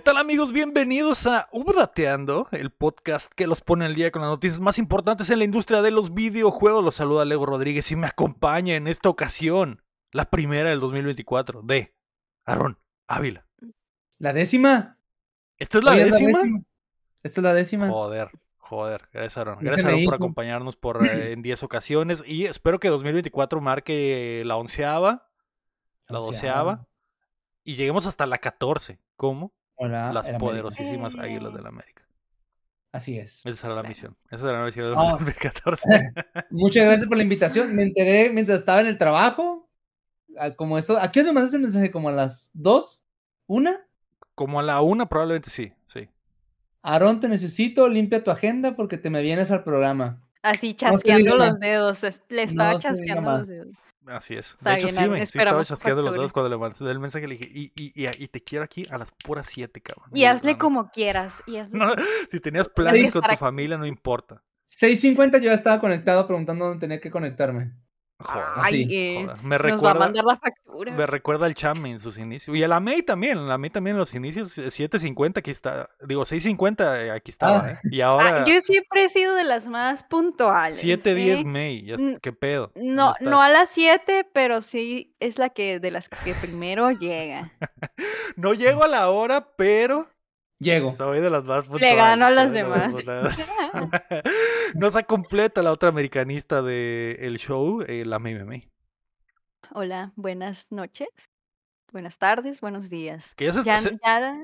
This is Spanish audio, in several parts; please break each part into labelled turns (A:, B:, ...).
A: ¿Qué tal amigos? Bienvenidos a Updateando, el podcast que los pone al día con las noticias más importantes en la industria de los videojuegos. Los saluda Lego Rodríguez y me acompaña en esta ocasión, la primera del 2024, de Aarón Ávila.
B: ¿La décima?
A: ¿Esta es la, décima?
B: Esta es la décima.
A: Joder, joder. Gracias Aaron. Gracias Aaron por acompañarnos por, eh, en 10 ocasiones y espero que 2024 marque la onceava, la doceava y lleguemos hasta la 14. ¿Cómo?
B: Hola,
A: Las
B: el América.
A: poderosísimas Águilas del América.
B: Así es.
A: Esa será la misión. Esa será la misión del
B: Ah.
A: 2014.
B: Muchas gracias por la invitación. Me enteré mientras estaba en el trabajo. ah, Como eso. ¿A qué hora me mandaste el mensaje? ¿Como a las dos? ¿Una?
A: Como a la una, probablemente sí, sí.
B: Aarón, te necesito. Limpia tu agenda porque te me vienes al programa.
C: Así chasqueando los dedos. Le estaba
B: No
C: chasqueando los dedos.
A: Así es.
C: Está
A: de hecho,
C: bien,
A: sí, me, sí estaba chasqueando los dedos cuando le mandé el mensaje. Le dije, y, y, y, y, y te quiero aquí a las puras 7, cabrón.
C: Y hazle
A: No,
C: como quieras. Y hazle
A: no, si tenías planes con tu
C: aquí.
A: familia, no importa.
B: 6.50 yo ya estaba conectado preguntando dónde tenía que conectarme.
A: Joder,
C: Ay,
B: sí,
C: eh,
A: joder. Me
C: nos va a
A: recuerda,
C: mandar la factura.
A: me recuerda al Cham en sus inicios. Y a la May también. La May también en los inicios. eh, 7.50 aquí está. Digo, 6.50 eh, aquí estaba.
B: Ah.
A: ¿eh? Y
C: Ah,
A: ahora
C: yo siempre he sido de las más puntuales.
A: 7.10
C: ¿eh?
A: May. Ya, ¿Qué pedo?
C: No,
A: ¿Dónde
C: no a las 7, pero sí es la que de las que primero llega.
A: No llego a la hora, pero
B: Llego.
A: soy de las más puntuales.
C: Le gano a las
A: soy de las
C: demás.
A: no se completa la otra americanista del show, eh, la May.
C: Hola, buenas noches. Buenas tardes, buenos días.
A: Que ya se-
C: Ya,
A: se-
C: ya,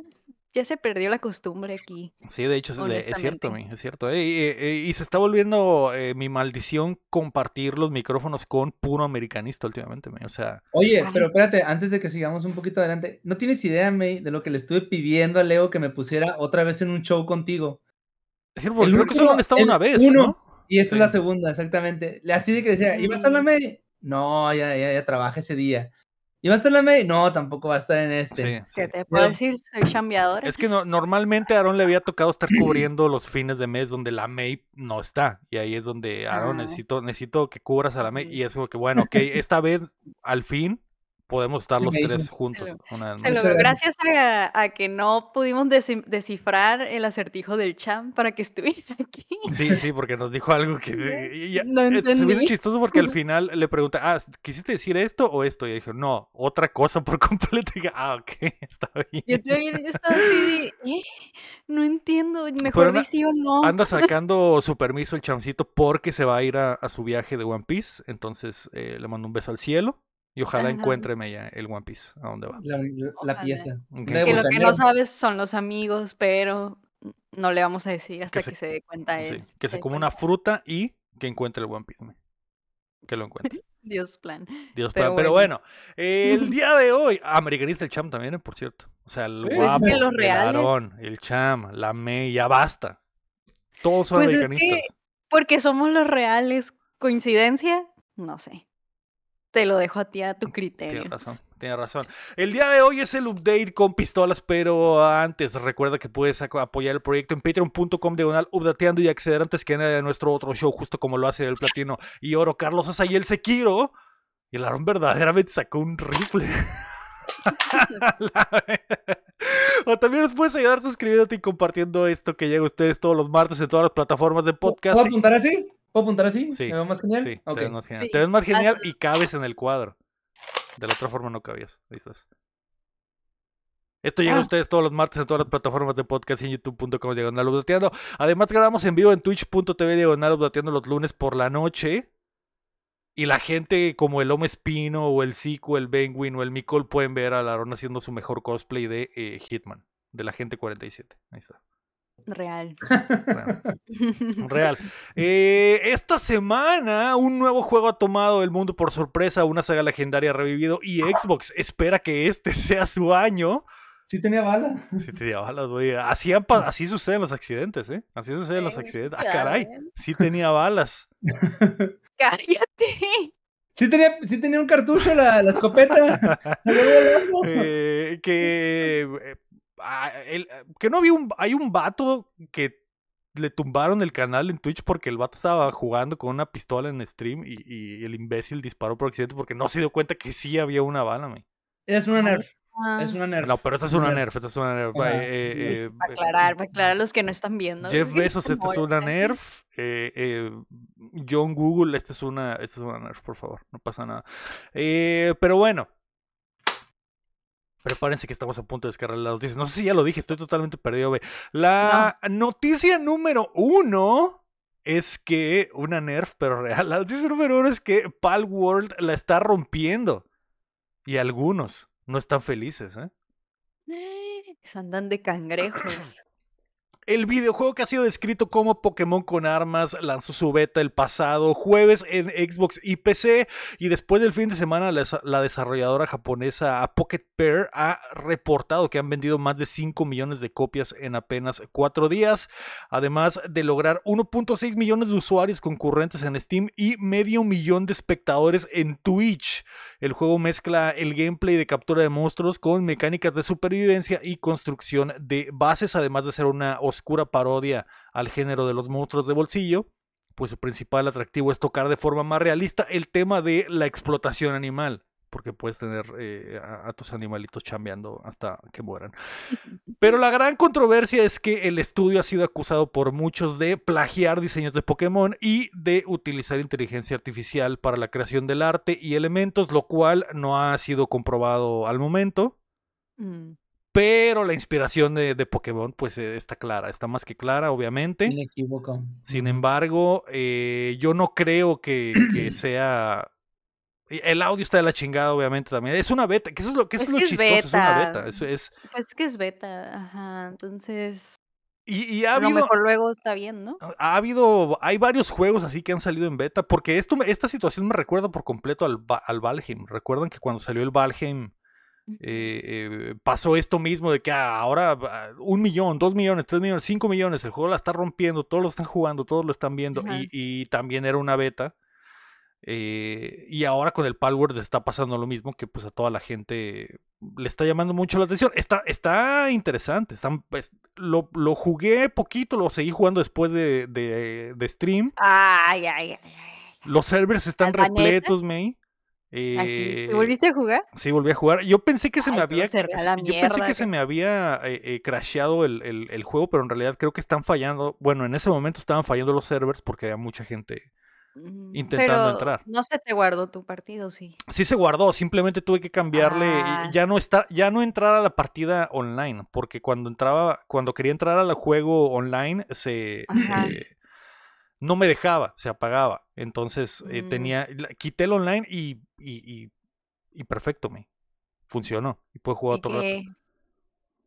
C: ya se perdió la costumbre aquí.
A: Sí, de hecho, es, cierto, es cierto. eh, y, eh, y se está volviendo eh, mi maldición compartir los micrófonos con puro americanista últimamente, mi, O sea,
B: Oye,
C: Ay.
B: pero espérate, antes de que sigamos un poquito adelante, ¿no tienes idea, May, de lo que le estuve pidiendo a Leo que me pusiera otra vez en un show contigo?
A: es porque
B: El
A: creo que solo han estado una vez,
B: uno.
A: ¿no?
B: Y esta
A: Sí.
B: es la segunda, exactamente. Le- Así de que decía, ¿iba a la
C: Mm.
B: May? No, ya, ya, ya trabaja ese día. ¿Iba a estar la May? No, tampoco va a estar en este.
A: Sí, sí.
C: ¿Qué te puedo
B: Pero-
C: decir? Soy chambeadora.
A: Es que no- normalmente a Aaron le había tocado estar cubriendo los fines de mes donde la May no está. Y ahí es donde, Aaron,
C: Ah.
A: necesito, necesito que cubras a la May. Y es como que, bueno, ok, esta vez, al fin, podemos estar los tres juntos. una vez
C: Se
A: más.
B: Muchas
C: logró gracias a, a que no pudimos descifrar el acertijo del champ para que estuviera aquí.
A: Sí, sí, porque nos dijo algo que y
C: No
A: eh, se me hizo
C: entendí.
A: chistoso porque al final le pregunté, ah, ¿quisiste decir esto o esto? Y dijo, no, otra cosa por completo. Y dije, ah, ok, está bien.
C: Yo también estaba así de, "Eh, no entiendo, mejor sí o no.
A: Anda sacando su permiso el chamcito porque se va a ir a, a su viaje de One Piece. Entonces eh, le mando un beso al cielo y ojalá
C: Ajá.
A: encuentre ya el One Piece a dónde va.
B: La, pieza.
C: Que lo que no sabes son los amigos, pero no le vamos a decir hasta
A: se-
C: que se, dé cuenta
A: Sí,
C: él.
A: que se
C: dé
A: coma una fruta y que encuentre el One Piece. me. Que lo encuentre.
C: Dios plan.
A: Dios
C: Pero
A: plan. Pero
C: bueno.
A: bueno, el día de hoy, americanista el Cham también, por cierto. O sea, el
B: Sí, es
A: guapo,
C: que los
A: el Aarón, el Cham, la May, ya basta. Todos son
C: Pues es
A: americanistas.
C: que porque somos los reales. ¿Coincidencia? No sé. Te lo dejo a ti a tu criterio.
A: Tienes razón, tienes razón. El día de hoy es el update con pistolas, pero antes recuerda que puedes apoyar el proyecto en patreon.com diagonal updateando y acceder antes que nadie a nuestro otro show, justo como lo hace el Platino y Oro Carlos Sosa y el Sekiro. Y el Aaron verdaderamente sacó un rifle. O también nos puedes ayudar suscribiéndote y compartiendo esto que llega a ustedes todos los martes en todas las plataformas de podcast.
B: ¿Puedo apuntar así? ¿Puedo apuntar así?
A: Sí,
B: ¿Me veo más genial?
A: Sí,
B: Ok.
A: te ves más genial.
C: Sí,
A: Te ves más genial y cabes en el cuadro. De la otra forma no cabías. Ahí estás. Esto llega a
B: Ah.
A: ustedes todos los martes en todas las plataformas de podcast y en youtube.com diagonal updateando. Además grabamos en vivo en twitch.tv diagonal updateando los lunes por la noche. Y la gente como el Home Espino o el Zico, el Benguin o el Micol pueden ver a Larón haciendo su mejor cosplay de eh, Hitman. De la gente 47. Ahí está.
C: Real.
A: Real. Real. Eh, esta semana un nuevo juego ha tomado el mundo por sorpresa, una saga legendaria ha revivido y Xbox espera que este sea su año.
B: Sí tenía bala.
A: Si te dio balas, güey. Así, pa- así suceden los accidentes, ¿eh? Así suceden los
C: Eh,
A: accidentes. Ah, caray.
C: ven.
A: Sí tenía balas.
C: Cállate.
B: Sí tenía, sí tenía un cartucho la, la escopeta.
A: Eh, que, eh, ah, el- que no había un, hay un vato que le tumbaron el canal en Twitch porque el vato estaba jugando con una pistola en stream y, y el imbécil disparó por accidente porque no se dio cuenta que sí había una bala, güey.
B: Es una nerf. Es una nerf.
A: No, pero esta es una
B: Nerf.
A: esta es una nerf.
B: Ah,
A: eh, eh, eh,
C: para aclarar, para aclarar a los que no están viendo.
A: Jeff Bezos, esta es una nerf. eh, eh, John Google, esta es una, esta es una nerf, por favor, no pasa nada. Eh, pero bueno. Prepárense que estamos a punto de descargar la noticia. No sé si ya lo dije, estoy totalmente perdido. ve. La noticia número uno es que una nerf, pero real. La noticia número uno es que Pal World la está rompiendo. Y algunos no están felices, ¿eh?
C: Se andan de cangrejos.
A: El videojuego que ha sido descrito como Pokémon con armas lanzó su beta el pasado jueves en Xbox y PC y después del fin de semana la, la desarrolladora japonesa Pocket Pair ha reportado que han vendido más de 5 millones de copias en apenas 4 días, además de lograr 1.6 millones de usuarios concurrentes en Steam y medio millón de espectadores en Twitch. El juego mezcla el gameplay de captura de monstruos con mecánicas de supervivencia y construcción de bases, además de ser una oscura parodia al género de los monstruos de bolsillo. Pues su principal atractivo es tocar de forma más realista el tema de la explotación animal, porque puedes tener eh, a, tus animalitos chambeando hasta que mueran. Pero la gran controversia es que el estudio ha sido acusado por muchos de plagiar diseños de Pokémon y de utilizar inteligencia artificial para la creación del arte y elementos, lo cual no ha sido comprobado al momento.
C: Mm.
A: Pero la inspiración de, de Pokémon, pues eh, está clara, está más que clara, obviamente.
B: Me equivoco.
A: Sin embargo, eh, yo no creo que, que, sea. El audio está de la chingada, obviamente, también. Es una beta, que eso es lo, que eso es,
C: es
A: lo
C: que
A: chistoso,
C: es,
A: es una beta. Eso es.
C: Pues que es beta, ajá. Entonces.
A: Y, y ha
C: a
A: habido,
C: lo mejor luego está bien, ¿no?
A: Ha habido, hay varios juegos así que han salido en beta, porque esto, esta situación me recuerda por completo al, al Valheim. Recuerdan que cuando salió el Valheim, eh, eh, pasó esto mismo de que ah, ahora ah, un millón, dos millones, tres millones, cinco millones, el juego la está rompiendo, todos lo están jugando, todos lo están viendo y, y, también era una beta. Eh, y ahora con el Palworld está pasando lo mismo que pues a toda la gente le está llamando mucho la atención. Está, está interesante. Está, pues, lo, lo, jugué poquito, lo seguí jugando después de, de, de stream.
C: Ay, ay, ay,
A: Los servers están repletos, May.
C: Eh, ¿Así? ¿Volviste a jugar?
A: Sí, volví a jugar. Yo pensé que se
C: Ay,
A: me había.
C: Se yo
A: mierda, pensé que, que, se me había eh, eh, crasheado el, el, el, juego, pero en realidad creo que están fallando. Bueno, en ese momento estaban fallando los servers porque había mucha gente intentando
C: pero
A: entrar.
C: No se te guardó tu partido, sí.
A: Sí se guardó, simplemente tuve que cambiarle
C: Ah.
A: y ya no estar, ya no entrar a la partida online, porque cuando entraba, cuando quería entrar al juego online, se, se no me dejaba, se apagaba. Entonces eh,
C: Mm.
A: tenía, quité el online y, y, y, y perfecto, me funcionó y puedo jugar
C: ¿Y
A: otro rato.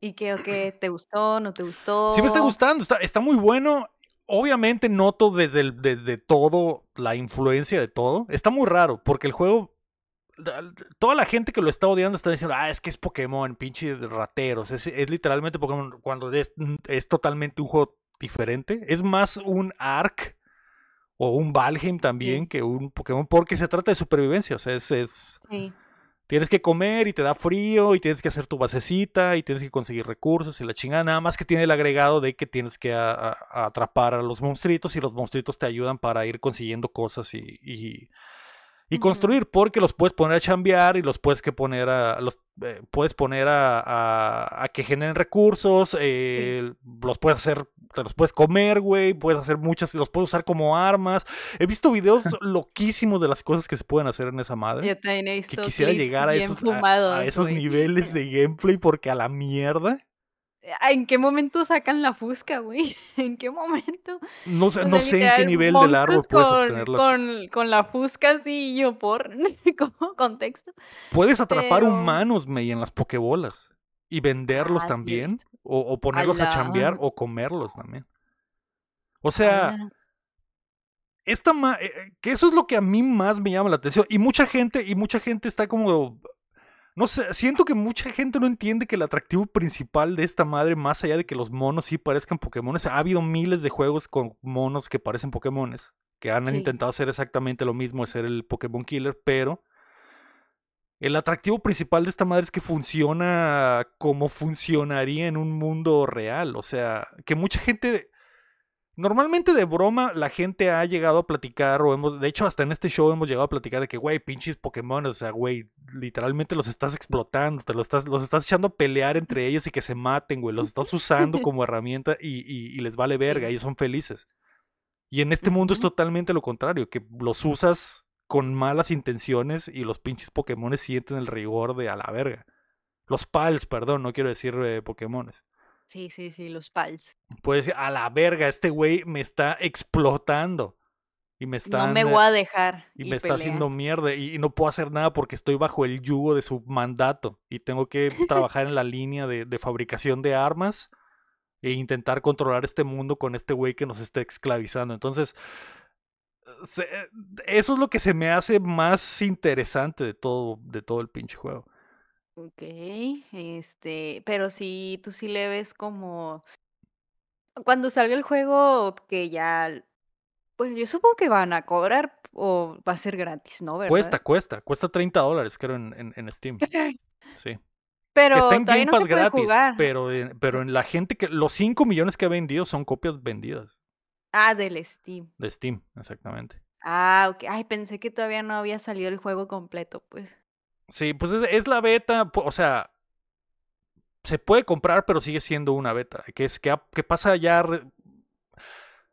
C: ¿Y qué, o qué? ¿Te gustó? ¿No te gustó?
A: Sí me está gustando, está, está muy bueno. Obviamente noto desde, el, desde todo la influencia de todo. Está muy raro, porque el juego. Toda la gente que lo está odiando está diciendo, ah, es que es Pokémon, pinche rateros. Es, es literalmente Pokémon cuando es, es, totalmente un juego diferente. Es más un Ark o un Valheim también
C: Sí.
A: que un Pokémon, porque se trata de supervivencia. O sea, es, es,
C: Sí.
A: Tienes que comer y te da frío y tienes que hacer tu basecita y tienes que conseguir recursos y la chingada. Nada más que tiene el agregado de que tienes que a, a, a atrapar a los monstruitos y los monstruitos te ayudan para ir consiguiendo cosas y, y, y construir porque los puedes poner a chambear y los puedes que poner a los eh, puedes poner a, a, a que generen recursos eh, los puedes hacer te los puedes comer güey puedes hacer muchas los puedes usar como armas. He visto videos loquísimos de las cosas que se pueden hacer en esa madre
C: Yo también he
A: que quisiera llegar a esos, a- esos niveles de gameplay porque a la mierda
C: ¿En qué momento sacan la fusca, güey? ¿En qué momento?
A: no sé,
C: O
A: no sé en qué nivel del árbol puedes
C: con,
A: obtenerlas.
C: Con, con la fusca así, y yo por como contexto.
A: Puedes atrapar
C: pero-
A: humanos, May, en las pokebolas y venderlos
C: Ah, sí,
A: también o, o ponerlos a chambear o comerlos también. O sea, esta ma- eh, eh, que eso es lo que a mí más me llama la atención y mucha gente y mucha gente está como no sé, siento que mucha gente no entiende que el atractivo principal de esta madre más allá de que los monos sí parezcan Pokémones, ha habido miles de juegos con monos que parecen Pokémones que han
C: Sí.
A: intentado hacer exactamente lo mismo, de ser el Pokémon Killer, pero el atractivo principal de esta madre es que funciona como funcionaría en un mundo real. O sea, que mucha gente Normalmente de broma la gente ha llegado a platicar, o hemos, de hecho hasta en este show hemos llegado a platicar de que, güey, pinches Pokémon, o sea, güey, literalmente los estás explotando, te los estás, los estás echando a pelear entre ellos y que se maten, güey, los estás usando como herramienta y, y- y les vale verga, ellos son felices. Y en este mundo es totalmente lo contrario, que los usas con malas intenciones y los pinches Pokémon sienten el rigor de a la verga. Los Pals, perdón, no quiero decir eh, Pokémones.
C: Sí, sí, sí, los pals.
A: Puedes decir, a la verga, este güey me está explotando. Y me está,
C: No me voy a dejar.
A: y
C: y
A: me está haciendo mierda. Y, y no puedo hacer nada porque estoy bajo el yugo de su mandato. Y tengo que trabajar en la línea de, de fabricación de armas e intentar controlar este mundo con este güey que nos está esclavizando. Entonces, se- eso es lo que se me hace más interesante de todo, de todo el pinche juego.
C: Ok, este, pero sí, tú sí le ves como cuando salga el juego que ya, pues yo supongo que van a cobrar o va a ser gratis, ¿no? ¿Verdad?
A: Cuesta, cuesta, cuesta 30 dólares, creo, en, en, en Steam. Sí.
C: Pero
A: Está en Game
C: no
A: Pass gratis,
C: jugar.
A: pero, en- pero en la gente que. Los 5 millones que ha vendido son copias vendidas
C: Ah, del Steam.
A: de Steam, exactamente.
C: Ah, ok. Ay, pensé que todavía no había salido el juego completo, pues.
A: Sí, pues es, la beta, o sea. Se puede comprar, pero sigue siendo una beta. Que es que, pasa ya. re-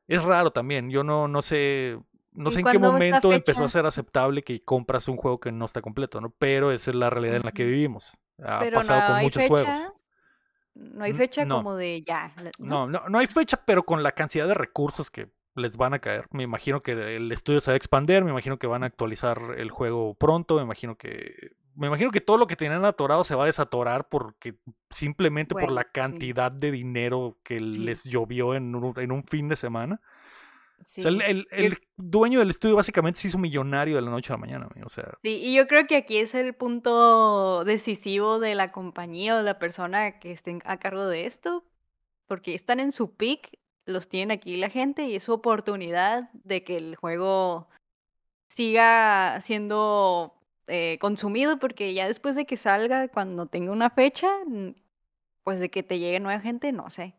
A: Es raro también. Yo no, no sé. No
C: ¿Y
A: sé en qué momento empezó a ser aceptable que compras un juego que no está completo, ¿no? Pero esa es la realidad en la que vivimos. Ha
C: Pero no
A: pasado con muchos
C: fecha.
A: juegos.
C: No hay fecha
A: no.
C: como de ya, ¿no?
A: No, no, no hay fecha, pero con la cantidad de recursos que les van a caer. Me imagino que el estudio se va a expandir, me imagino que van a actualizar el juego pronto, me imagino que me imagino que todo lo que tenían atorado se va a desatorar porque simplemente por la
C: sí.
A: cantidad de dinero que les llovió en un, en un fin de semana. O sea, el, dueño del estudio básicamente se hizo millonario de la noche a la mañana, o sea,
C: Sí, y yo creo que aquí es el punto decisivo de la compañía o la persona que esté a cargo de esto, porque están en su peak, los tienen aquí la gente y es su oportunidad de que el juego siga siendo eh, consumido, porque ya después de que salga, cuando tenga una fecha, pues de que te llegue nueva gente, no sé.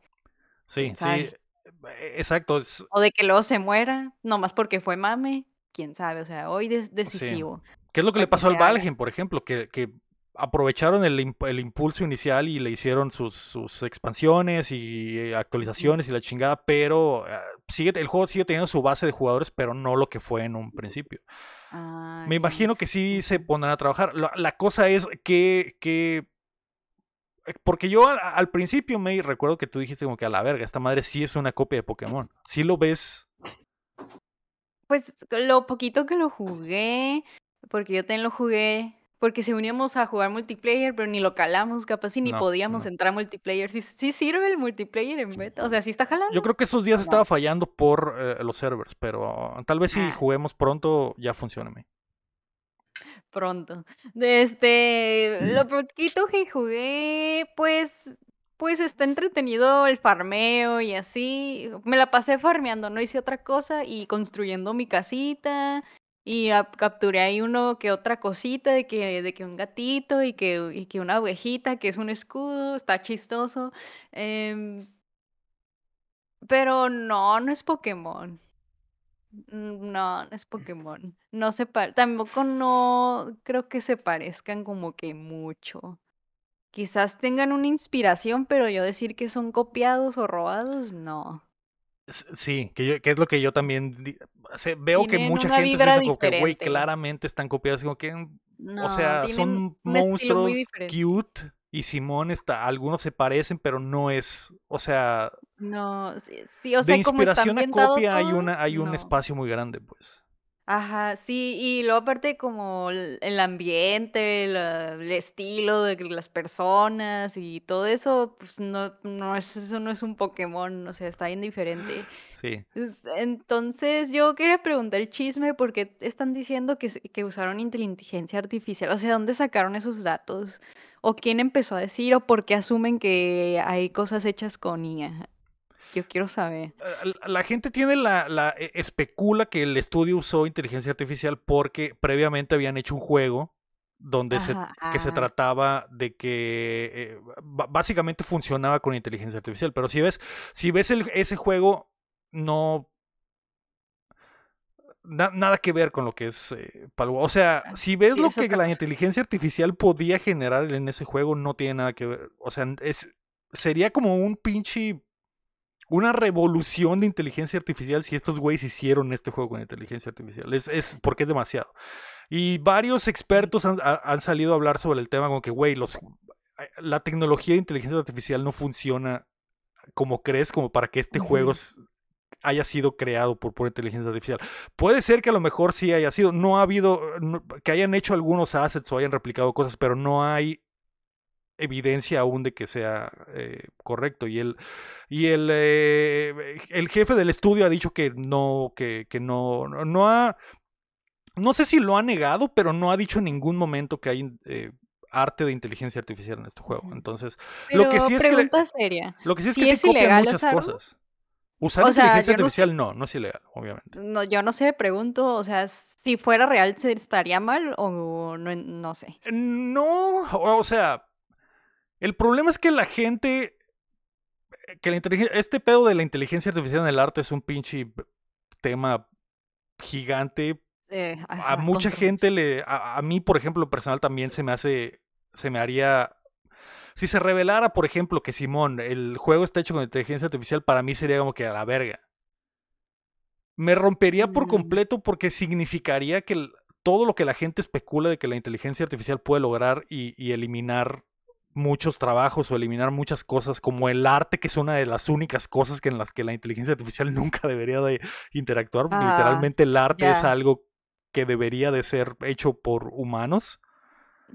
A: sí, sí,
C: sabe.
A: eh, exacto, es-
C: O de que luego se muera, nomás porque fue mame, quién sabe, o sea, hoy es decisivo.
A: ¿Qué es lo que le pasó al. Valheim, por ejemplo? Que, que aprovecharon el, imp- el impulso inicial y le hicieron sus, sus expansiones y eh, actualizaciones y la chingada, pero eh, sigue, el juego sigue teniendo su base de jugadores, pero no lo que fue en un principio.
C: Ah,
A: Me imagino que sí se pondrán a trabajar. La, la cosa es que, que... eh, Porque yo al, al principio me recuerdo que tú dijiste como que a la verga, esta madre sí es una copia de Pokémon. Sí lo ves.
C: Pues lo poquito que lo jugué, porque yo también lo jugué, porque se uníamos a jugar multiplayer, pero ni lo calamos, capaz y ni
A: No,
C: podíamos
A: no.
C: entrar a multiplayer. ¿Sí, sí sirve el multiplayer en beta? O sea, ¿sí está jalando?
A: Yo creo que esos días
C: No.
A: estaba fallando por eh, los servers, pero tal vez si
C: Ah.
A: juguemos pronto ya funcione.
C: Pronto. Este, lo poquito que jugué, pues, pues está entretenido el farmeo y así. Me la pasé farmeando, no hice otra cosa y construyendo mi casita. Y ap- capturé ahí uno que otra cosita de que, de que un gatito y que, que una ovejita que es un escudo, está chistoso. Em, pero no, no es Pokémon. Mm, No, no es Pokémon. No se tampoco no creo que se parezcan como que mucho. Quizás tengan una inspiración, pero yo decir que son copiados o robados, no.
A: Sí, que, yo- que es lo que yo también veo que mucha gente dice como que, güey, claramente están copiadas, como que, mm, o sea, son monstruos cute y Simón está, algunos se parecen, pero no es, o sea,
C: No, sí, sí, o
A: de
C: está
A: inspiración a copia hay una, hay un
C: no.
A: espacio muy grande, pues.
C: Ajá, sí, y luego aparte como el, el ambiente, la- el estilo de las personas y todo eso, pues no, no es, eso no es un Pokémon, o sea, está bien diferente.
A: Sí.
C: Es- Entonces yo quería preguntar el chisme porque están diciendo que, que usaron inteligencia artificial, o sea, ¿dónde sacaron esos datos? ¿O quién empezó a decir? ¿O por qué asumen que hay cosas hechas con IA? Yo quiero saber.
A: Eh, La la gente tiene la, la- e- especula que el estudio usó inteligencia artificial porque previamente habían hecho un juego donde se, que se
C: ah.
A: trataba de que eh, básicamente funcionaba con inteligencia artificial. Pero si ves, si ves el- ese juego, no na- nada que ver con lo que es eh. O sea,
C: Ah,
A: si ves lo que la inteligencia artificial podía generar en ese juego, no tiene nada que ver. O sea, es, sería como un pinche. Una revolución de inteligencia artificial si estos güeyes hicieron este juego con inteligencia artificial. Es, es porque es demasiado. Y varios expertos han, ha- han salido a hablar sobre el tema, como que, güey, los, la tecnología de inteligencia artificial no funciona como crees, como para que este juego haya sido creado por pura inteligencia artificial. Puede ser que a lo mejor sí haya sido, no ha habido, no- que hayan hecho algunos assets o hayan replicado cosas, pero no hay evidencia aún de que sea eh, correcto. Y el, y el, eh, el jefe del estudio ha dicho que no, que, que no, no- ha, no sé si lo ha negado, pero no ha dicho en ningún momento que hay eh, arte de inteligencia artificial en este juego. Entonces,
C: Pero
A: lo que sí es que
C: seria.
A: lo que sí es
C: ¿Sí
A: que
C: es
A: sí copian muchas
C: usarlo?
A: cosas. Usar
C: O sea,
A: inteligencia
C: yo no sé.
A: artificial no, no es ilegal, obviamente.
C: No, yo no sé, pregunto, o sea, si fuera real, ¿se estaría mal o no, no sé?
A: No, o sea, el problema es que la gente, que la inteligencia, este pedo de la inteligencia artificial en el arte es un pinche tema gigante.
C: Eh,
A: A mucha gente le, a, a mí por ejemplo personal también se me hace, se me haría, si se revelara por ejemplo que Simón, el juego está hecho con inteligencia artificial, para mí sería como que a la verga. Me rompería por
C: Mm.
A: completo porque significaría que el- todo lo que la gente especula de que la inteligencia artificial puede lograr y, y eliminar muchos trabajos o eliminar muchas cosas como el arte que es una de las únicas cosas que en las que la inteligencia artificial nunca debería de interactuar.
C: Ah,
A: literalmente el arte es algo que debería de ser hecho por humanos.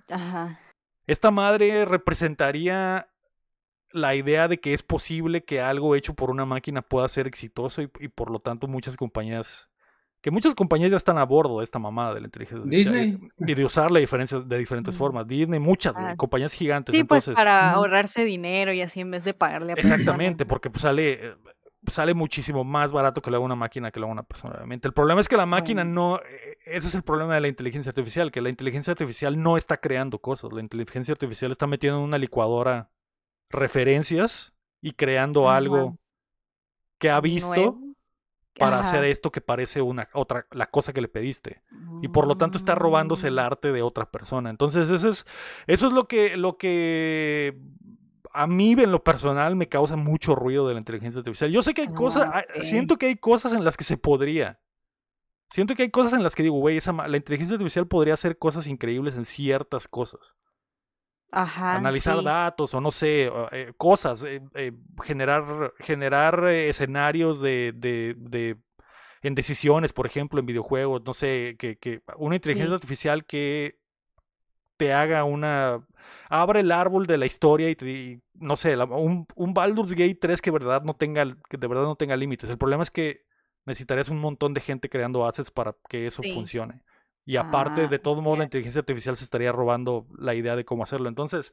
C: Ajá.
A: esta madre representaría la idea de que es posible que algo hecho por una máquina pueda ser exitoso y, y por lo tanto muchas compañías, que muchas compañías ya están a bordo de esta mamada de la inteligencia artificial y-
B: Disney.
A: y, de usarla de, diferencia- de diferentes formas. Disney, muchas
C: Ah.
A: compañías gigantes.
C: Sí, pues para ahorrarse dinero y así en vez de pagarle a
A: Exactamente,
C: personas.
A: porque pues, sale, eh, sale muchísimo más barato que lo haga una máquina que lo haga una persona, obviamente. El problema es que la máquina no, eh, ese es el problema de la inteligencia artificial, que la inteligencia artificial no está creando cosas, la inteligencia artificial está metiendo en una licuadora referencias y creando
C: Ajá.
A: algo que ha visto
C: Nuevo.
A: Para
C: Ajá.
A: hacer esto que parece una otra la cosa que le pediste y por lo tanto está robándose el
C: Mm.
A: arte de otra persona. Entonces, eso es, eso es lo que, lo que a mí en lo personal me causa mucho ruido de la inteligencia artificial. Yo sé que hay cosas,
C: Ah, sí.
A: siento que hay cosas en las que se podría. Siento que hay cosas en las que digo, güey, la inteligencia artificial podría hacer cosas increíbles en ciertas cosas.
C: Ajá,
A: Analizar
C: sí.
A: datos o no sé, eh, cosas, eh, eh, generar, generar escenarios de, de, de- en decisiones, por ejemplo, en videojuegos, no sé, que, que una inteligencia
C: Sí.
A: artificial que te haga una, abre el árbol de la historia y, te, y, no sé, la- un, un Baldur's Gate 3 que, verdad no tenga, que de verdad no tenga límites. El problema es que necesitarías un montón de gente creando assets para que eso
C: Sí.
A: funcione. Y aparte,
C: Ah,
A: de todos modos, la inteligencia artificial se estaría robando la idea de cómo hacerlo. Entonces,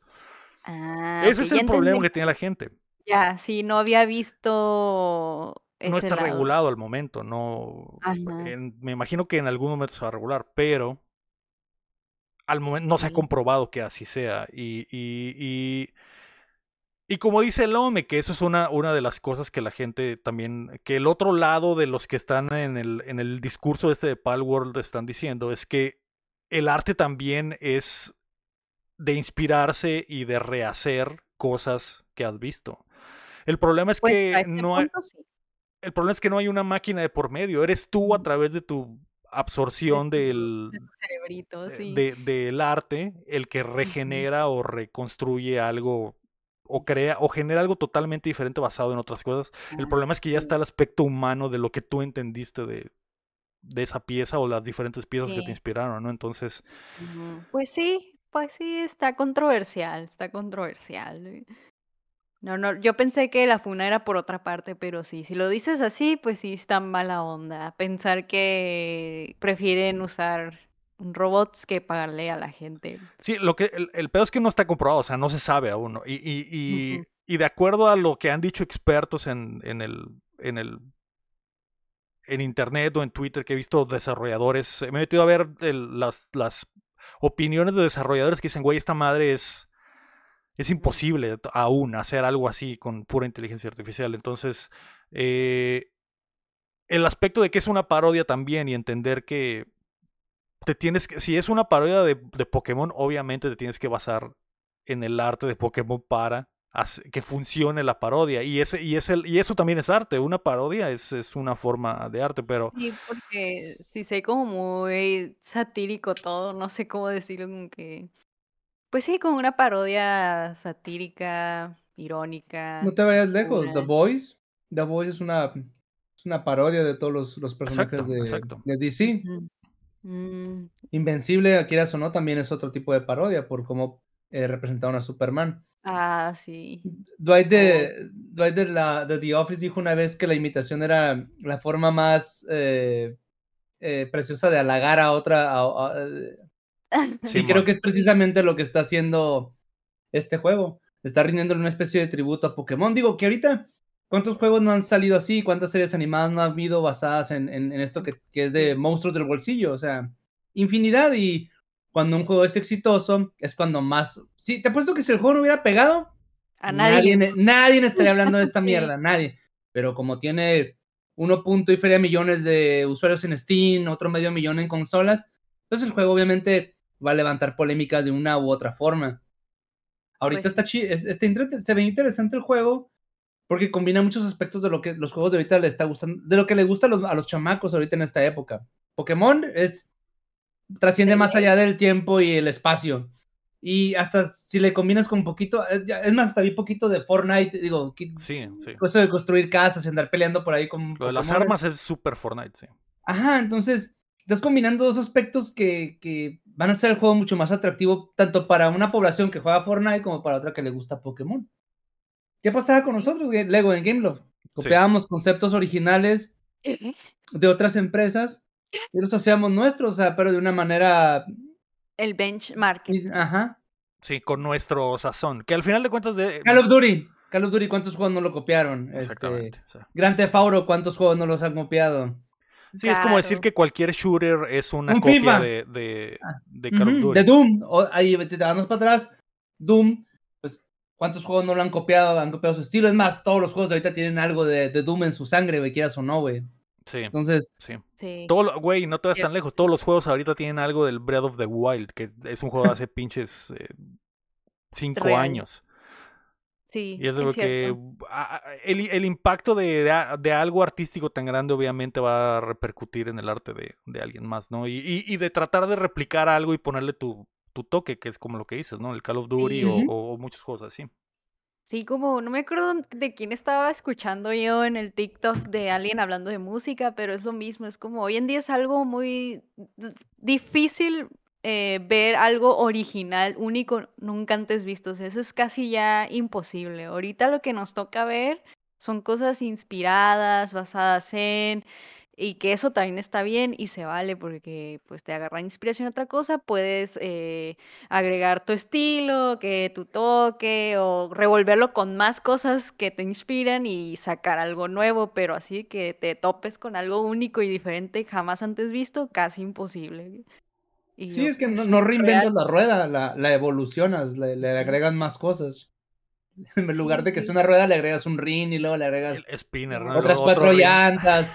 C: Ah,
A: ese es el problema
C: entendí.
A: que tiene la gente.
C: Ya, sí, no había visto
A: No está
C: lado.
A: regulado al momento. No, en- me imagino que en algún momento se va a regular, pero al momento no se ha comprobado que así sea. Y, y, y, y como dice el OME, que eso es una, una de las cosas que la gente también, que el otro lado de los que están en el, en el discurso este de Palworld están diciendo, es que el arte también es de inspirarse y de rehacer cosas que has visto. El problema es
C: Pues
A: que
C: este
A: no hay,
C: sí.
A: el problema es que no hay una máquina de por medio. Eres tú a través de tu absorción del,
C: de
A: eh,
C: sí.
A: de- del arte el que regenera o reconstruye algo o crea o genera algo totalmente diferente basado en otras cosas. El problema es que ya está el aspecto humano de lo que tú entendiste de, de esa pieza o las diferentes piezas que te inspiraron, ¿no? Entonces.
C: Pues sí, pues sí, está controversial, está controversial. No, no, yo pensé que la funa era por otra parte, pero sí, si lo dices así, pues sí está mala onda. Pensar que prefieren usar robots que pagarle a la gente.
A: sí, lo que el, el pedo es que no está comprobado, o sea, no se sabe aún. Y, y, y, y de acuerdo a lo que han dicho expertos en, en el, en el en internet o en Twitter que he visto desarrolladores, me he metido a ver el- las, las opiniones de desarrolladores que dicen, güey, esta madre es, es imposible aún hacer algo así con pura inteligencia artificial. Entonces, eh, el aspecto de que es una parodia también y entender que te tienes que, si es una parodia de, de Pokémon, obviamente te tienes que basar en el arte de Pokémon para que funcione la parodia. Y, ese, y, es el, y eso también es arte. Una parodia es, es una forma de arte, pero
C: Sí, porque sí sé como muy satírico todo, no sé cómo decirlo, como que, pues sí, como una parodia satírica, irónica.
B: No te vayas lejos. The Boys. The Boys es una, es una parodia de todos los, los personajes
A: Exacto,
B: de,
A: exacto.
B: de DC.
C: Mm,
B: Invencible, quieras o no, también es otro tipo de parodia por cómo eh, representaron a Superman.
C: Ah, sí.
B: Dwight de, Dwight de, la, de The Office dijo una vez que la imitación era la forma más eh, eh, preciosa de halagar a otra. a- a- y creo que es precisamente lo que está haciendo este juego. Está rindiéndole una especie de tributo a Pokémon. Digo que ahorita, ¿cuántos juegos no han salido así? ¿Cuántas series animadas no han habido basadas en, en- en esto que, que es de monstruos del bolsillo? O sea, infinidad. Y cuando un juego es exitoso, es cuando más. Sí, te apuesto que si el juego no hubiera pegado,
C: A nadie.
B: nadie, nadie estaría hablando de esta mierda, nadie. Pero como tiene 1 punto y feria millones de usuarios en Steam, otro medio millón en consolas, pues el juego obviamente va a levantar polémicas de una u otra forma. Ahorita
C: Pues
B: está está se ve interesante el juego porque combina muchos aspectos de lo que los juegos de ahorita le está gustando, de lo que le gusta a los, a los chamacos ahorita en esta época. Pokémon es trasciende más allá del tiempo y el espacio. Y hasta si le combinas con un poquito, eh, ya- es más, hasta vi poquito de Fortnite, digo, que-
A: Sí, sí.
B: eso de construir casas y andar peleando por ahí con
A: Lo de las armas es super Fortnite, sí.
B: Ajá, entonces estás combinando dos aspectos que, que van a hacer el juego mucho más atractivo, tanto para una población que juega Fortnite como para otra que le gusta Pokémon. ¿Qué pasaba con nosotros, Lego, en Gameloft? Copiábamos conceptos originales de otras empresas y los hacíamos nuestros, o sea, pero de una manera.
C: El benchmark.
B: Ajá.
A: Sí, con nuestro sazón. Que al final de cuentas de.
B: Call of Duty. Call of Duty, ¿cuántos juegos no lo copiaron? Este,
A: Exactamente. o sea,
B: Grand Theft Auto, ¿cuántos juegos no los han copiado?
A: Sí, es como decir que cualquier shooter es una
B: Un
A: copia
B: FIFA.
A: de, de,
B: Ah,
A: de Call of Duty.
B: De Doom. O- ahí te vamos para atrás. Doom, ¿cuántos juegos no lo han copiado? Han copiado su estilo. Es más, todos los juegos de ahorita tienen algo de, de Doom en su sangre, güey, quieras o no, güey.
A: Sí,
B: Entonces,
A: sí.
C: Sí.
A: Todo, güey, no te vas tan lejos. Todos los juegos ahorita tienen algo del Breath of the Wild, que es un juego de hace pinches eh, cinco
C: Real.
A: años.
C: Sí,
A: Y es de
C: es
A: lo que
C: cierto.
A: a- a- el, el impacto de, de algo artístico tan grande obviamente va a repercutir en el arte de, de alguien más, ¿no? Y, y- y de tratar de replicar algo y ponerle tu, tu toque, que es como lo que dices, ¿no? El Call of Duty
C: Sí.
A: o- o, muchos juegos así.
C: Sí, como no me acuerdo de quién estaba escuchando yo en el TikTok de alguien hablando de música, pero es lo mismo, es como hoy en día es algo muy difícil eh, ver algo original, único, nunca antes visto, o sea, eso es casi ya imposible. Ahorita lo que nos toca ver son cosas inspiradas, basadas en, y que eso también está bien y se vale porque pues te agarra inspiración a otra cosa, puedes eh, agregar tu estilo, que tu toque o revolverlo con más cosas que te inspiran y sacar algo nuevo, pero así que te topes con algo único y diferente jamás antes visto, casi imposible. Y
B: sí,
C: yo,
B: es que no, no reinventas
C: real.
B: la rueda, la, la evolucionas, le, le agregas más cosas. En lugar de que sea una rueda, le agregas un rin y luego le agregas
A: El spinner. ¿no?
B: otras
A: Otro
B: cuatro
A: ring.
B: llantas.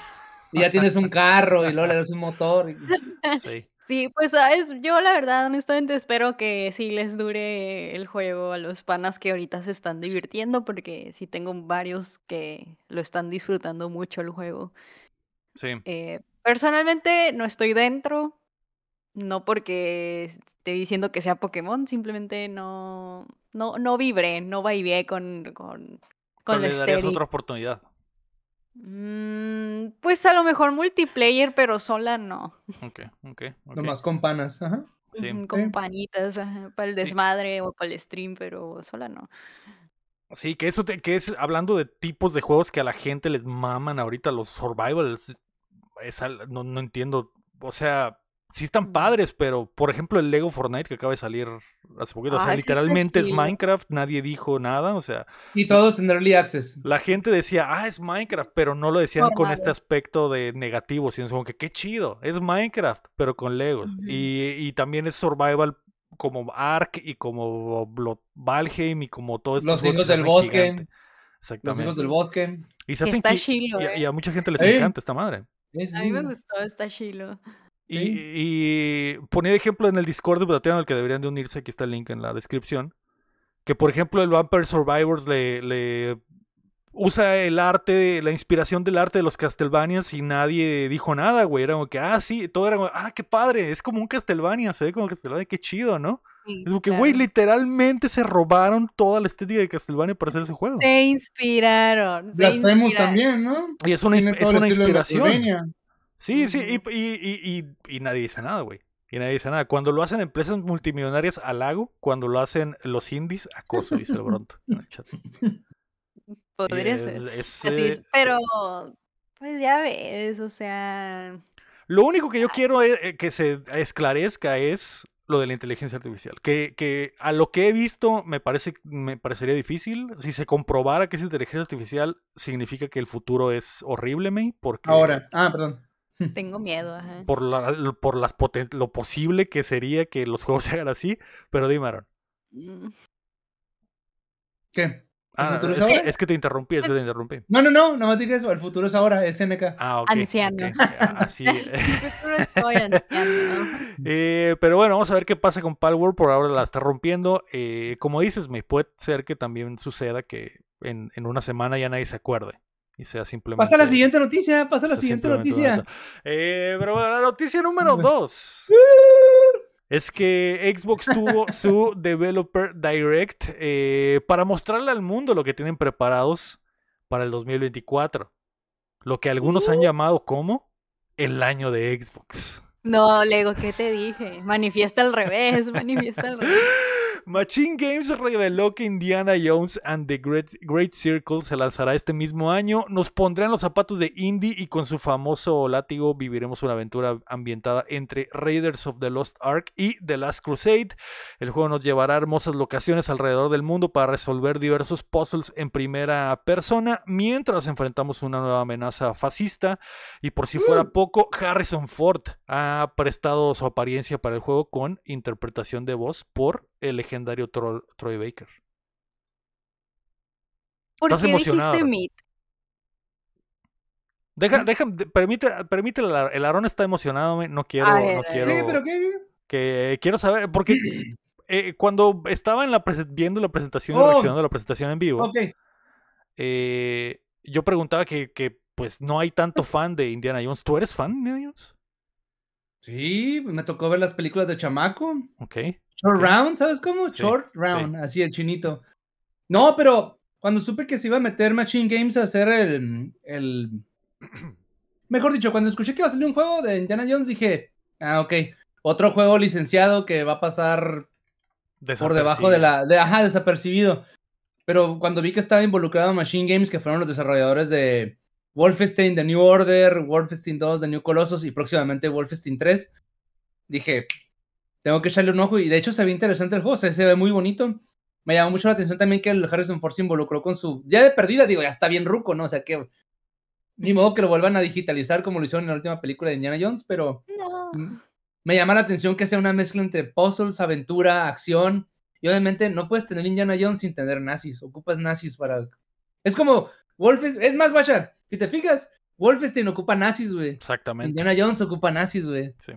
B: Y ya tienes un carro y luego le agregas un motor. y-
A: Sí.
C: Sí, pues sabes, yo la verdad honestamente espero que sí les dure el juego a los panas que ahorita se están divirtiendo, porque sí tengo varios que lo están disfrutando mucho el juego.
A: Sí.
C: Eh, personalmente no estoy dentro, no porque esté diciendo que sea Pokémon, simplemente no, no, no vibré, no vibré con, con,
A: Pero
C: con la
A: le darías otra oportunidad.
C: Mm, pues a lo mejor multiplayer, pero sola no.
A: Ok, ok.
B: Nomás con panas. Ajá.
A: Sí.
C: Con panitas, ajá, para el
A: Sí.
C: desmadre o para el stream, pero sola no.
A: Sí, que eso te- que es hablando de tipos de juegos que a la gente les maman ahorita los survivals. es- es al- no, no entiendo. O sea, sí están padres, pero por ejemplo el Lego Fortnite que acaba de salir hace poquito. o sea, literalmente es. Minecraft, nadie dijo nada. O sea,
B: Y todos en Early Access.
A: la gente decía, ah, es Minecraft, pero no lo decían con este aspecto de negativo, sino como que qué chido, es Minecraft, pero con Legos. Y, y también es survival como Ark y como Valheim y como todo esto.
B: Los hijos del bosque. Los
A: Exactamente.
B: hijos del bosque.
A: Y se
C: Que
A: hacen
C: está
A: qui-
C: chilo,
A: y, a-
C: eh.
A: y a mucha gente les encanta esta madre.
C: A mí me gustó, está chilo.
A: Y,
B: Sí.
A: y ponía de ejemplo en el Discord de Plateano, al que deberían de unirse, aquí está el link en la descripción, que por ejemplo el Vampire Survivors le, le usa el arte, la inspiración del arte de los Castlevanias y nadie dijo nada, güey. Era como que, ah, sí, todo era como, ah, qué padre, es como un Castlevania, se ve como Castlevania, qué chido, ¿no?
C: Sí,
A: Es como que, güey,
C: claro.
A: literalmente se robaron toda la estética de Castlevania para hacer ese juego.
C: Se inspiraron. se
B: Blasphemous
C: inspiraron.
B: también, ¿no?
A: Y es una, es inspiración. Sí, sí, y, y, y, y- nadie dice nada, güey. Y nadie dice nada. Cuando lo hacen empresas multimillonarias, halago. Cuando lo hacen los indies, acoso, dice el Bronto. en el chat.
C: Podría ser.
A: eh, es,
C: Así es, pero pues ya ves, o sea,
A: Lo único que yo quiero eh, eh, que se esclarezca es lo de la inteligencia artificial. Que, que a lo que he visto me parece me parecería difícil. Si se comprobara que es inteligencia artificial, significa que el futuro es horrible, May, porque
B: Ahora. Ah, perdón.
C: tengo miedo, ajá.
A: por, la- por las poten- lo posible que sería que los juegos se hagan así. Pero dime, Aaron.
C: Mm,
B: ¿Qué?
A: Ah,
B: futuro es
A: es, que,
B: ahora?
A: es que te interrumpí, es que te interrumpí.
B: No, no, no, no me digas eso. El futuro es ahora, es SNK.
A: Ah, ok.
C: Anciano.
A: ok, ah, Así.
C: Mi futuro estoy anciano.
A: Eh, pero bueno, vamos a ver qué pasa con Palworld. Por ahora la está rompiendo. Eh, como dices, me puede ser que también suceda que en, en una semana ya nadie se acuerde. Y sea simplemente.
B: Pasa la siguiente noticia, pasa la siguiente noticia.
A: Eh, pero bueno, la noticia número dos. Es que Xbox tuvo su Developer Direct eh, para mostrarle al mundo lo que tienen preparados para el 2024. Lo que algunos han llamado como el año de Xbox.
C: No, Lego, ¿qué te dije? Manifiesta al revés, manifiesta al revés.
A: Machine Games reveló que Indiana Jones and the Great, Great Circle se lanzará este mismo año. Nos pondrán los zapatos de Indy y con su famoso látigo viviremos una aventura ambientada entre Raiders of the Lost Ark y The Last Crusade. El juego nos llevará a hermosas locaciones alrededor del mundo para resolver diversos puzzles en primera persona mientras enfrentamos una nueva amenaza fascista. Y por si fuera poco, Harrison Ford ha prestado su apariencia para el juego con interpretación de voz por el legendario Tro- Troy Baker.
C: ¿Por
A: Estás
C: qué
A: emocionado,
C: dijiste. Meat?
A: Deja, deja, de- permite, permite, el, el Aarón está emocionado, no quiero,
C: ver,
A: no quiero,
B: ¿Qué? ¿Pero qué?
A: que quiero saber, porque eh, cuando estaba en la viendo la presentación y
B: Oh.
A: reaccionando a la presentación en vivo, eh, yo preguntaba que, que, pues no hay tanto fan de Indiana Jones. ¿Tú eres fan de Indiana Jones?
B: Sí, me tocó ver las películas de Chamaco.
A: Ok.
B: Short. Round, ¿sabes cómo?
A: Sí,
B: Short Round, así el chinito. No, pero cuando supe que se iba a meter Machine Games a hacer el, el... Mejor dicho, cuando escuché que iba a salir un juego de Indiana Jones, dije, ah, ok, otro juego licenciado que va a pasar por debajo de la... De, ajá, desapercibido. Pero cuando vi que estaba involucrado Machine Games, que fueron los desarrolladores de Wolfenstein, The New Order, Wolfenstein 2, The New Colossus y próximamente Wolfenstein 3, dije, tengo que echarle un ojo y de hecho se ve interesante el juego, se, se ve muy bonito. Me llamó mucho la atención también que el Harrison Ford se involucró con su... Ya de perdida, digo, ya está bien ruco, ¿no? O sea que... Ni modo que lo vuelvan a digitalizar como lo hicieron en la última película de Indiana Jones, pero
C: No.
B: Me llama la atención que sea una mezcla entre puzzles, aventura, acción. Y obviamente no puedes tener Indiana Jones sin tener nazis. Ocupas nazis para. Es como Wolfenstein. Es más, guacha, si te fijas, Wolfenstein ocupa nazis, güey.
A: Exactamente.
B: Indiana Jones ocupa nazis, güey.
A: Sí.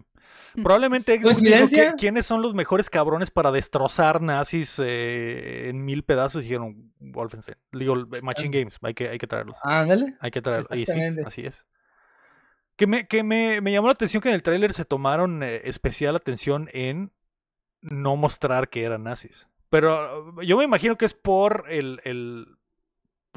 A: Probablemente que- quiénes son los mejores cabrones para destrozar nazis eh, en mil pedazos. Dijeron Wolfenstein. Digo, Machine
B: Ah.
A: Games. Hay que, hay que traerlos.
B: Ándale.
A: Hay que traerlos. Y sí, así es. Que, me, que me, me llamó la atención que en el tráiler se tomaron eh, especial atención en no mostrar que eran nazis. Pero yo me imagino que es por el, el-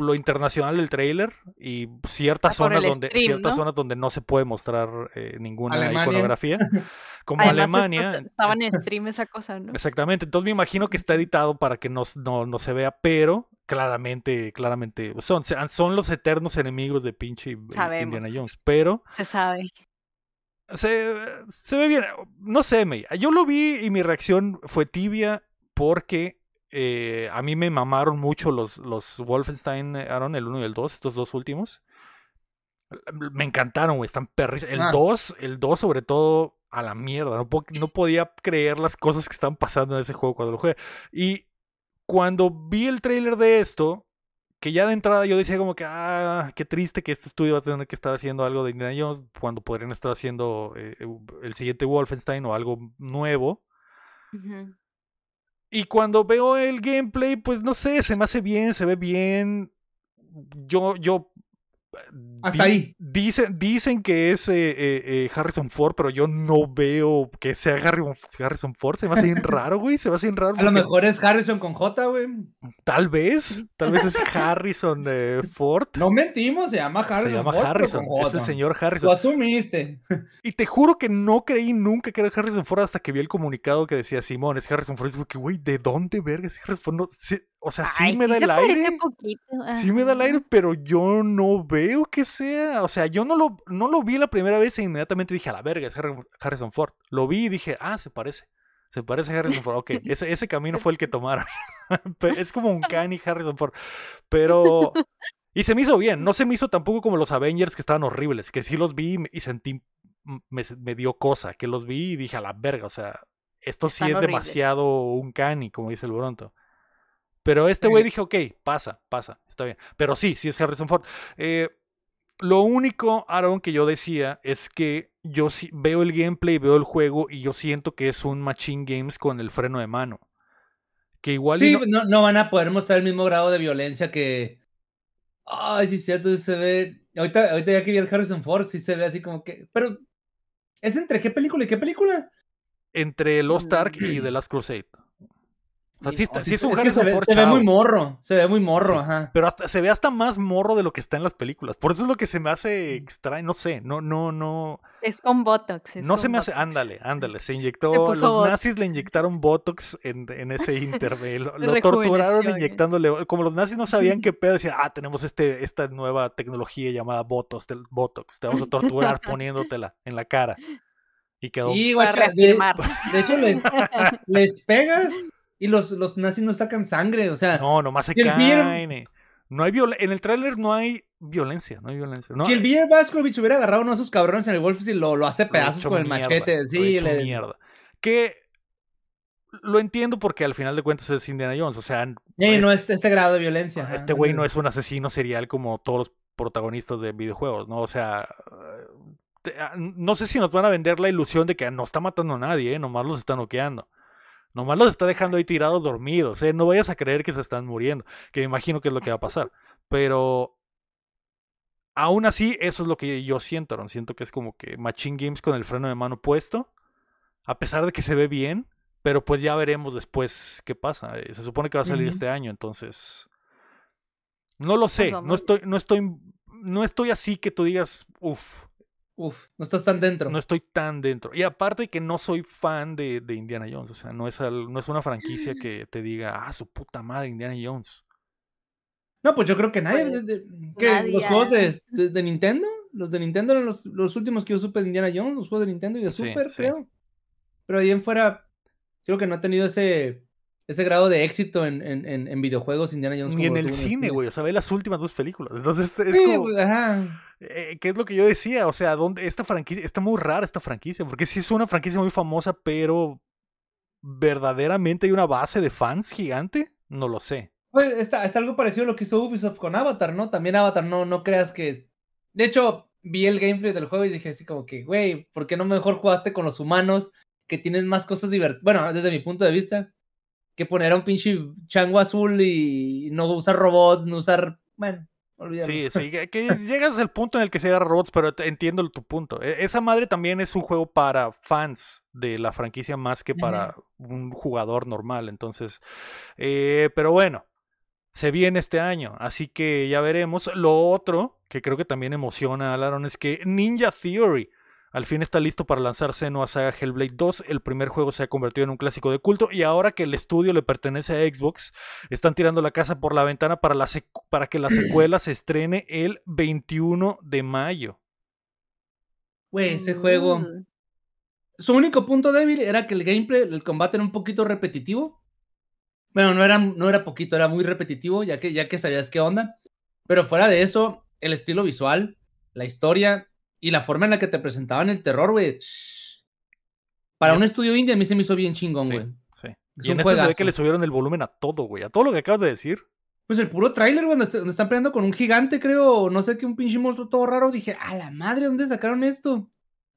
A: lo internacional del tráiler y ciertas
C: Ah,
A: zonas donde
C: stream,
A: ciertas
C: ¿no?
A: zonas donde no se puede mostrar eh, ninguna
B: Alemania.
A: iconografía, como
C: Además,
A: Alemania.
C: esto- estaba en stream esa cosa, ¿no?
A: Exactamente, entonces me imagino que está editado para que no, no, no se vea, pero claramente, claramente son, son los eternos enemigos de pinche eh,
C: Sabemos.
A: Indiana Jones, pero
C: Se sabe.
A: se, se ve bien, no sé, me, yo lo vi y mi reacción fue tibia porque eh, a mí me mamaron mucho los, los Wolfenstein, eh, Aaron, el 1 y el 2, estos dos últimos. Me encantaron, güey, están perris. El
B: Ah.
A: 2, el 2 sobre todo, a la mierda. No, po- no podía creer las cosas que están pasando en ese juego cuando lo jugué. Y cuando vi el tráiler de esto, que ya de entrada yo decía como que, ah, qué triste que este estudio va a tener que estar haciendo algo de Indiana Jones cuando podrían estar haciendo eh, el siguiente Wolfenstein o algo nuevo.
C: Ujú.
A: Y cuando veo el gameplay, pues no sé, se me hace bien, se ve bien. Yo, yo.
B: Hasta
A: di-
B: ahí.
A: Dicen, dicen que es eh, eh, eh, Harrison Ford, pero yo no veo que sea Harry- Harrison Ford. Se me hace bien raro, güey. Se me hace bien raro.
B: A lo mejor es Harrison con J, güey.
A: Tal vez, tal vez es Harrison eh, Ford.
B: No mentimos, se llama Harrison.
A: se llama
B: Ford,
A: Harrison,
B: con
A: es el
B: J.
A: señor
B: Lo
A: Harrison.
B: asumiste.
A: Y te juro que no creí nunca que era Harrison Ford hasta que vi el comunicado que decía Simón, es Harrison Ford. Y dije, güey, ¿de dónde verga es Harrison Ford? No, sí, o sea, sí
C: Ay,
A: me da
C: se
A: el aire.
C: poquito.
A: Sí me da el aire, pero yo no veo que sea. O sea, yo no lo, no lo vi la primera vez e inmediatamente dije, a la verga, es Harrison Ford. Lo vi y dije, ah, se parece. Se parece a Harrison Ford. Ok, ese, ese camino fue el que tomaron. Es como un Kanye Harrison Ford. Pero. Y se me hizo bien. No se me hizo tampoco como los Avengers que estaban horribles. Que sí los vi y sentí. Me, me dio cosa. Que los vi y dije, a la verga. O sea, esto sí es
C: horribles.
A: demasiado un Kanye, como dice el Bronto. Pero este güey
B: Sí.
A: dije, ok, pasa, pasa, está bien. Pero sí, sí es Harrison Ford. Eh, lo único, Aaron, que yo decía es que yo sí veo el gameplay, veo el juego y yo siento que es un Machine Games con el freno de mano. Que igual
B: Sí,
A: no-
B: no, no van a poder mostrar el mismo grado de violencia que. Ay, sí, cierto, se ve. Ahorita, ahorita ya que vi el Harrison Ford, sí se ve así como que. Pero. ¿Es entre qué película y qué película?
A: entre Lost Ark y. The Last Crusade. O sea,
B: Y
A: sí,
B: no,
A: está-
B: sí
A: sí es
B: se-
A: un
B: que
A: Harrison
B: se ve,
A: Ford
B: se ve muy morro. Se ve muy morro,
A: Sí.
B: ajá.
A: Pero hasta, se ve hasta más morro de lo que está en las películas. Por eso es lo que se me hace extraño. No sé, no, no, no.
C: Es con Botox. es
A: No se me hace.
C: Botox.
A: Ándale, ándale. Se inyectó. Los
C: Botox.
A: nazis le inyectaron Botox en, en ese intervelo. Lo torturaron
C: ya.
A: inyectándole. Como los nazis no sabían qué pedo, decían, ah, tenemos este, esta nueva tecnología llamada Botox, del Botox. Te vamos a torturar poniéndotela en la cara. Y quedó.
B: Sí, guacha, de, de hecho, les, les pegas y los, los nazis no sacan sangre. O sea,
A: No, nomás se
B: Y Beer-
A: caen. No hay violencia. En el tráiler no hay violencia. No hay violencia. No,
B: si el Beer Baskovich hubiera agarrado a uno de esos cabrones en el Wolf y lo, lo hace
A: lo he
B: pedazos con el machete.
A: he
B: Sí, le-
A: mierda. Que lo entiendo porque al final de cuentas es Indiana Jones. O sea, pues,
B: no es ese grado de violencia. ajá.
A: este güey no es un asesino serial como todos los protagonistas de videojuegos, ¿no? O sea, ah, no sé si nos van a vender la ilusión de que no está matando a nadie, ¿eh? Nomás los está noqueando. Nomás los está dejando ahí tirados dormidos, ¿eh? No vayas a creer que se están muriendo, que me imagino que es lo que va a pasar. Pero aún así, eso es lo que yo siento, Aaron. Siento que es como que Machine Games con el freno de mano puesto, a pesar de que se ve bien, pero pues ya veremos después qué pasa. Eh, Se supone que va a salir este año, entonces... No lo sé, no estoy, no estoy, no estoy así que tú digas, uff,
B: Uf, no estás tan dentro.
A: no estoy tan dentro. Y aparte que no soy fan de, de Indiana Jones, o sea, no es, al- no es una franquicia que te diga, ah, su puta madre, Indiana Jones.
B: No, pues yo creo que nadie.
C: Pues, nadie,
B: ¿Los juegos de,
C: ajá.
B: de- de Nintendo? Los de Nintendo eran los, los últimos que yo supe de Indiana Jones, los juegos de Nintendo y de
A: Sí,
B: Super,
A: sí.
B: creo. Pero ahí en fuera, creo que no ha tenido ese, ese grado de éxito en, en, en, en videojuegos Indiana Jones.
A: Ni en el cine, güey, o sea, ve las últimas dos películas. Entonces, es
B: Sí,
A: como,
B: pues, ajá.
A: eh, ¿qué es lo que yo decía? O sea, ¿dónde, esta franquicia, está muy rara esta franquicia, porque sí es una franquicia muy famosa, pero verdaderamente hay una base de fans gigante, no lo sé.
B: Pues está, está algo parecido a lo que hizo Ubisoft con Avatar, ¿no? También Avatar, no, no creas que. De hecho, vi el gameplay del juego y dije así como que, güey, ¿por qué no mejor jugaste con los humanos que tienen más cosas divertidas? Bueno, desde mi punto de vista, que poner a un pinche chango azul y no usar robots, no usar. Bueno, olvídalo.
A: Sí, sí, que, que llegas al punto en el que se agarra robots, pero entiendo tu punto. E- Esa madre también es un juego para fans de la franquicia más que para un jugador normal. Entonces, eh, pero bueno, se viene este año, así que ya veremos. Lo otro que creo que también emociona a Laron es que Ninja Theory al fin está listo para lanzarse en nueva saga Hellblade 2. El primer juego se ha convertido en un clásico de culto y ahora que el estudio le pertenece a Xbox, están tirando la casa por la ventana para, la para que la secuela se estrene el 21 de mayo.
B: Güey, ese juego.
C: Mm.
B: Su único punto débil era que el gameplay, el combate era un poquito repetitivo. Bueno, no era, no era poquito, era muy repetitivo, ya que, ya que sabías qué onda. Pero fuera de eso, el estilo visual, la historia y la forma en la que te presentaban el terror, güey. Para un estudio indie a mí se me hizo bien chingón,
A: Sí,
B: güey.
A: sí.
B: Es
A: Y en se ve que le subieron el volumen a todo, güey. A todo lo que acabas de decir.
B: Pues el puro tráiler, donde, se- donde están peleando con un gigante, creo, o no sé qué, un pinche monstruo todo raro. Dije, a la madre, ¿dónde sacaron esto? O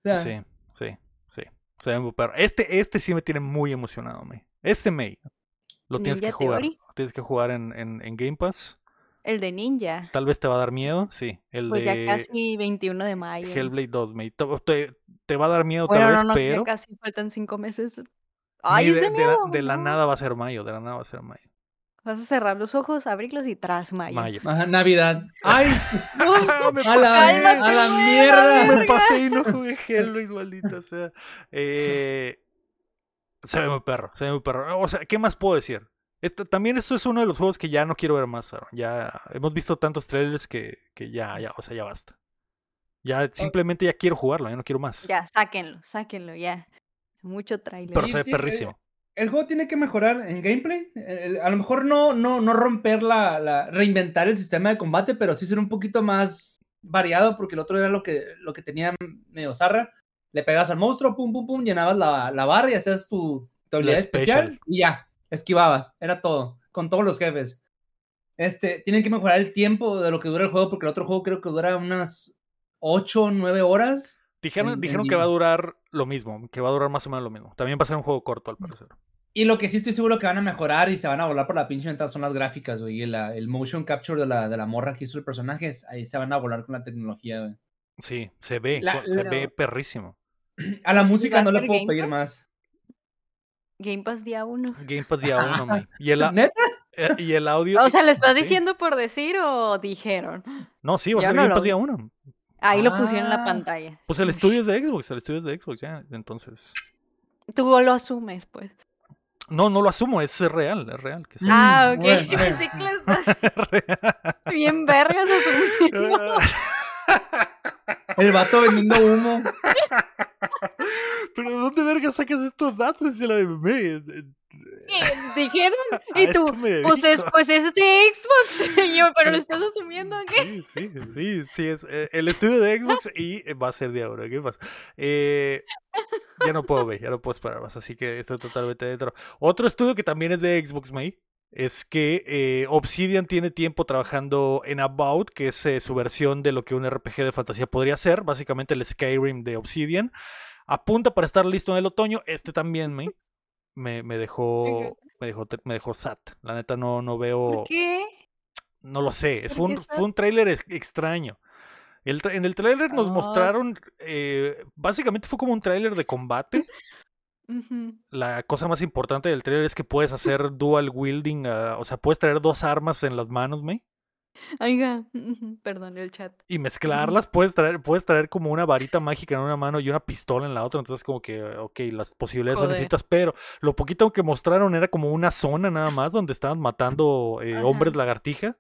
B: sea,
A: Sí, sí, sí. Se ve muy perro. Este, este sí me tiene muy emocionado, May. Este May. Lo tienes que jugar.
C: Theory.
A: Lo tienes que jugar en, en, en Game Pass.
C: El de Ninja.
A: Tal vez te va a dar miedo, sí. El
C: Pues
A: de
C: ya casi 21 de mayo.
A: Hellblade 2, May. Te, te- te va a dar miedo
C: Bueno,
A: tal
C: no,
A: vez,
C: no,
A: pero
C: ya casi faltan cinco meses.
A: May,
C: Ay, es
A: de,
C: de
A: de la,
C: miedo.
A: de la
C: no.
A: nada va a ser mayo. De la nada va a ser mayo.
C: Vas a cerrar los ojos, abrirlos y tras mayo.
A: Mayo.
B: Ajá, Navidad. ¡Ay!
A: me
B: ¡A la,
A: pasé.
B: a la mierda!
A: Me pasé y no jugué Hellblade, maldita sea. Eh, se ve muy perro, se ve muy perro. O sea, ¿qué más puedo decir? Esto, también esto es uno de los juegos que ya no quiero ver más. Aaron. Ya hemos visto tantos trailers que, que ya, ya, o sea, ya basta. Ya simplemente ya quiero jugarlo, ya no quiero más.
C: Ya, sáquenlo, sáquenlo, ya. Mucho trailer.
A: Pero se ve perrísimo.
B: El juego tiene que mejorar en gameplay. El- a lo mejor no, no, no romper la, la- reinventar el sistema de combate, pero sí ser un poquito más variado, porque el otro era lo que, lo que tenía medio zarra. Le pegas al monstruo, pum, pum, pum, llenabas la, la barra y hacías tu, tu habilidad especial
A: special.
B: y ya, esquivabas. Era todo, con todos los jefes. Este, tienen que mejorar el tiempo de lo que dura el juego, porque el otro juego creo que dura unas 8 o 9 horas.
A: Dijeron,
B: en-
A: dijeron
B: en
A: que va a durar lo mismo, que va a durar más o menos lo mismo. También va a ser un juego corto, al parecer.
B: Y lo que sí estoy seguro que van a mejorar y se van a volar por la pinche ventana son las gráficas, güey. Y la- el motion capture de la, de la morra que hizo el personaje, ahí se van a volar con la tecnología, güey.
A: Sí, se ve,
B: La-
A: se
C: la-
A: ve perrísimo.
B: A la música no le puedo pedir más.
C: Game Pass día uno.
A: Game Pass día uno, man. Y el, a-
B: ¿Neta?
A: eh, y el audio.
C: O sea, ¿lo estás
A: sí.
C: diciendo por decir o dijeron?
A: No, sí, va a ser
C: no
A: Game
C: lo
A: Pass día uno.
C: Ahí lo pusieron en la
B: Ah.
C: pantalla.
A: Pues el estudio es de Xbox, el estudio es de Xbox, ya. Entonces.
C: Tú lo asumes, pues.
A: No, no lo asumo, es real, es real. Que sea
C: Ah, ok.
B: bueno.
C: Pensé que lo
A: real.
C: bien vergas asumiendo.
B: El vato vendiendo humo.
A: Pero ¿de dónde verga sacas estos datos? Se la de me.
C: ¿Qué? Dijeron.
A: A
C: Y tú, pues es, pues es de Xbox. Y yo, pero lo estás asumiendo, ¿qué?
A: Sí, sí, sí, sí, es eh, el estudio de Xbox y eh, va a ser de ahora. ¿Qué pasa? Eh, ya no puedo ver, ya no puedo esperar más, así que estoy totalmente dentro. Otro estudio que también es de Xbox, May, es que eh, Obsidian tiene tiempo trabajando en About, que es eh, su versión de lo que un RPG de fantasía podría ser, básicamente el Skyrim de Obsidian. Apunta para estar listo en el otoño. Este también, May, me, me dejó, me dejó, me dejó sat. La neta no, no veo.
C: ¿Por qué?
A: No lo sé, es-
C: ¿Por
A: fue un, fue un tráiler ex- extraño. El en el tráiler nos
C: Ah.
A: mostraron, eh, básicamente fue como un tráiler de combate. La cosa más importante del tráiler es que puedes hacer dual wielding, ah, o sea, puedes traer dos armas en las manos, May,
C: Oiga, perdón el chat.
A: y mezclarlas. Puedes traer, puedes traer como una varita mágica en una mano y una pistola en la otra. Entonces, como que, ok, las posibilidades son infinitas, pero lo poquito que mostraron era como una zona nada más donde estaban matando eh, hombres lagartija.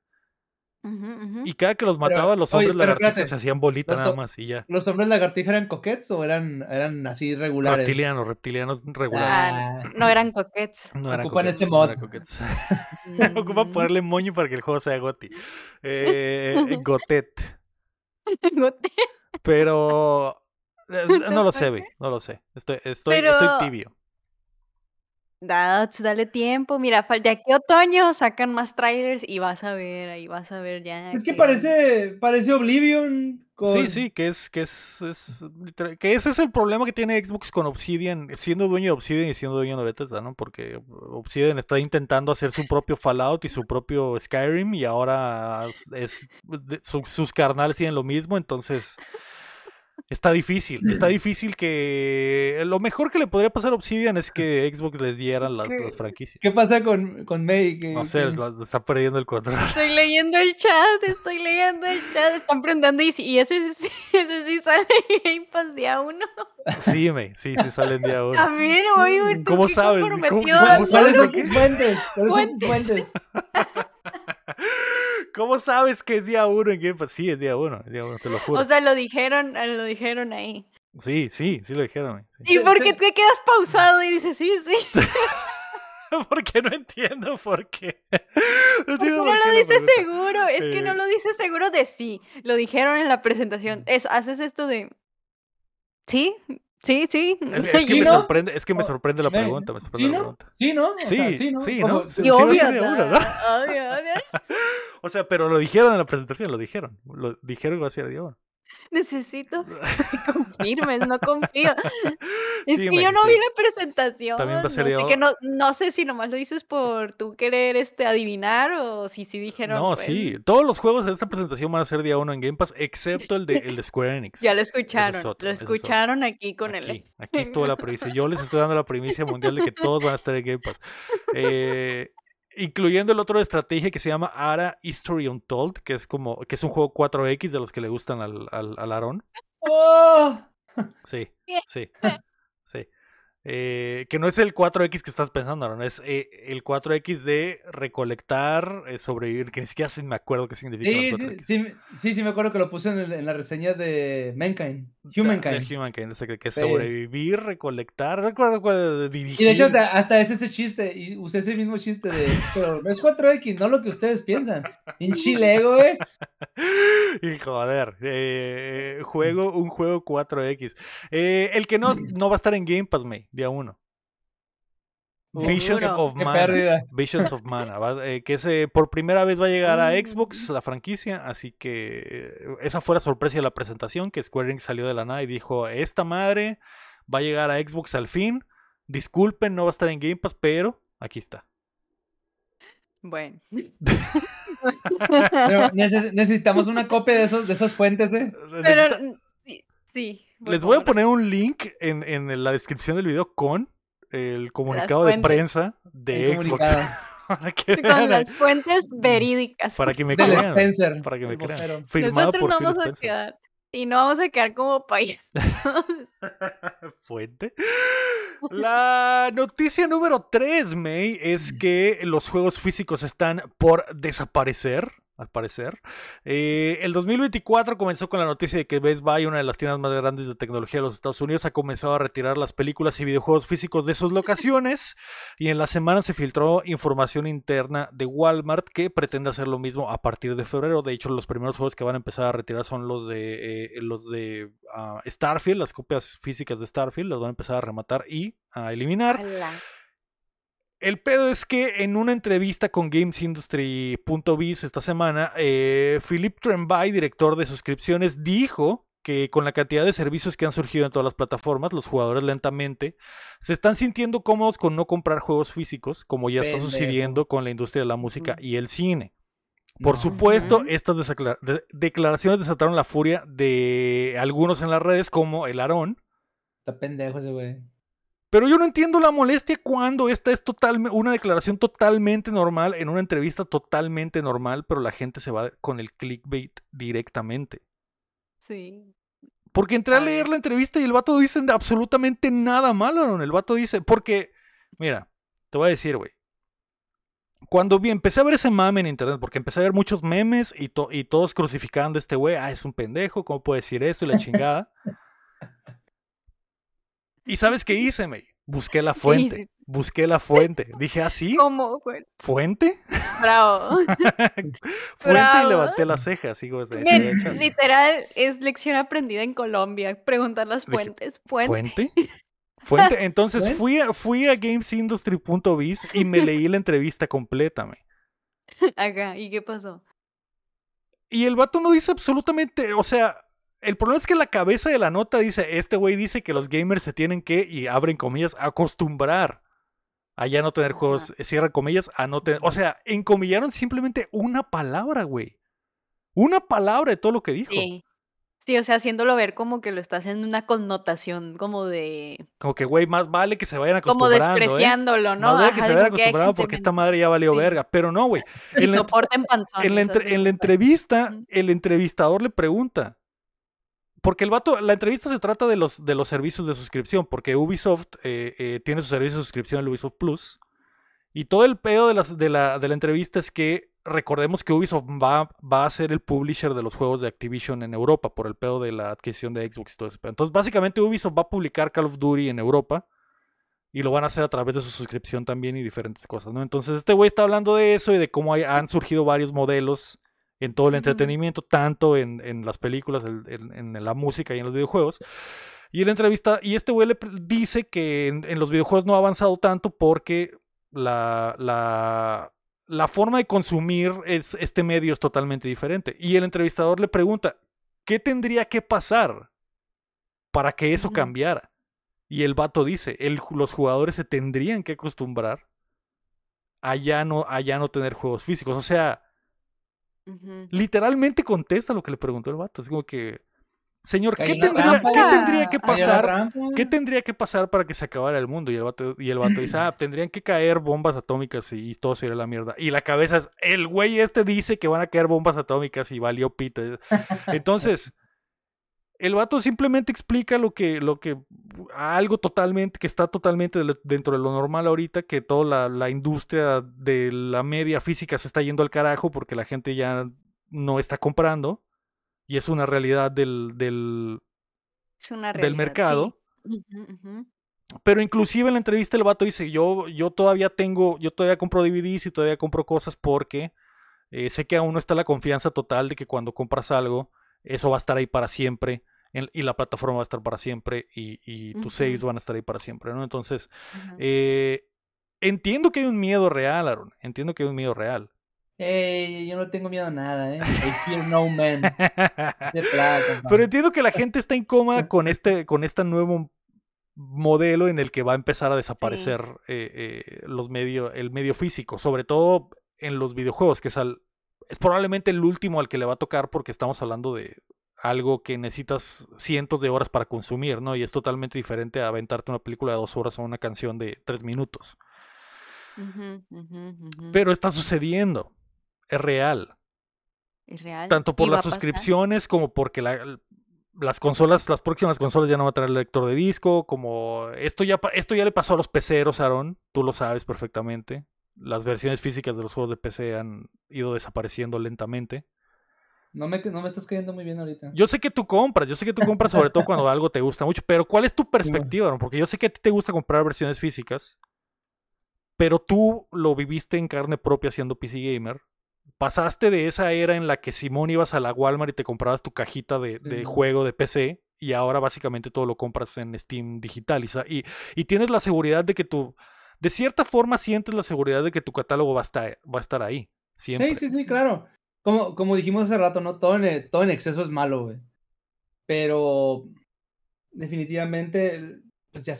A: Y cada que los
B: Pero,
A: mataba, los hombres lagartijas
B: espérate,
A: se hacían bolita nada más y ya.
B: ¿Los hombres lagartija eran coquettes o eran, eran así regulares?
A: Reptilianos, reptilianos regulares.
B: Ah,
C: No eran coquettes.
A: no eran
B: ocupan
A: coquetes,
B: ese
A: no
B: mod.
A: eran coquetes. Ocupan
C: Mm.
A: ponerle moño para que el juego sea goti. Eh, gotet.
C: Gote.
A: Pero eh, no lo sé. No lo sé. Estoy, estoy,
C: Pero-
A: estoy tibio.
C: Dale tiempo. Mira, fal- de aquí a otoño sacan más trailers y vas a ver, ahí vas a ver ya.
B: Es que parece, parece Oblivion con...
A: Sí, sí, que es, que es, es que ese es el problema que tiene Xbox con Obsidian, siendo dueño de Obsidian y siendo dueño de Bethesda, ¿no? Porque Obsidian está intentando hacer su propio Fallout y su propio Skyrim y ahora es, de- su- sus carnales tienen lo mismo, entonces está difícil, está difícil que lo mejor que le podría pasar a Obsidian es que Xbox les dieran las, las franquicias.
B: ¿Qué pasa con, con May? Que-
A: No sé,
B: que-
A: está perdiendo el control.
C: Estoy leyendo el chat, estoy leyendo el chat. Están preguntando y, si- y ese, sí- ese sí sale en Game Pass día uno.
A: Sí, me, sí, sí sale el día uno.
C: También, oye, tú
A: ¿Cómo sabes? ¿Cómo- cómo.
B: ¿Cuáles son
A: ¿Sabes
B: tus fuentes? ¿Cuáles son tus
C: Fuentes.
A: ¿Cómo sabes que es día uno en Game Pass? Sí, es día uno, es día uno, te lo juro.
C: O sea, lo dijeron, eh, lo dijeron ahí.
A: sí, sí, sí lo dijeron. sí.
C: ¿Y por
B: te-
C: qué te quedas pausado y dices, sí, sí?
A: Porque no entiendo por qué. No entiendo
C: no
A: por
C: lo
A: qué la
C: dices
A: pregunta.
C: seguro, es que no
A: Eh.
C: lo dices seguro de sí. Lo dijeron en la presentación. Es, haces esto de. ¿Sí? Sí, sí.
A: Es, es que
B: ¿Sí,
A: me
B: no?
A: sorprende, es que me
B: Oh,
A: sorprende la pregunta, me sorprende
B: ¿Sí,
A: la
B: no?
A: pregunta.
B: Sí, ¿no? O
A: Sí,
B: sea, sí, ¿no?
A: sí, ¿no? Sí,
C: obvio,
A: ¿no?
C: obvio, obvio.
A: O sea, pero lo dijeron en la presentación, lo dijeron. Lo dijeron que va a ser de una.
C: Necesito que confirmes, no confío. Es
A: Sí,
C: que yo no
A: sí.
C: vi la presentación.
A: También va a ser
C: no, sé que no, no sé si nomás lo dices por tú querer este adivinar o si sí dijeron.
A: No,
C: pues,
A: sí. Todos los juegos de esta presentación van a ser día uno en Game Pass, excepto el de, el Square Enix.
C: Ya lo
A: es
C: escucharon.
A: otro,
C: lo
A: es
C: escucharon aquí con el.
A: Aquí, aquí estuvo la primicia. Yo les estoy dando la primicia mundial de que todos van a estar en Game Pass. Eh, incluyendo el otro de estrategia que se llama Ara History Untold, que es como, que es un juego 4X de los que le gustan al, al, al Aarón.
B: ¡Oh!
A: Sí, sí, sí. Eh, que no es el 4X que estás pensando, Aaron, es eh, el 4X de recolectar, eh, sobrevivir, que ni siquiera me acuerdo qué significa.
B: Sí, sí,
A: 4X.
B: sí, sí, sí, me acuerdo que lo puse en, el- en la reseña de Mankind.
A: De
B: Humankind.
A: Humankind, ese que que es sobrevivir, recolectar, no recuerdo cuál, dirigir.
B: Y de hecho hasta, hasta es ese chiste, y usé ese mismo chiste de, pero no es 4X, no lo que ustedes piensan. En Chilego, eh.
A: Y joder, juego, un juego 4X. Eh, el que no, no va a estar en Game Pass, May, día 1. Visions
C: Seguro.
A: of Mana. Visions of Mana. va- eh, que ese por primera vez va a llegar a
C: Mm.
A: Xbox, la franquicia. Así que eh, esa fue la sorpresa de la presentación, que Square Enix salió de la nada y dijo, esta madre va a llegar a Xbox al fin. Disculpen, no va a estar en Game Pass, pero aquí está.
C: Bueno.
B: Pero neces- necesitamos una copia de esos, de esas fuentes, eh.
C: Pero sí,
A: Les voy a poner un link en, en la descripción del video con el comunicado de prensa
B: El
A: de Xbox.
B: comunicado.
A: para, que
C: Con
A: vean,
C: las fuentes verídicas.
A: para que me
B: Del
A: crean.
B: Spencer.
A: Para que me crean.
C: Nosotros no vamos a quedar. Y no vamos a quedar como payasos.
A: Fuente. La noticia número 3, May, es que los juegos físicos están por desaparecer. Al parecer. Eh, el 2024 comenzó con la noticia de que Best Buy, una de las tiendas más grandes de tecnología de los Estados Unidos, ha comenzado a retirar las películas y videojuegos físicos de sus locaciones. y en la semana se filtró información interna de Walmart que pretende hacer lo mismo a partir de febrero. De hecho, los primeros juegos que van a empezar a retirar son los de eh, los de ah, Starfield, las copias físicas de Starfield, las van a empezar a rematar y a eliminar.
C: Ala.
A: El pedo es que en una entrevista con GamesIndustry.biz esta semana, eh, Philip Trembay, director de suscripciones, dijo que con la cantidad de servicios que han surgido en todas las plataformas, los jugadores lentamente se están sintiendo cómodos con no comprar juegos físicos, como ya está sucediendo con la industria de la música y el cine. Por
B: No.
A: supuesto, estas declaraciones desataron la furia de algunos en las redes, como el Aarón,
B: Está pendejo ese güey.
A: Pero yo no entiendo la molestia cuando esta es total, una declaración totalmente normal en una entrevista totalmente normal, pero la gente se va con el clickbait directamente.
C: Sí.
A: Porque entré a leer la entrevista y el vato dice absolutamente nada malo, Aaron. El vato dice, porque, mira, te voy a decir, güey. Cuando vi, empecé a ver ese mame en internet, porque empecé a ver muchos memes y, to- y todos crucificando a este güey, ah, es un pendejo, ¿cómo puede decir eso? Y la chingada. ¿Y sabes qué hice, May? Busqué la fuente. Busqué la fuente. Dije, ¿ah, sí?
C: ¿Cómo? fue?
A: ¿Fuente?
C: Bravo.
A: Fuente y levanté la ceja, así como se
C: Men,
A: se-
C: literal, es lección aprendida en Colombia. Preguntar las
A: Dije,
C: fuentes. Fuente.
A: ¿Fuente? Fuente. Entonces
B: ¿Fuente?
A: fui a, fui a gamesindustry.biz y me leí la entrevista completa.
C: Acá. ¿Y qué pasó?
A: Y el vato no dice absolutamente, o sea, el problema es que la cabeza de la nota dice, este güey dice que los gamers se tienen que, y abren comillas, acostumbrar a ya no tener juegos, eh, cierran comillas, a no tener, o sea, encomillaron simplemente una palabra, güey. Una palabra de todo lo que dijo.
C: Sí. Sí, o sea, haciéndolo ver como que lo está haciendo una connotación como de...
A: Como que, güey, más vale que se vayan
C: Como
A: acostumbrando, ¿eh?
C: despreciándolo, ¿no?
A: Más vale que se vayan
C: como que, "Ay,
A: acostumbrando porque esta madre ya valió
C: Sí.
A: verga. Pero no, güey.
C: y
A: En la,
C: soporten panzones.
A: en la
C: así
A: en la
C: como-
A: entrevista, el entrevistador le pregunta. Porque el vato, la entrevista se trata de los, de los servicios de suscripción, porque Ubisoft eh, eh, tiene su servicio de suscripción, el Ubisoft Plus. Y todo el pedo de, las, de, la, de la entrevista es que recordemos que Ubisoft va, va a ser el publisher de los juegos de Activision en Europa por el pedo de la adquisición de Xbox y todo eso. Entonces, básicamente Ubisoft va a publicar Call of Duty en Europa y lo van a hacer a través de su suscripción también y diferentes cosas, ¿no? Entonces, este güey está hablando de eso y de cómo hay- han surgido varios modelos en todo el entretenimiento, tanto en, en las películas, en, la música y en los videojuegos. Y entrevista, y este güey le dice que en, en los videojuegos no ha avanzado tanto porque la, la, la forma de consumir es, este medio es totalmente diferente. Y el entrevistador le pregunta, ¿qué tendría que pasar para que eso cambiara? Y el vato dice, el, los jugadores se tendrían que acostumbrar a ya no, a ya no tener juegos físicos. O sea, Literalmente contesta lo que le preguntó el vato. Es como que, señor, ¿qué tendría. ¿qué tendría que pasar? ¿Qué tendría que pasar para que se acabara el mundo? Y el vato, y el vato dice, ah, tendrían que caer bombas atómicas y, y todo se iría a la mierda. Y la cabeza es, el güey este dice que van a caer bombas atómicas y valió pita. Entonces, el vato simplemente explica lo que, lo que, algo totalmente, que está totalmente dentro de lo normal ahorita, que toda la, la industria de la media física se está yendo al carajo porque la gente ya no está comprando. Y es una realidad del, del, del mercado.
C: sí.
A: Pero inclusive en la entrevista el vato dice, yo, yo todavía tengo, yo todavía compro DVDs y todavía compro cosas porque eh, sé que aún no está la confianza total de que cuando compras algo, eso va a estar ahí para siempre en- y la plataforma va a estar para siempre y, y tus saves
C: Ujú.
A: van a estar ahí para siempre, ¿no? Entonces, eh, entiendo que hay un miedo real, Aaron, entiendo que hay un miedo real.
B: Ey, yo no tengo miedo a nada, ¿eh? I fear no man. De plata,
A: Pero entiendo que la gente está incómoda con este, con este nuevo modelo en el que va a empezar a desaparecer eh, eh, los medio, el medio físico, sobre todo en los videojuegos, que es, al- es probablemente el último al que le va a tocar porque estamos hablando de algo que necesitas cientos de horas para consumir, ¿no? Y es totalmente diferente a aventarte una película de dos horas o una canción de tres minutos. Pero está sucediendo, es real.
C: Es real.
A: tanto por las suscripciones como porque la- las consolas, las próximas consolas ya no van a traer lector de disco, como esto ya, esto ya le pasó a los peceros, Aaron, tú lo sabes perfectamente. Las versiones físicas de los juegos de PC han ido desapareciendo lentamente.
B: No me, no me estás cayendo muy bien ahorita.
A: Yo sé que tú compras, yo sé que tú compras sobre todo cuando algo te gusta mucho, pero ¿cuál es tu perspectiva? Porque yo sé que a ti te gusta comprar versiones físicas, pero tú lo viviste en carne propia siendo PC Gamer. Pasaste de esa era en la que Simón ibas a la Walmart y te comprabas tu cajita de, de
B: Sí.
A: juego de PC y ahora básicamente todo lo compras en Steam digital y, y, y tienes la seguridad de que tú, de cierta forma sientes la seguridad de que tu catálogo va a estar, ahí, siempre.
B: Sí, sí, sí, claro. Como, como dijimos hace rato, ¿no? Todo en, e- todo en exceso es malo, güey. Pero definitivamente, pues ya,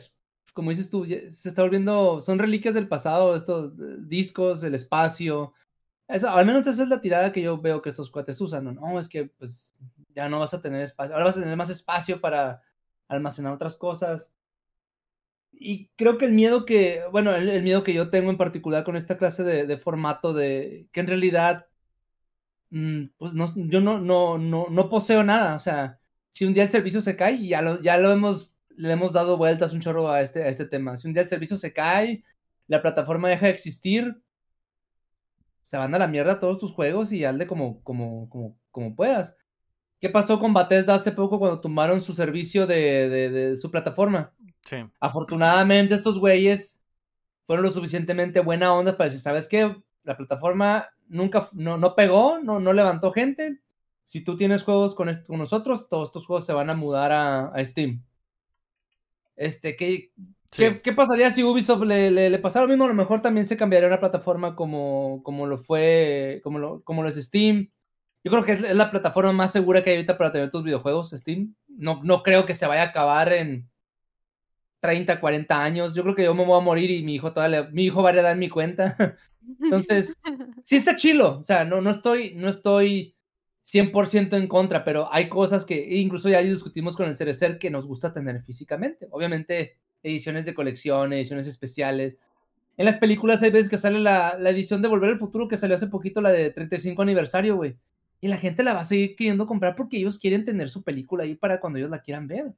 B: como dices tú, se está volviendo, son reliquias del pasado, estos eh, discos, el espacio. Eso, al menos esa es la tirada que yo veo que estos cuates usan, ¿no? No, es que pues ya no vas a tener espacio, ahora vas a tener más espacio para almacenar otras cosas. Y creo que el miedo que, bueno, el, miedo que yo tengo en particular con esta clase de, de formato de que en realidad, mm, pues no, yo no, no, no, no poseo nada. O sea, si un día el servicio se cae, ya lo, ya lo hemos, le hemos dado vueltas un chorro a este, a este tema. Si un día el servicio se cae, la plataforma deja de existir, se van a la mierda todos tus juegos y hazle como, como, como, como puedas. ¿Qué pasó con Bethesda hace poco cuando tumbaron su servicio de, de, de su plataforma?
A: Sí.
B: Afortunadamente estos güeyes fueron lo suficientemente buena onda para decir, ¿sabes qué? La plataforma nunca, no, no pegó, no, no levantó gente. Si tú tienes juegos con, con nosotros, todos estos juegos se van a mudar a, a Steam. Este, ¿qué,
A: Sí.
B: ¿qué, qué pasaría si Ubisoft le, le, le pasara lo mismo? A lo mejor también se cambiaría una plataforma como, como lo fue, como lo, como lo es Steam. Yo creo que es, es la plataforma más segura que hay ahorita para tener tus videojuegos, Steam. No, no creo que se vaya a acabar en 30, 40 años. Yo creo que yo me voy a morir y mi hijo todavía, mi hijo va a heredar mi cuenta. Entonces, sí está chilo. O sea, no, no estoy, no estoy 100% en contra, pero hay cosas que incluso ya discutimos con el Cerecer que nos gusta tener físicamente. Obviamente, ediciones de colección, ediciones especiales. En las películas hay veces que sale la, la edición de Volver al Futuro que salió hace poquito, la de 35 aniversario, güey. Y la gente la va a seguir queriendo comprar porque ellos quieren tener su película ahí para cuando ellos la quieran ver. O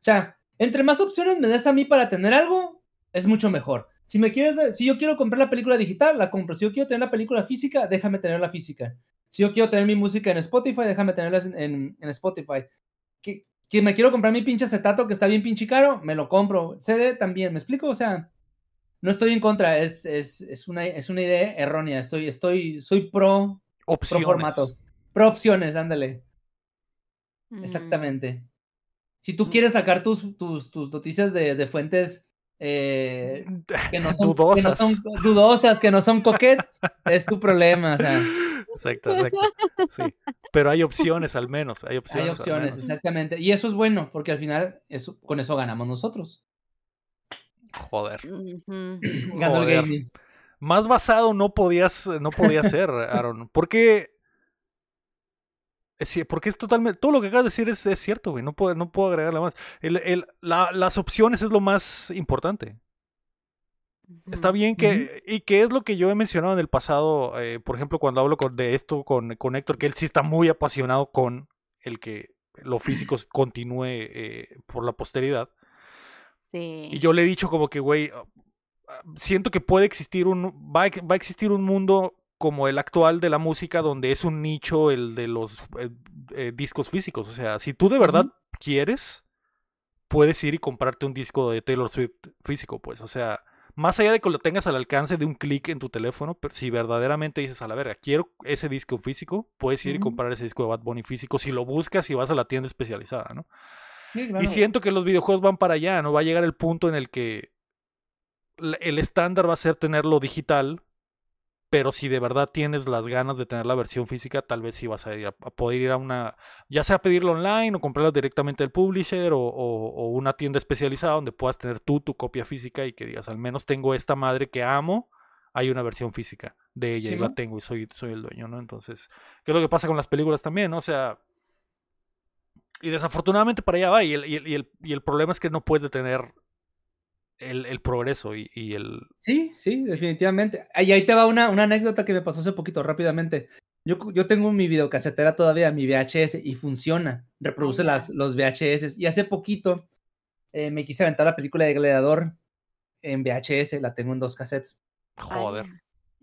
B: sea, entre más opciones me des a mí para tener algo, es mucho mejor. Si me quieres, si yo quiero comprar la película digital, la compro. Si yo quiero tener la película física, déjame tener la física. Si yo quiero tener mi música en Spotify, déjame tenerla en, en, en Spotify. Que, que me quiero comprar mi pinche acetato que está bien pinche caro, me lo compro. CD también, ¿me explico? O sea, no estoy en contra, es, es, es, una, es una idea errónea. Estoy, estoy, soy pro, pro
A: Opciones.
B: formatos, pro opciones, ándale.
C: Mm,
B: Exactamente. Si tú quieres sacar tus, tus, tus noticias de, de fuentes eh, que, no son, que no
A: Dudosas.
B: son dudosas, que no son coquet, es tu problema. O sea,
A: Exacto, exacto. Sí. Pero hay opciones al menos. Hay opciones.
B: hay opciones,
A: menos.
B: exactamente. Y eso es bueno, porque al final eso, con eso ganamos nosotros.
A: Joder.
B: Ganó el gaming.
A: Más basado no podías, no podía ser, Aaron. Porque. Es ci- Porque es totalmente. Todo lo que acabas de decir es, es cierto, güey. No puedo, no puedo agregarle más. El- el- la- las opciones es lo más importante. Está bien que. Y que es lo que yo he mencionado en el pasado. eh, por ejemplo, cuando hablo con- de esto con, con Héctor, que él sí está muy apasionado con el que lo físico continúe eh, por la posteridad.
C: Sí.
A: Y yo le he dicho como que, güey, ah, siento que puede existir un, va a, va a existir un mundo como el actual de la música donde es un nicho el de los eh, eh, discos físicos. O sea, si tú de verdad quieres, puedes ir y comprarte un disco de Taylor Swift físico, pues. O sea, más allá de que lo tengas al alcance de un clic en tu teléfono, pero si verdaderamente dices a la verga, quiero ese disco físico, puedes ir y comprar ese disco de Bad Bunny físico si lo buscas y vas a la tienda especializada, ¿no?
B: Sí, claro.
A: Y siento que los videojuegos van para allá, ¿no? Va a llegar el punto en el que el estándar va a ser tenerlo digital, pero si de verdad tienes las ganas de tener la versión física, tal vez sí vas a, ir a, a poder ir a una, ya sea pedirlo online o comprarlo directamente del publisher o, o- o una tienda especializada donde puedas tener tú tu copia física y que digas, al menos tengo esta madre que amo, hay una versión física de ella y la tengo y soy, soy el dueño, ¿no? Entonces, ¿qué es lo que pasa con las películas también, ¿no? O sea, y desafortunadamente para allá va. Y el, y el, y el, y el problema es que no puedes detener el, el progreso y, y el.
B: Sí, sí, definitivamente. Y ahí te va una, una anécdota que me pasó hace poquito, rápidamente. Yo, yo tengo mi videocasetera todavía, mi VHS, y funciona. Reproduce las, los VHS. Y hace poquito eh, me quise aventar la película de Gladiador en VHS, la tengo en dos cassettes.
A: Joder.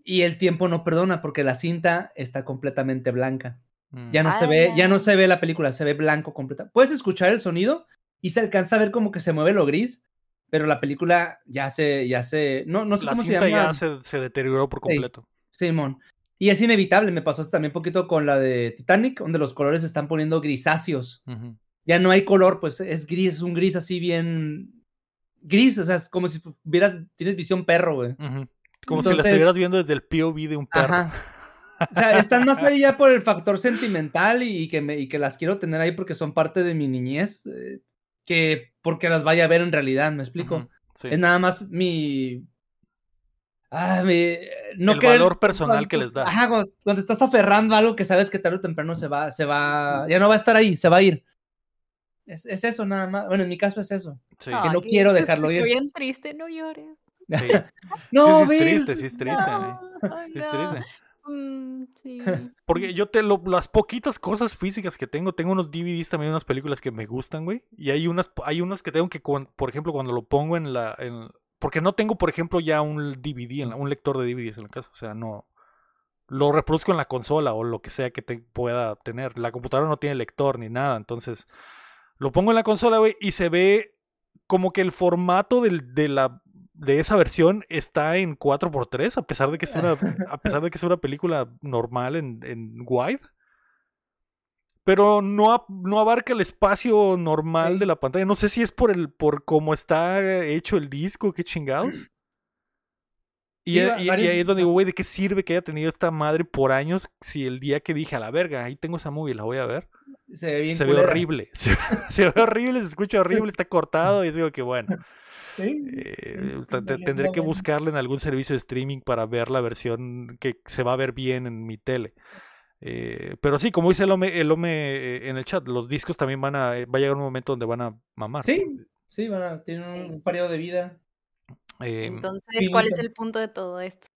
B: Y el tiempo no perdona porque la cinta está completamente blanca.
A: Mm.
B: Ya no se ve, ya no se ve la película, se ve blanco completa. Puedes escuchar el sonido y se alcanza a ver como que se mueve lo gris, pero la película ya se, ya se, no, no sé
A: la
B: cómo se llama.
A: ya se, se deterioró por
B: Sí.
A: completo.
B: Simón. Y es inevitable, me pasó también un poquito con la de Titanic, donde los colores se están poniendo grisáceos. Ya no hay color, pues es gris, es un gris así bien gris, o sea, es como si vieras, tienes visión perro, güey.
A: Como si la estuvieras viendo desde el POV de un perro.
B: Ajá. O sea, están más ahí ya por el factor sentimental y, y que me, y que las quiero tener ahí porque son parte de mi niñez, eh, que porque las vaya a ver en realidad, ¿me explico?
A: Ujú. Sí.
B: Es nada más mi... Ah, mi... No
A: El
B: querer-
A: valor personal que
B: cuando-
A: les das.
B: Ajá, cuando, cuando estás aferrando a algo que sabes que tarde o temprano se va, se va, ya no va a estar ahí, se va a ir. Es, es eso nada más. Bueno, en mi caso es eso.
A: Sí.
B: que no quiero
C: se
B: dejarlo ir.
C: bien triste, no llores.
A: Sí.
B: No,
A: sí es triste, sí es triste,
C: No, ay,
A: Sí es
C: no.
A: triste.
C: Mm, sí.
A: Porque yo te lo, las poquitas cosas físicas que tengo, tengo unos DVDs también, unas películas que me gustan, güey. Y hay unas, hay unas que tengo que, por ejemplo, cuando lo pongo en la, en- porque no tengo, por ejemplo, ya un DVD, un lector de DVDs en la casa. O sea, no, lo reproduzco en la consola o lo que sea que te- pueda tener. La computadora no tiene lector ni nada, entonces lo pongo en la consola, güey, y se ve como que el formato del- de la de esa versión está en 4x3 a pesar de que es una a pesar de que es una película normal en, en wide pero no, no abarca el espacio normal
B: Sí.
A: de la pantalla no sé si es por el por cómo está hecho el disco qué chingados y,
B: Sí, varios-
A: ahí es donde digo, güey, ¿de qué sirve que haya tenido esta madre por años si el día que dije a la verga, ahí tengo esa movie, la voy a ver?
B: Se ve bien
A: se ve horrible. Se, se ve horrible, se escucha horrible, está cortado y digo que bueno.
B: Sí.
A: eh, tendré que
B: vale.
A: buscarle en algún servicio de streaming para ver la versión que se va a ver bien en mi tele. Eh, pero sí, como dice el Ome, el Ome, eh, en el chat, los discos también van a, eh, va a llegar un momento donde van a mamar.
B: Sí, sí, van a, tienen un, un periodo de vida.
A: Eh,
C: Entonces, ¿cuál es el punto de todo esto?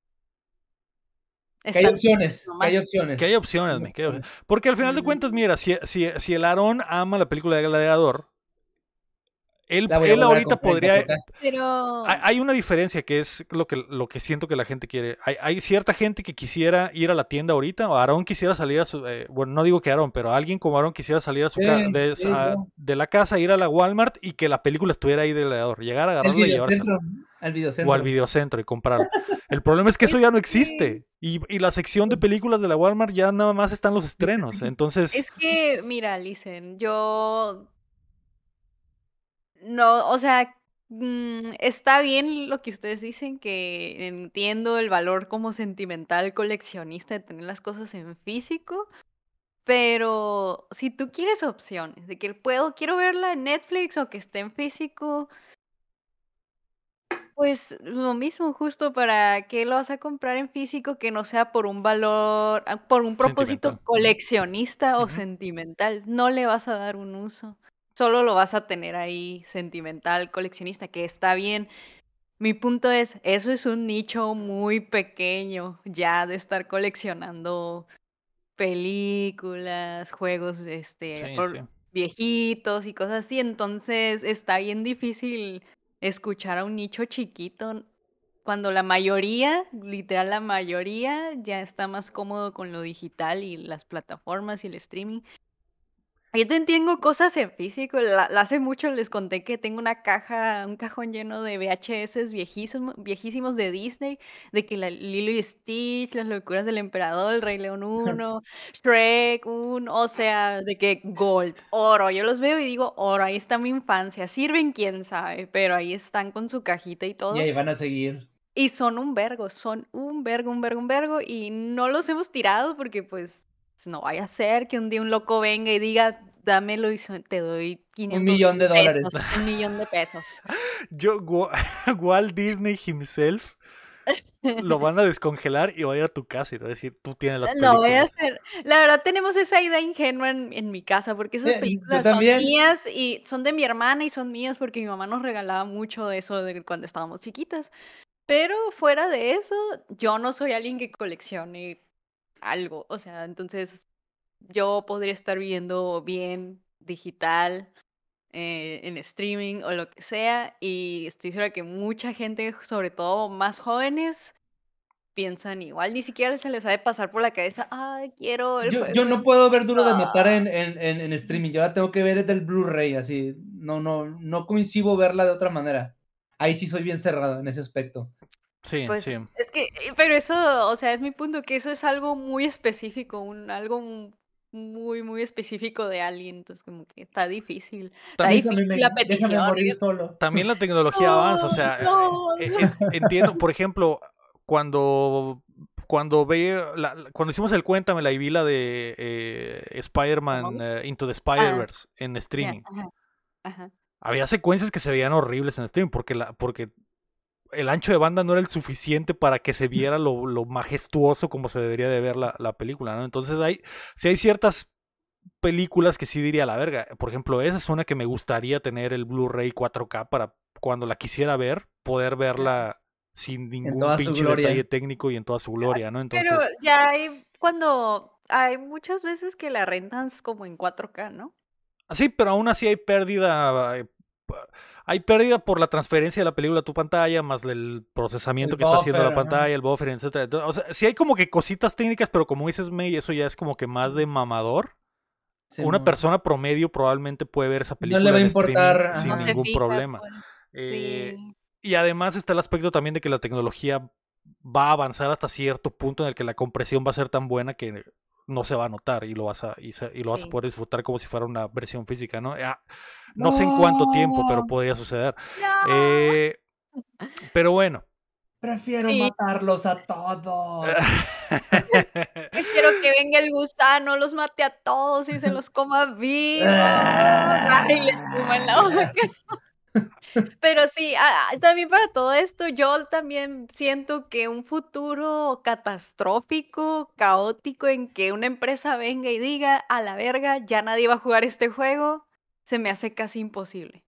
B: Que hay opciones, que hay opciones.
A: que hay opciones,
B: Hay
A: me, que hay
B: opciones.
A: opciones. Porque al final de cuentas, mira, si, si, si el Aarón ama la película de Gladiador, él, él ahorita podría,
B: 4K.
C: Pero
A: Hay, hay una diferencia que es lo que, lo que siento que la gente quiere. Hay, hay cierta gente que quisiera ir a la tienda ahorita, o Aarón quisiera salir a su. eh, bueno, no digo que Aarón, pero alguien como Aarón quisiera salir a su
B: Sí,
A: ca- de,
B: sí,
A: a-
B: yo.
A: de la casa, ir a la Walmart y que la película estuviera ahí de gladiador. Llegar a
B: El
A: agarrarla y llevársela.
B: Al videocentro.
A: O al videocentro y comprarla. El problema es que eso ya no existe. Y, y la sección de películas de la Walmart ya nada más están los estrenos. Entonces.
C: es que, mira, Listen, yo No, o sea, mm, está bien lo que ustedes dicen, que entiendo el valor como sentimental coleccionista de tener las cosas en físico, pero si tú quieres opciones de que puedo, quiero verla en Netflix o que esté en físico, pues lo mismo, justo para qué lo vas a comprar en físico que no sea por un valor, ah, por un propósito coleccionista o sentimental. No le vas a dar un uso. Solo lo vas a tener ahí sentimental, coleccionista, que está bien. Mi punto es, eso es un nicho muy pequeño ya de estar coleccionando películas, juegos, este,
A: Sí, sí.
C: por viejitos y cosas así. Entonces está bien difícil escuchar a un nicho chiquito cuando la mayoría, literal la mayoría, ya está más cómodo con lo digital y las plataformas y el streaming. Yo te tengo cosas en físico. La, la hace mucho les conté que tengo una caja, un cajón lleno de VHS viejísimo- viejísimos de Disney, de que la Lilo y Stitch, Las locuras del emperador, El Rey León 1, Shrek 1, o sea, de que gold, oro. Yo los veo y digo, oro, ahí está mi infancia. Sirven, quién sabe, pero ahí están con su cajita y
B: Y
C: todo.
B: ahí van a seguir.
C: Y son un vergo, son un vergo, un vergo, un vergo, y no los hemos tirado porque pues no vaya a ser que un día un loco venga y diga, dámelo y te doy 500
B: millón de dólares.
C: un millón de pesos.
A: Yo, Wa- Walt Disney himself lo van a descongelar y va a ir a tu casa y te va a decir, tú tienes las
C: No voy a
A: películas.
C: hacer. La verdad tenemos esa idea ingenua en, en mi casa porque esas
B: Eh,
C: películas son mías y son de mi hermana y son mías porque mi mamá nos regalaba mucho de eso de cuando estábamos chiquitas. Pero fuera de eso, yo no soy alguien que coleccione algo. O sea, entonces yo podría estar viendo bien digital, eh, en streaming o lo que sea. Y estoy segura que mucha gente, sobre todo más jóvenes, piensan igual. Ni siquiera se les ha de pasar por la cabeza, ay, quiero el
B: Yo, yo no puedo ver Duro de
C: físico".
B: Matar en, en, en, en streaming. Yo la tengo que ver del Blu-ray, así. No, no, no coincido verla de otra manera. Ahí sí soy bien cerrado en ese aspecto.
A: Sí,
C: Pues
A: sí.
C: es que, eh, pero eso, o sea, es mi punto, que eso es algo muy específico, un, algo mu- muy, muy específico de alguien, entonces como que está difícil, está
A: También,
C: difícil
B: Déjame,
C: la petición.
B: morir solo.
A: también la tecnología avanza, o sea,
C: No,
A: eh,
C: no.
A: eh, entiendo, por ejemplo, cuando cuando ve la- la- cuando hicimos el cuéntamela y vi la de eh, Spider-Man eh, Into the
C: Ah,
A: Spider-Verse en streaming.
C: ajá, ajá.
A: Había secuencias que se veían horribles en streaming porque la porque el ancho de banda no era el suficiente para que se viera lo, lo majestuoso como se debería de ver la, la película, ¿no? Entonces hay, si hay ciertas películas que sí diría la verga. Por ejemplo, esa es una que me gustaría tener el Blu-ray 4K para cuando la quisiera ver, poder verla sin ningún pinche detalle técnico y en toda su gloria, ¿no? Entonces,
C: Pero ya hay, cuando, hay muchas veces que la rentan como en 4K, ¿no?
A: sí, pero aún así hay pérdida. Hay pérdida por la transferencia de la película a tu pantalla, más el procesamiento
B: El
A: que está haciendo la pantalla, el buffer, etcétera. Entonces, O sea, sí hay como que cositas técnicas, pero como dices, May, eso ya es como que más de mamador. Una persona promedio probablemente puede ver esa
B: No
A: película
B: le va a importar,
A: sin
C: No
A: ningún
C: fija,
A: problema.
C: pues,
A: Eh,
C: sí.
A: y además está el aspecto también de que la tecnología va a avanzar hasta cierto punto en el que la compresión va a ser tan buena que no se va a notar y lo vas a, y se- y lo vas a poder disfrutar como si fuera una versión física, ¿no? Ah, no sé en cuánto tiempo, pero podría suceder.
C: No.
A: Eh, pero bueno.
B: Prefiero
C: Sí.
B: matarlos a todos.
C: Quiero que venga el gusano, los mate a todos y se los coma vivos.
B: Ah.
C: Ay, les espuma en la boca. Pero sí, también para todo esto, yo también siento que un futuro catastrófico, caótico, en que una empresa venga y diga, a la verga, ya nadie va a jugar este juego, se me hace casi imposible.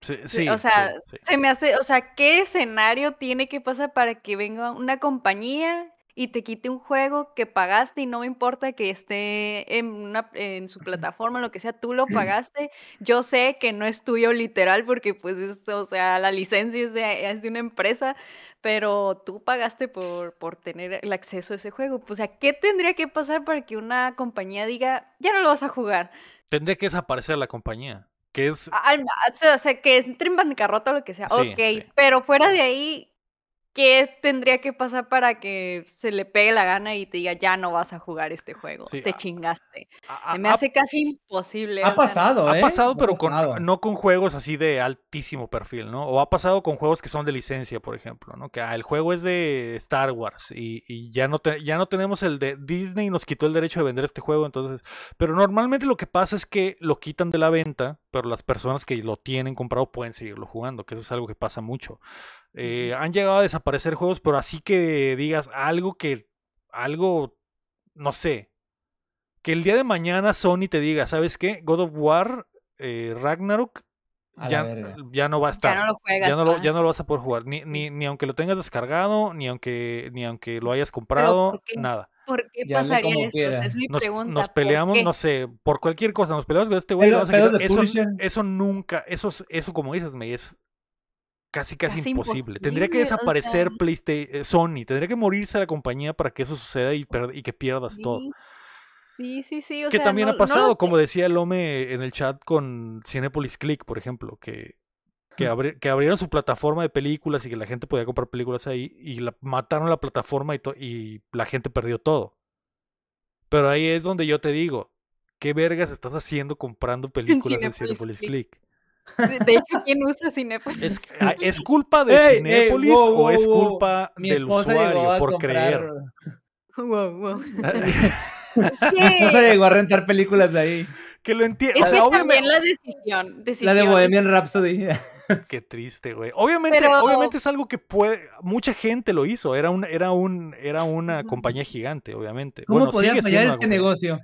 A: Sí,
C: Sí, o sea,
A: sí.
C: se me hace, o sea, ¿qué escenario tiene que pasar para que venga una compañía y te quite un juego que pagaste y no me importa que esté en, una, en su plataforma, lo que sea, tú lo pagaste? Yo sé que no es tuyo literal porque pues, es, o sea, la licencia es de, es de una empresa, pero tú pagaste por, por tener el acceso a ese juego. Pues, o sea, ¿qué tendría que pasar para que una compañía diga, ya no lo vas a jugar?
A: Tendría que desaparecer la compañía. Que es.
C: Al- o sea, o sea, que entre en bancarrota o lo que sea.
A: Sí,
C: ok,
A: sí.
C: pero fuera de ahí, ¿qué tendría que pasar para que se le pegue la gana y te diga, ya no vas a jugar este juego?
A: Sí,
C: te
A: a-
C: chingaste.
A: A-
C: me
A: a-
C: hace casi imposible.
B: Ha pasado,
A: Ha
B: ¿eh?
A: pasado,
B: Ha
A: pero con,
B: pasado.
A: no con juegos así de altísimo perfil, ¿no? O ha pasado con juegos que son de licencia, por ejemplo, ¿no? Que ah, el juego es de Star Wars y, y ya, no te- ya no tenemos el de Disney, nos quitó el derecho de vender este juego, entonces... Pero normalmente lo que pasa es que lo quitan de la venta, pero las personas que lo tienen comprado pueden seguirlo jugando, que eso es algo que pasa mucho. Eh, Han llegado a desaparecer juegos, pero así que digas algo que... Algo... No sé, que el día de mañana Sony te diga, ¿sabes qué? God of War, eh, Ragnarok, ya, ya no va a estar.
C: ya no lo juegas.
A: Ya no, lo,
C: ¿va?
A: ya no lo vas a poder jugar. Ni, ni, ni aunque lo tengas descargado, ni aunque, ni aunque lo hayas comprado,
C: ¿por qué?
A: nada.
C: ¿Por qué pasaría esto?
B: quiera.
C: Es mi
A: Nos,
C: pregunta.
A: nos
C: ¿por
A: peleamos, no sé, por cualquier cosa, nos peleamos con este güey. Vamos a eso, eso nunca, eso, es- eso como dices, me es casi casi
C: Casi
A: imposible. Tendría que
C: o
A: desaparecer
C: sea.
A: PlayStation, Sony, tendría que morirse la compañía para que eso suceda y, per- y que pierdas todo.
C: Sí, sí, sí, o
A: que
C: sea,
A: también
C: no-
A: ha
C: no
A: pasado, como decía el Ome en el chat con Cinepolis Click, por ejemplo, que, que, abri- que abrieron su plataforma de películas y que la gente podía comprar películas ahí y la, mataron la plataforma y, la gente perdió todo. Pero ahí es donde yo te digo, ¿qué vergas estás haciendo comprando películas en Cinepolis
C: Click.
A: Click?
C: De hecho, ¿quién usa Cinepolis?
A: ¿Es, ah, ¿Es culpa de
B: Ey, ey,
A: Cinépolis
B: wow,
A: o
B: wow,
A: es
B: wow.
A: culpa del usuario por
B: comprar-
A: creer?
C: Wow, wow.
B: Mi esposa llegó a rentar películas de ahí.
A: que lo entiendo.
C: Es que también la decisión,
B: La de Bohemian Rhapsody.
A: Qué triste, güey. Obviamente,
C: Pero-
A: obviamente es algo que puede, mucha gente lo hizo. Era un, era un, era una compañía gigante, obviamente.
B: ¿Cómo
A: Bueno,
B: podía fallar este
A: compañía.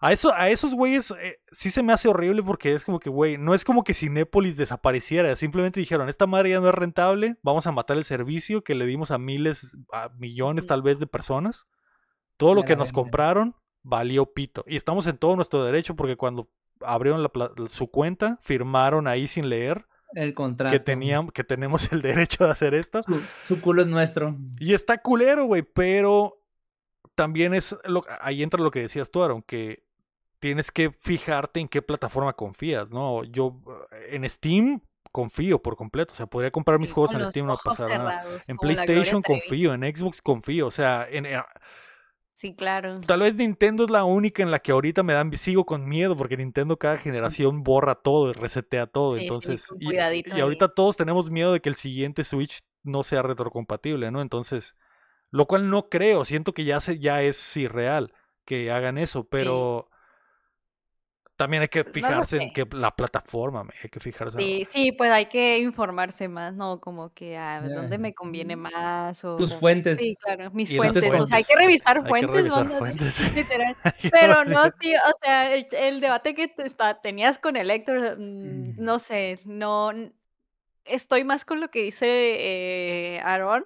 A: A eso, a esos güeyes eh, sí se me hace horrible porque es como que, güey, no es como que Cinépolis desapareciera. Simplemente dijeron, esta madre ya no es rentable, vamos a matar el servicio que le dimos a miles, a millones tal vez de personas. Todo lo que nos compraron valió pito. Y estamos en todo nuestro derecho porque cuando abrieron la su cuenta, firmaron ahí sin leer
B: El contrato.
A: que teníamos, que tenemos el derecho de hacer esto.
B: Su, su culo es nuestro.
A: Y está culero, güey, pero también es lo, ahí entra lo que decías tú, Aaron, que tienes que fijarte en qué plataforma confías, ¿no? Yo eh, en Steam confío por completo, o sea, podría comprar mis
C: Sí,
A: juegos en Steam no pasa nada. En PlayStation confío, en Xbox confío, o sea, en, eh,
C: Sí, claro.
A: tal vez Nintendo es la única en la que ahorita me dan sigo con miedo porque Nintendo cada generación borra todo y resetea todo,
C: Sí, sí,
A: entonces
C: con
A: y-
C: cuidadito
A: y,
C: ahí.
A: ahorita todos tenemos miedo de que el siguiente Switch no sea retrocompatible, ¿no? Entonces, lo cual no creo, siento que ya se ya es irreal que hagan eso, pero también hay que fijarse en que la plataforma, hay que fijarse. en-
C: Sí, sí, pues hay que informarse más, ¿no? Como que a
B: Ya.
C: dónde me conviene más o
B: Tus fuentes.
C: Sí, claro, mis fuentes. O sea, hay que revisar
A: Hay que
C: fuentes,
A: revisar
C: banda,
A: fuentes.
C: literal. Pero
A: sí
C: no, sí, o sea, el, el debate que está, tenías con el Héctor, mm,
B: Mm.
C: no sé, no, estoy más con lo que dice eh, Aaron,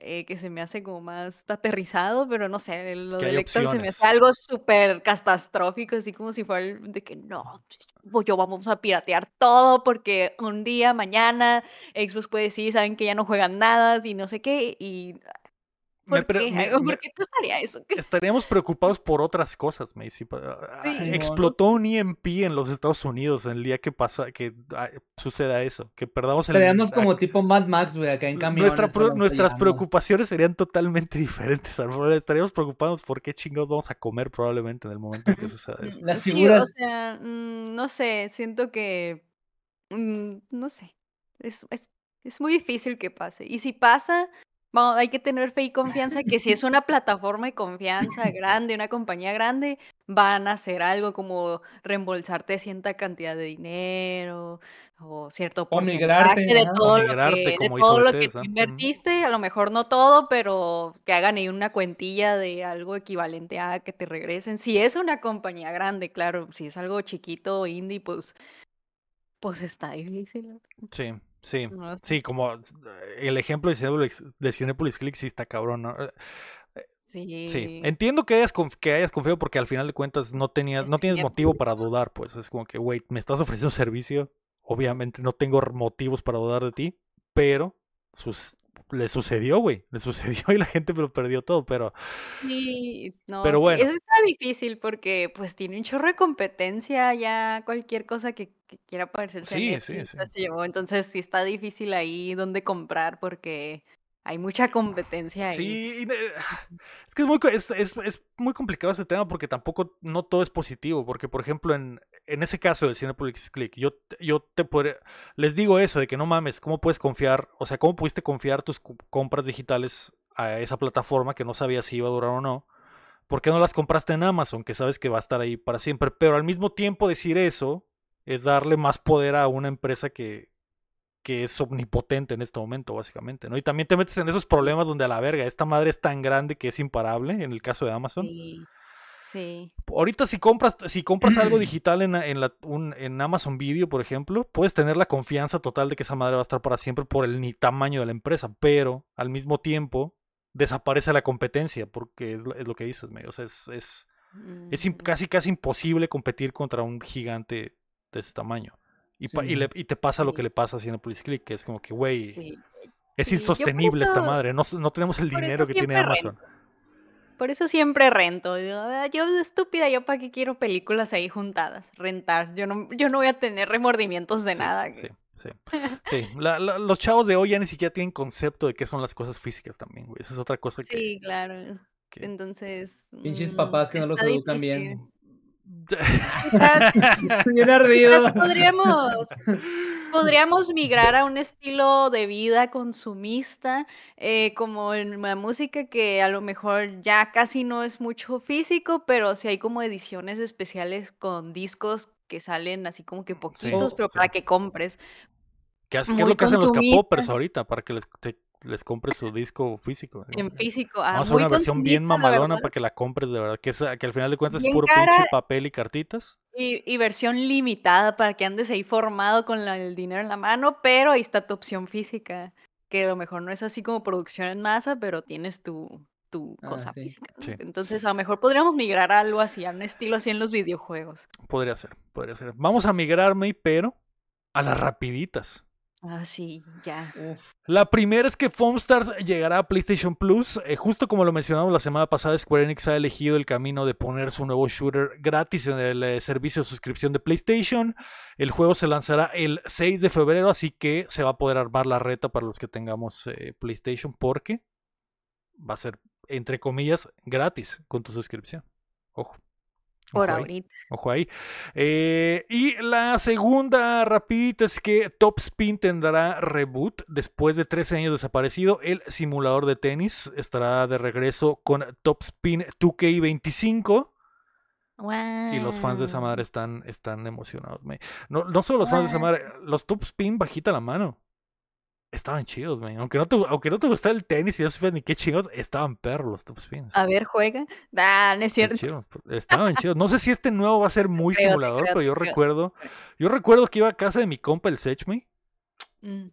C: eh, que se me hace como más aterrizado, pero no sé, lo del Héctor se me hace algo súper catastrófico, así como si fuera el- de que no, pues yo vamos a piratear todo porque un día, mañana, Xbox puede decir, saben que ya no juegan nada y no sé qué, y ¿por qué?
A: me-
C: ¿Por
A: me-
C: qué pasaría eso?
A: Estaríamos preocupados por otras cosas, Macy.
C: Sí.
A: ah. Explotó un EMP en los Estados Unidos el día que pasa, que ah, suceda eso, que perdamos el
B: Estaríamos como
A: ah,
B: tipo Mad Max, güey, acá en camiones.
A: nuestra pro- nuestras preocupaciones serían totalmente diferentes. Estaríamos preocupados por qué chingados vamos a comer probablemente en el momento en que suceda eso.
B: Las
C: Sí,
B: figuras.
C: o sea, mm, no sé, siento que, mm, no sé, es, es, es muy difícil que pase. Y si pasa, vamos, hay que tener fe y confianza que si es una plataforma de confianza grande, una compañía grande, van a hacer algo como reembolsarte cierta cantidad de dinero o cierto porcentaje de todo
A: O
C: lo
A: migrarte,
C: que, de todo lo que invertiste, a lo mejor no todo, pero que hagan ahí una cuentilla de algo equivalente a que te regresen. Si es una compañía grande, claro, si es algo chiquito, indie, pues, pues está difícil.
A: Sí, sí.
C: No.
A: Sí, como eh, el ejemplo de Cinepolis, de Cinepolis Click sí está cabrón, ¿no? Eh,
C: Sí.
A: Sí, entiendo que hayas, que hayas confiado porque al final de cuentas no tenías, no
C: Es
A: tienes motivo para dudar, pues es como que, güey, me estás ofreciendo un servicio, obviamente no tengo motivos para dudar de ti, pero sus- le sucedió, güey, le sucedió y la gente lo perdió todo, pero
C: Sí, no,
A: Pero
C: sí,
A: bueno.
C: Eso está difícil porque pues tiene un chorro de competencia ya cualquier cosa que, que quiera parecerse
A: Sí, sí, sí.
C: se llevó. Entonces sí está difícil ahí donde comprar porque Hay mucha competencia ahí.
A: Sí, es que es muy, es, es- es muy complicado este tema porque tampoco no todo es positivo. Porque, por ejemplo, en, en ese caso de Cinepolis Click, yo, yo te podría- les digo eso de que no mames, ¿cómo puedes confiar? O sea, ¿cómo pudiste confiar tus compras digitales a esa plataforma que no sabías si iba a durar o no? ¿Por qué no las compraste en Amazon, que sabes que va a estar ahí para siempre? Pero al mismo tiempo decir eso es darle más poder a una empresa que, que es omnipotente en este momento, básicamente, ¿no? Y también te metes en esos problemas donde a la verga, esta madre es tan grande que es imparable, en el caso de Amazon.
C: Sí. Sí.
A: Ahorita si compras, si compras algo digital en, en, la- un- en Amazon Video, por ejemplo, puedes tener la confianza total de que esa madre va a estar para siempre por el ni tamaño de la empresa, pero al mismo tiempo desaparece la competencia, porque es, lo- es lo que dices, me- o sea, es, es, es
C: Mm,
A: casi casi imposible competir contra un gigante de ese tamaño. Y, pa- y,
B: Sí.
A: le- y te pasa lo que
C: Sí.
A: le pasa a Cinepolis Click, que es como que, güey,
C: sí.
A: es
C: Sí, yo
A: insostenible esta madre, no, no tenemos el
C: por
A: dinero que tiene Amazon.
C: Por eso siempre rento. Digo, "Ah, yo de estúpida, yo para qué quiero películas ahí juntadas, rentar. Yo no, yo no voy a tener remordimientos de
A: Sí,
C: nada.
A: Sí,
C: que-
A: sí. Sí, la- la- los chavos de hoy ya ni siquiera tienen concepto de qué son las cosas físicas también, güey. Esa es otra cosa que...
C: Sí, claro.
A: que-
C: Entonces.
B: Pinches
C: mm,
B: papás que no los educan
C: difícil.
B: bien.
C: Quizás,
B: Bien ardido.
C: quizás podríamos, podríamos migrar a un estilo de vida consumista, eh, como en la música, que a lo mejor ya casi no es mucho físico, pero sí hay como ediciones especiales con discos que salen así como que poquitos, pero
A: sí.
C: para que compres.
A: ¿Qué, es lo que hacen los capopers ahorita para que les, te- les compres su disco físico?
C: En físico. ah,
A: Vamos a hacer una versión bien mamalona para que la compres de verdad. Que, es- que al final de cuentas es puro
C: cara.
A: pinche papel y cartitas.
C: Y, y versión limitada para que andes ahí formado con la- el dinero en la mano, pero ahí está tu opción física, que a lo mejor no es así como producción en masa, pero tienes tu, tu
B: Ah,
C: cosa
B: sí.
C: física. Entonces a lo mejor podríamos migrar a algo así, a un estilo así en los videojuegos.
A: Podría ser, podría ser. Vamos a migrarme, pero a las rapiditas.
C: Ah, sí, ya.
A: La primera es que Foamstars llegará a PlayStation Plus. Eh, justo como lo mencionamos la semana pasada, Square Enix ha elegido el camino de poner su nuevo shooter gratis en el eh, servicio de suscripción de PlayStation. El juego se lanzará el 6 de febrero, así que se va a poder armar la reta para los que tengamos eh, PlayStation, porque va a ser, entre comillas, gratis con tu suscripción. Ojo.
C: Por
A: Ojo ahí.
C: ahorita.
A: Ojo ahí. Eh, y la segunda rapidita es que Top Spin tendrá reboot después de 13 años desaparecido. El simulador de tenis estará de regreso con Top Spin 2K25 y los fans de esa madre están, están emocionados. No, no solo los fans de esa madre, los Top Spin bajita la mano. Estaban chidos, man. Aunque no te, aunque no te gustara el tenis y no supieras ni qué chingos, estaban perros los Top Spins.
C: A ver, juega. Ah, no es
A: Estaban
C: cierto.
A: chidos, Estaban chidos. No sé si este nuevo va a ser muy
C: creo,
A: simulador,
C: creo,
A: pero yo
C: creo.
A: recuerdo, yo recuerdo que iba a casa de mi compa el Sechme,
C: Mm.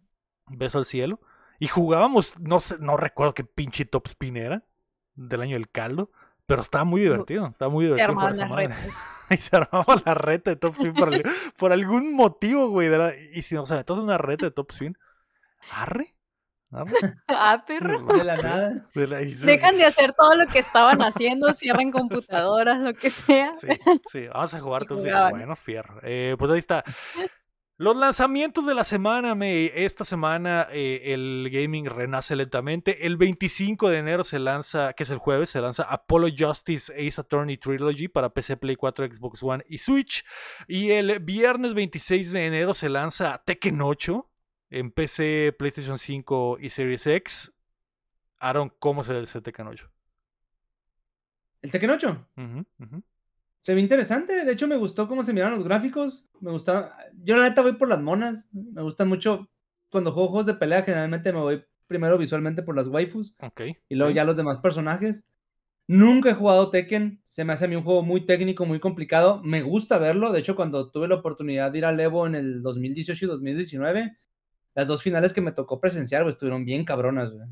A: beso al cielo, y jugábamos, no sé, no recuerdo qué pinche top spin era, del año del caldo, pero estaba muy divertido, estaba muy
C: Se
A: divertido por
C: armaban las
A: madre.
C: retas.
A: Y se armaba la reta de top spin por, al- por algún motivo, güey. la- y si nos aventamos una reta de top spin, arre, arre.
C: Ah, perro.
B: De la nada.
A: De la-
C: Dejan de hacer todo lo que estaban haciendo, cierran computadoras, lo que sea.
A: Sí, sí, vamos a jugar
C: jugaban.
A: Bueno, fierro. Eh, pues ahí está. Los lanzamientos de la semana, me, esta semana eh, el gaming renace lentamente. El 25 de enero se lanza, que es el jueves, se lanza Apollo Justice Ace Attorney Trilogy para PC, Play 4, Xbox One y Switch. Y el viernes 26 de enero se lanza Tekken 8 en PC, PlayStation 5 y Series X. Aaron, ¿cómo se ve el Tekken 8?
B: El Tekken 8.
A: Ujú, ujú.
B: Se ve interesante. De hecho, me gustó cómo se miraron los gráficos. Me gustaba. Yo, la neta, voy por las monas. Me gusta mucho. Cuando juego juegos de pelea, generalmente me voy primero visualmente por las waifus
A: Ok.
B: y luego ya los demás personajes. Nunca he jugado Tekken. Se me hace a mí un juego muy técnico, muy complicado. Me gusta verlo. De hecho, cuando tuve la oportunidad de ir al Evo en el 2018 y 2019, las dos finales que me tocó presenciar, güey, estuvieron bien cabronas, güey.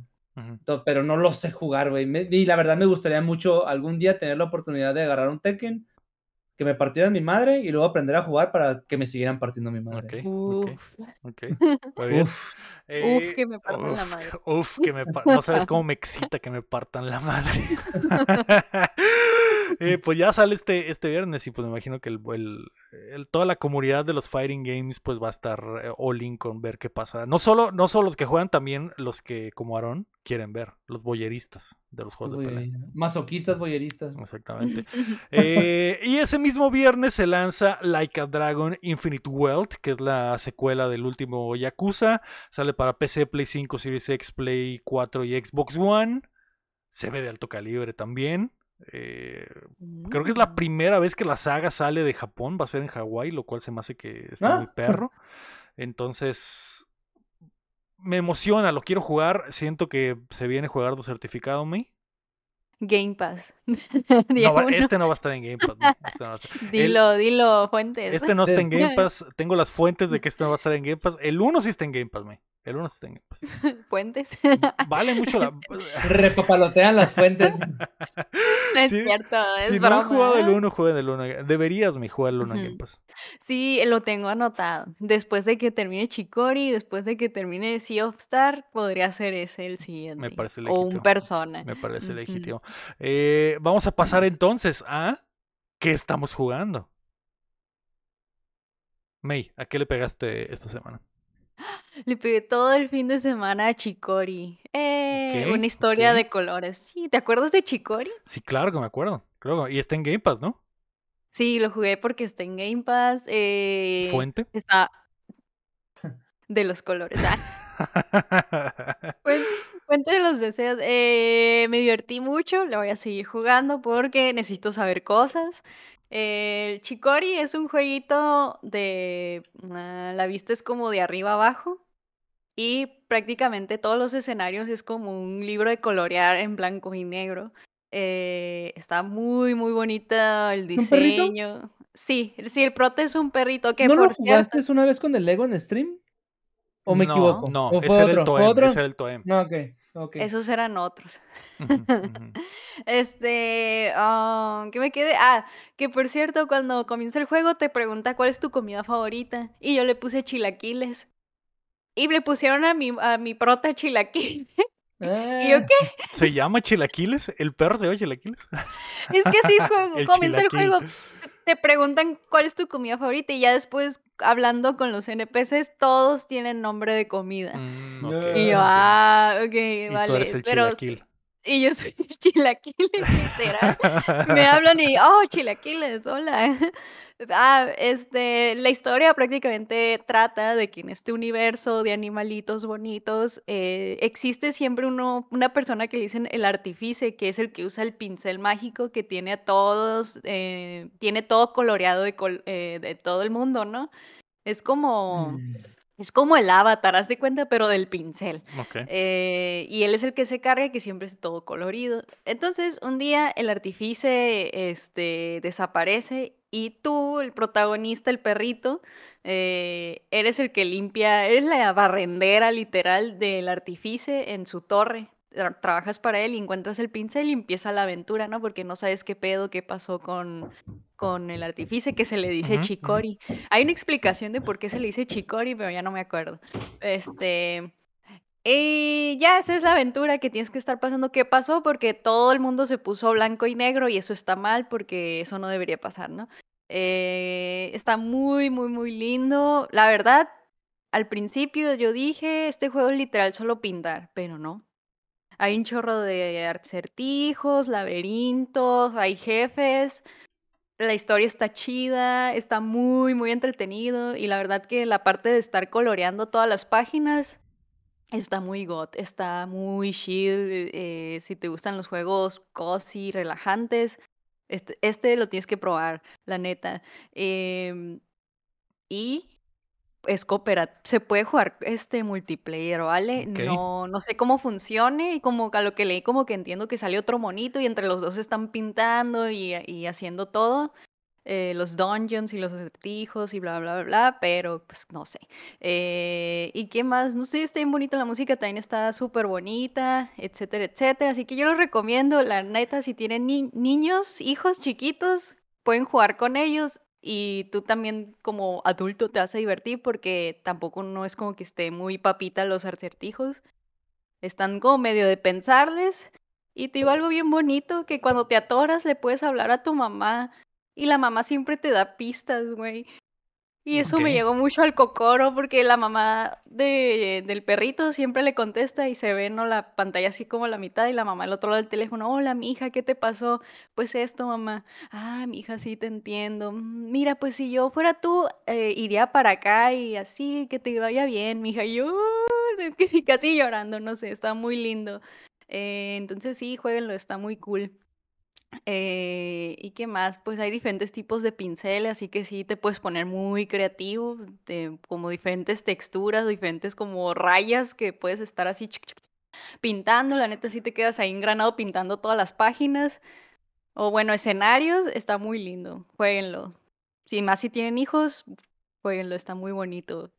B: Pero no lo sé jugar, güey. Y la verdad me gustaría mucho algún día tener la oportunidad de agarrar un Tekken, que me partieran mi madre y luego aprender a jugar para que me siguieran partiendo mi madre.
A: Ok, ok, muy bien.
B: Uf,
A: Eh,
C: que me partan la
A: uf,
C: madre.
A: Uf, que me par- no sabes cómo me excita que me partan la madre. Eh, pues ya sale este, este viernes y pues me imagino que el, el- el- toda la comunidad de los fighting games pues va a estar eh, all in con ver qué pasa. No solo, no solo los que juegan, también los que como Aaron quieren ver, los boyeristas de los juegos de pelea.
B: Masoquistas, boyeristas.
A: Exactamente. Eh, y ese mismo viernes se lanza Like a Dragon Infinite Wealth, que es la secuela del último Yakuza. Sale para PC, Play 5, Series X, Play 4 y Xbox One. Se ve de alto calibre también. Eh, creo que es la
C: Mm.
A: primera vez que la saga sale de Japón. Va a ser en Hawái, lo cual se me hace que está muy
B: Ah.
A: perro. Entonces, me emociona, lo quiero jugar. Siento que se viene jugar certificado, me.
C: Game Pass.
A: No, este no va a estar en Game Pass. no, este no. El-
C: Dilo, dilo, fuentes.
A: Este no está en Game. Pass. Tengo las fuentes de que este no va a estar en Game Pass. El 1 sí está en Game Pass, me. El 1 sí está en Game Pass.
C: Fuentes.
A: Vale mucho la.
B: Repapalotean las fuentes.
C: No es
A: Sí,
C: cierto, es
A: si no han jugado el 1, jueguen el 1. Deberías, me jugar el 1 en Game
C: Ujú.
A: Pass.
C: Sí, lo tengo anotado. Después de que termine Chicori, después de que termine Sea of Star, podría ser ese el siguiente.
A: parece
C: O un
A: legítimo.
C: persona.
A: Me parece legítimo. Eh, vamos a pasar entonces a. ¿Qué estamos jugando? May, ¿a qué le pegaste esta semana?
C: Le pegué todo el fin de semana a Chicori. Eh, una historia de colores. Sí, ¿te acuerdas de Chicori?
A: Sí, claro que me acuerdo. Creo, y está en Game Pass, ¿no?
C: Sí, lo jugué porque está en Game Pass. eh,
A: Fuente.
C: Está de los colores. Ah, Fuente de los deseos. eh, me divertí mucho, le voy a seguir jugando porque necesito saber cosas. El Chicori es un jueguito de... ah, la vista es como de arriba abajo y prácticamente todos los escenarios es como un libro de colorear en blanco y negro. Eh, está muy, muy bonita el diseño. Sí, sí, el prote es un perrito que
B: ¿No lo
C: cierto...
B: jugaste una vez con el Lego en stream? ¿O me
A: no,
B: equivoco?
A: No,
B: ¿O
A: ese
B: fue
A: era el
B: otro? ¿Fue
A: Toem.
B: otro?
A: Ese era el Toem.
B: No, ok, ok.
C: Esos eran otros. Este, ah, ¿qué me quedé? Ah, que por cierto, cuando comienza el juego te pregunta cuál es tu comida favorita. Y yo le puse chilaquiles. Y le pusieron a mi, a mi prota chilaquiles. ¿Y yo
B: Ah,
C: qué?
A: ¿Se llama Chilaquiles? ¿El perro se llama Chilaquiles?
C: Es que así es como
A: El
C: comienza el juego. Te, preguntan cuál es tu comida favorita. Y ya después, hablando con los NPCs, todos tienen nombre de comida.
A: Mm,
C: Y yo, ah, ok,
A: Y
C: vale.
A: tú eres el
C: pero
A: chilaquil.
C: Y yo soy chilaquiles, literal. Me hablan y, oh, chilaquiles, hola. Ah, este, la historia prácticamente trata de que en este universo de animalitos bonitos eh, existe siempre uno, una persona que dicen el artífice, que es el que usa el pincel mágico que tiene a todos, eh, tiene todo coloreado de, col- eh, de todo el mundo, ¿no? Es como,
B: mm,
C: es como el avatar, haz de cuenta, pero del pincel. Eh, y él es el que se carga, que siempre es todo colorido. Entonces, un día el artífice este, desaparece y tú, el protagonista, el perrito, eh, eres el que limpia, eres la barrendera literal del artífice en su torre. Tra- Trabajas para él y encuentras el pincel y empieza la aventura, ¿no? Porque no sabes qué pedo, qué pasó con, con el artífice que se le dice
A: ujú.
C: Chicori. Hay una explicación de por qué se le dice Chicori, pero ya no me acuerdo. Este. Y ya esa es la aventura que tienes que estar pasando. ¿Qué pasó? Porque todo el mundo se puso blanco y negro y eso está mal porque eso no debería pasar, ¿no? Eh, está muy, muy, muy lindo. La verdad, al principio yo dije, este juego es literal solo pintar, pero no. Hay un chorro de acertijos, laberintos, hay jefes. La historia está chida, está muy, muy entretenido y la verdad que la parte de estar coloreando todas las páginas está muy got, está muy chill. eh, si te gustan los juegos cozy, relajantes, este, este lo tienes que probar, la neta. Em, y es cooperativo, se puede jugar este multiplayer, ¿vale? No, no sé cómo funcione, y como a lo que leí, como que entiendo que sale otro monito y entre los dos están pintando y, y haciendo todo, eh, los dungeons y los acertijos y bla, bla, bla, bla, pero pues no sé. Eh, ¿y qué más? No sé, está bien bonita la música, también está súper bonita, etcétera, etcétera. Así que yo lo recomiendo, la neta, si tienen ni- niños, hijos chiquitos, pueden jugar con ellos y tú también como adulto te vas a divertir porque tampoco no es como que esté muy papita los acertijos. Están como medio de pensarles Y te digo algo bien bonito, que cuando te atoras le puedes hablar a tu mamá y la mamá siempre te da pistas, güey. Y eso me llegó mucho al cocoro porque la mamá de, del perrito siempre le contesta y se ve, ¿no? La pantalla así como la mitad y la mamá al otro lado del teléfono, hola, mija, ¿qué te pasó? Pues esto, mamá. Ah, mija, sí te entiendo. "Mm, Mira, pues si yo fuera tú, eh, iría para acá y así, que te vaya bien, mija. Y yo, casi llorando, no sé, está muy lindo. Eh, entonces sí, jueguenlo, está muy cool. Eh, ¿y qué más? Pues hay diferentes tipos de pinceles, así que sí te puedes poner muy creativo, de- como diferentes texturas, diferentes como rayas que puedes estar así pintando. La neta sí te quedas ahí engranado pintando todas las páginas. O bueno, escenarios, está muy lindo. Jueguenlo. Si más si tienen hijos, jueguenlo, está muy bonito.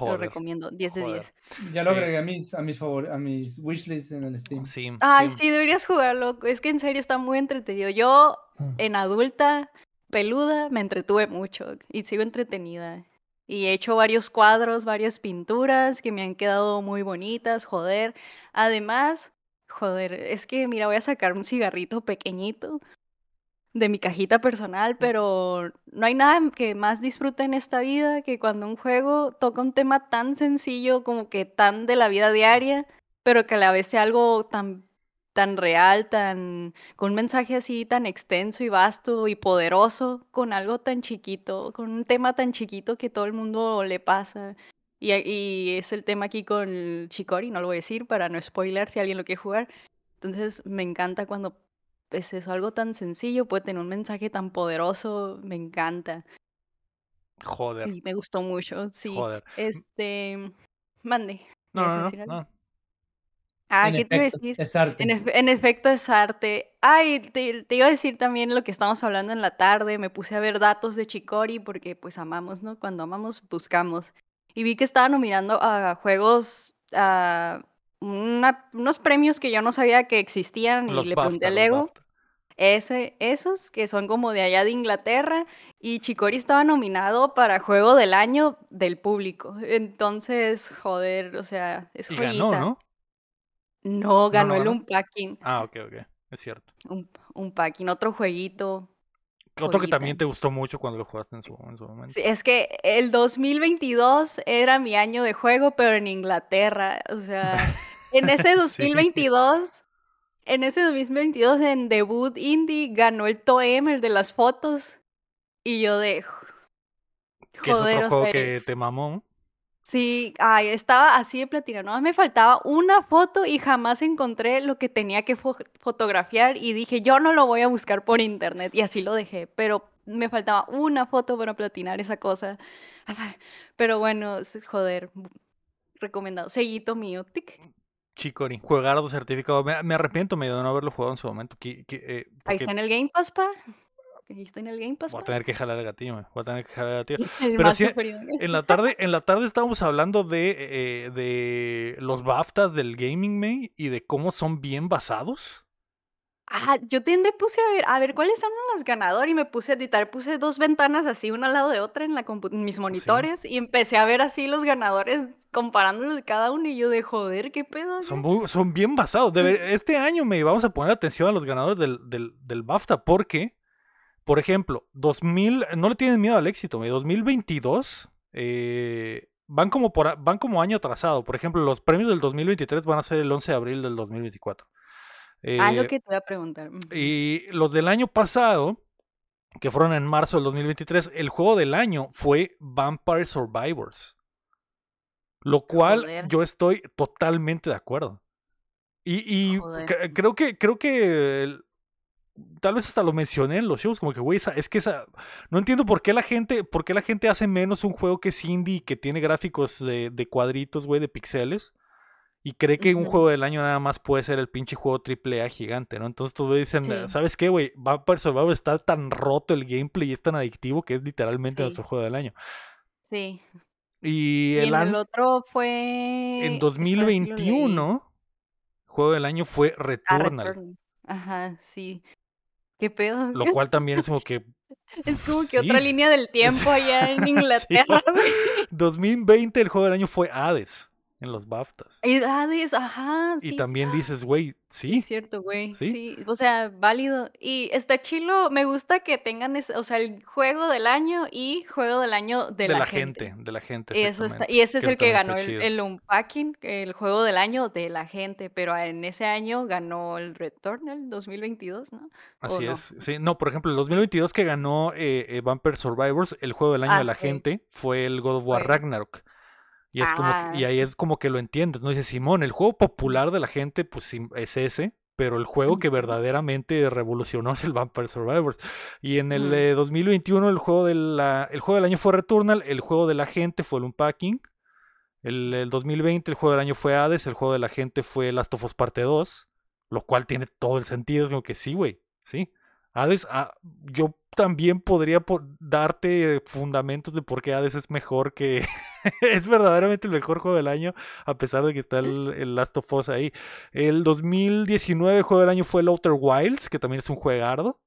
C: Lo recomiendo, 10 de
A: joder.
C: 10.
B: Ya lo agregué a mis, a mis favor, a mis wishlists en el Steam.
A: Sí.
C: Ay,
A: sí.
C: sí, deberías jugarlo. Es que en serio está muy entretenido. Yo,
B: Ah.
C: en adulta, peluda, me entretuve mucho y sigo entretenida. Y he hecho varios cuadros, varias pinturas que me han quedado muy bonitas, joder. Además, joder, es que mira, voy a sacar un cigarrito pequeñito de mi cajita personal, pero no hay nada que más disfrute en esta vida que cuando un juego toca un tema tan sencillo como que tan de la vida diaria, pero que a la vez sea algo tan tan real, tan con un mensaje así tan extenso y vasto y poderoso, con algo tan chiquito, con un tema tan chiquito que todo el mundo le pasa. Y, y es el tema aquí con Chicori, no lo voy a decir para no spoiler si alguien lo quiere jugar. Entonces me encanta cuando es eso, algo tan sencillo puede tener un mensaje tan poderoso, me encanta.
A: Joder.
C: Y me gustó mucho, sí.
A: Joder.
C: Este, mande.
A: No,
C: ¿ibas a
A: no, no, no.
C: Ah,
B: En
C: ¿qué te iba a decir?
B: Es arte.
C: En, efe- en efecto es arte. Ay, te, te iba a decir también lo que estábamos hablando en la tarde. Me puse a ver datos de Chicori porque pues amamos, ¿no? Cuando amamos, buscamos. Y vi que estaba nominando a juegos, a una- unos premios que yo no sabía que existían y le pregunté
A: BAFTA,
C: a
A: los
C: Lego. Ese, esos que son como de allá de Inglaterra y Chicori estaba nominado para Juego del Año del público. Entonces, joder, o sea, es
A: Y ganó. ¿no?
C: No, ganó el
A: ganó?
C: Unpacking.
A: Ah, ok, ok. Es cierto.
C: Un, Unpacking, otro jueguito.
A: Otro que también te gustó mucho cuando lo jugaste en su, en su momento.
C: Sí, es que el 2022 era mi año de juego, pero en Inglaterra. O sea, en ese
A: Sí.
C: 2022, en ese 2022 en debut indie ganó el Toem, el de las fotos. Y yo de
A: Que es
C: joder,
A: otro juego
C: sea,
A: que te mamó.
C: Sí, ay, estaba así de platina, no me faltaba una foto y jamás encontré lo que tenía que fo- fotografiar y dije, yo no lo voy a buscar por internet y así lo dejé, pero me faltaba una foto para platinar esa cosa. Pero bueno, joder, recomendado, sellito mío, tic.
A: Chicori, juegardo certificado. Me, me arrepiento medio de no haberlo jugado en su momento. que- que, eh,
C: Ahí está en el Game Pass, pa. Ahí está en el Game Pass,
A: voy a tener que jalar el gatillo. Voy a tener que jalar el gatillo.
C: El
A: pero sí. En la tarde, en la tarde estábamos hablando de, eh, de los BAFTAs del Gaming May y de cómo son bien basados.
C: Ah, yo también me puse a ver, a ver cuáles son los ganadores y me puse a editar, puse dos ventanas así una al lado de otra en, la en mis monitores y empecé a ver así los ganadores comparándolos de cada uno y yo de joder, qué pedo.
A: Son,
C: acá?".
A: muy- son bien basados. Debe- este año me vamos a poner atención a los ganadores del, del, del BAFTA porque, por ejemplo, 2000, no le tienen miedo al éxito, me, 2022 eh, van, como por, van como año atrasado. Por ejemplo, los premios del 2023 van a ser el 11 de abril del 2024.
C: Ah, lo
A: Eh,
C: que te voy a preguntar.
A: Y los del año pasado, que fueron en marzo del 2023, el juego del año fue Vampire Survivors. Lo cual
C: Joder.
A: yo estoy totalmente de acuerdo. Y, creo que, creo que el- tal vez hasta lo mencioné en los shows, como que, güey, es que esa, no entiendo por qué la gente, por qué la gente hace menos un juego que es indie y que tiene gráficos de, de cuadritos, güey, de pixeles. Y cree que un juego del año nada más puede ser el pinche juego triple A gigante, ¿no? Entonces todos dicen,
C: Sí.
A: ¿sabes qué, güey? Vampire Survivor está tan roto el gameplay y es tan adictivo que es literalmente
C: Sí.
A: nuestro juego del año.
C: Sí.
A: Y,
C: Y
A: el
C: en el otro fue...
A: en
C: espera, sí lo leí.
A: 2021, juego del año fue
C: Ah,
A: Returnal.
C: Return. Ajá, sí. ¿Qué pedo?
A: Lo cual también es como que
C: Es como que otra línea del tiempo allá en Inglaterra, güey.
A: 2020 el juego del año fue Hades. En los BAFTAs.
C: Y Hades, ajá,
A: Y
C: sí,
A: también dices, güey,
C: sí, es cierto, güey,
A: ¿Sí?
C: sí, o sea, válido. Y está chilo, me gusta que tengan, ese- o sea, el juego del año y juego del año de,
A: de
C: la,
A: la
C: gente.
A: gente, de la gente,
C: Eso está, y ese es
A: Que
C: el que ganó el, el Unpacking, el juego del año de la gente, pero en ese año ganó el Returnal 2022, ¿no? ¿O
A: Así
C: no?
A: es. Sí, no, por ejemplo, el 2022 que ganó eh, eh, Vampire Survivors, el juego del año
C: Ah,
A: de la
C: ok.
A: gente, fue el God of War. Ragnarok. Y, es como y
C: Ah.
A: ahí es como que lo entiendes, ¿no? Dice Simón, el juego popular de la gente, pues sí, es ese, pero el juego que verdaderamente revolucionó es el Vampire Survivors. Y en el
C: Ujú.
A: eh, 2021 el juego, de la, el juego del año fue Returnal, el juego de la gente fue el Unpacking. El, el 2020 el juego del año fue Hades, el juego de la gente fue Last of Us Parte 2, lo cual tiene todo el sentido, es como que sí, güey, sí. Hades, ah, yo también podría po- darte fundamentos de por qué Hades es mejor que... es verdaderamente el mejor juego del año, a pesar de que está el, el Last of Us ahí. El 2019 el juego del año fue el Outer Wilds, que también es un juegardo.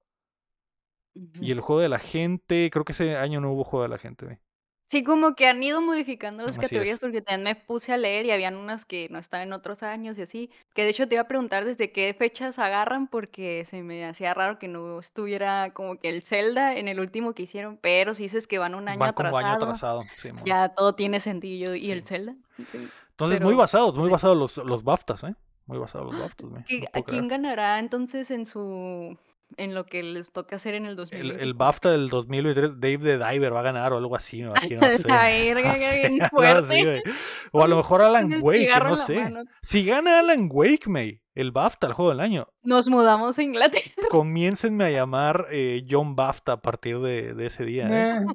A: Y el juego de la gente, creo que ese año no hubo juego de la gente.
C: Sí, como que han ido modificando las
A: Así
C: categorías
A: es.
C: porque también me puse a leer y habían unas que no estaban en otros años y así, que de hecho te iba a preguntar desde qué fechas agarran porque se me hacía raro que no estuviera como que el Zelda en el último que hicieron, pero si dices que van un año
A: Van año
C: atrasado,
A: sí,
C: ya todo tiene sentido. ¿Y el. Zelda? Sí.
A: Entonces, muy basados, muy basados los, los BAFTAs, ¿eh? Muy basados los BAFTAs.
C: ¿Qué-
A: no
C: ¿A quién
A: creer.
C: ganará entonces en su en lo que les toca hacer en el
A: El,
C: 2020?
A: el BAFTA del 2023, Dave the Diver va a ganar o algo así, me imagino, no sé.
C: La verga,
A: No sé,
C: bien
A: algo así,
C: fuerte.
A: güey. O a lo mejor Alan
C: el
A: Wake, no sé.
C: mano.
A: Si gana Alan Wake, May, el BAFTA, el juego del año,
C: Nos mudamos a Inglaterra.
A: comiéncenme a llamar eh, John BAFTA a partir de, de ese día, ¿eh?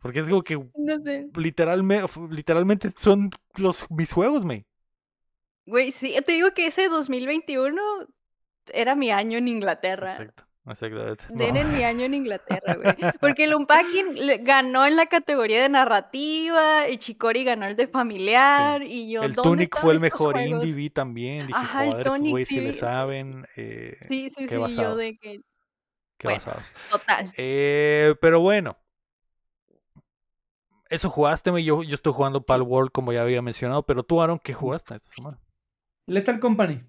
A: Porque es como que
C: No sé.
A: literalmente, literalmente son los mis juegos, May.
C: Güey, sí, te digo que ese 2021 era mi año en Inglaterra.
A: Exacto, exactamente.
C: Era mi año en Inglaterra, güey. Porque el Unpacking ganó en la categoría de narrativa, y Chicori ganó el de familiar, y yo,
A: El
C: ¿dónde
A: Tunic
C: están
A: fue el mejor
C: juegos?
A: indie vi también. Dije,
C: Ajá, el Tonic,
A: güeyes sí le saben. eh,
C: Sí, sí,
A: qué
C: sí, yo
A: basados.
C: de que,
A: qué
C: bueno.
A: basados.
C: total.
A: Eh, pero bueno. Eso jugaste, yo, yo estoy jugando Pal World como ya había mencionado, pero tú, Aaron, ¿qué jugaste esta semana?
B: Lethal Company.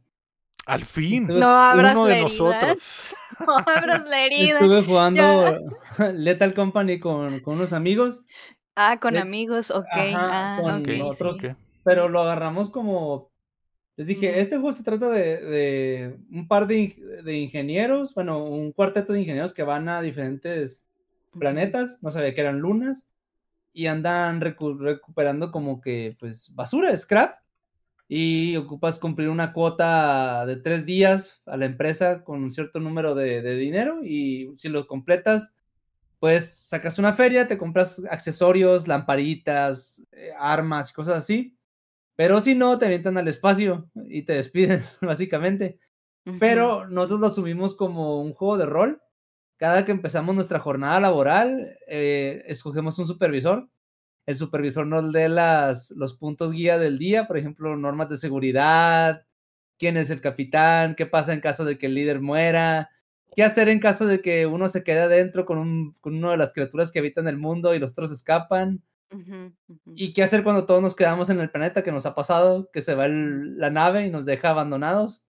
A: Al fin,
B: Estuve-
C: No abras
A: uno
C: la
A: de
C: herida.
A: nosotros.
C: No abras la herida.
B: Estuve jugando Lethal Company con, con unos amigos,
C: Ah, con
B: Le-
C: amigos, ok.
B: Ajá,
C: ah,
B: con
C: ok,
A: Ok,
B: otros-
C: sí.
A: ok.
B: pero lo agarramos como... Les dije, este juego se trata de, de un par de, de ingenieros, bueno, un cuarteto de ingenieros que van a diferentes planetas, no sabía que eran lunas, y andan recu- recuperando como que, pues, basura, scrap, y ocupas cumplir una cuota de tres días a la empresa con un cierto número de, de dinero, y si lo completas, pues sacas una feria, te compras accesorios, lamparitas, eh, armas y cosas así, pero si no, te avientan al espacio y te despiden, básicamente.
C: Ujú.
B: Pero nosotros lo asumimos como un juego de rol. Cada que empezamos nuestra jornada laboral, eh, escogemos un supervisor. El supervisor nos lee las, los puntos guía del día, por ejemplo, normas de seguridad, quién es el capitán, qué pasa en caso de que el líder muera, qué hacer en caso de que uno se quede adentro con, un, con una de las criaturas que habitan el mundo y los otros escapan.
C: Ujú, ujú.
B: ¿Y qué hacer cuando todos nos quedamos en el planeta que nos ha pasado, que se va el- la nave y nos deja abandonados?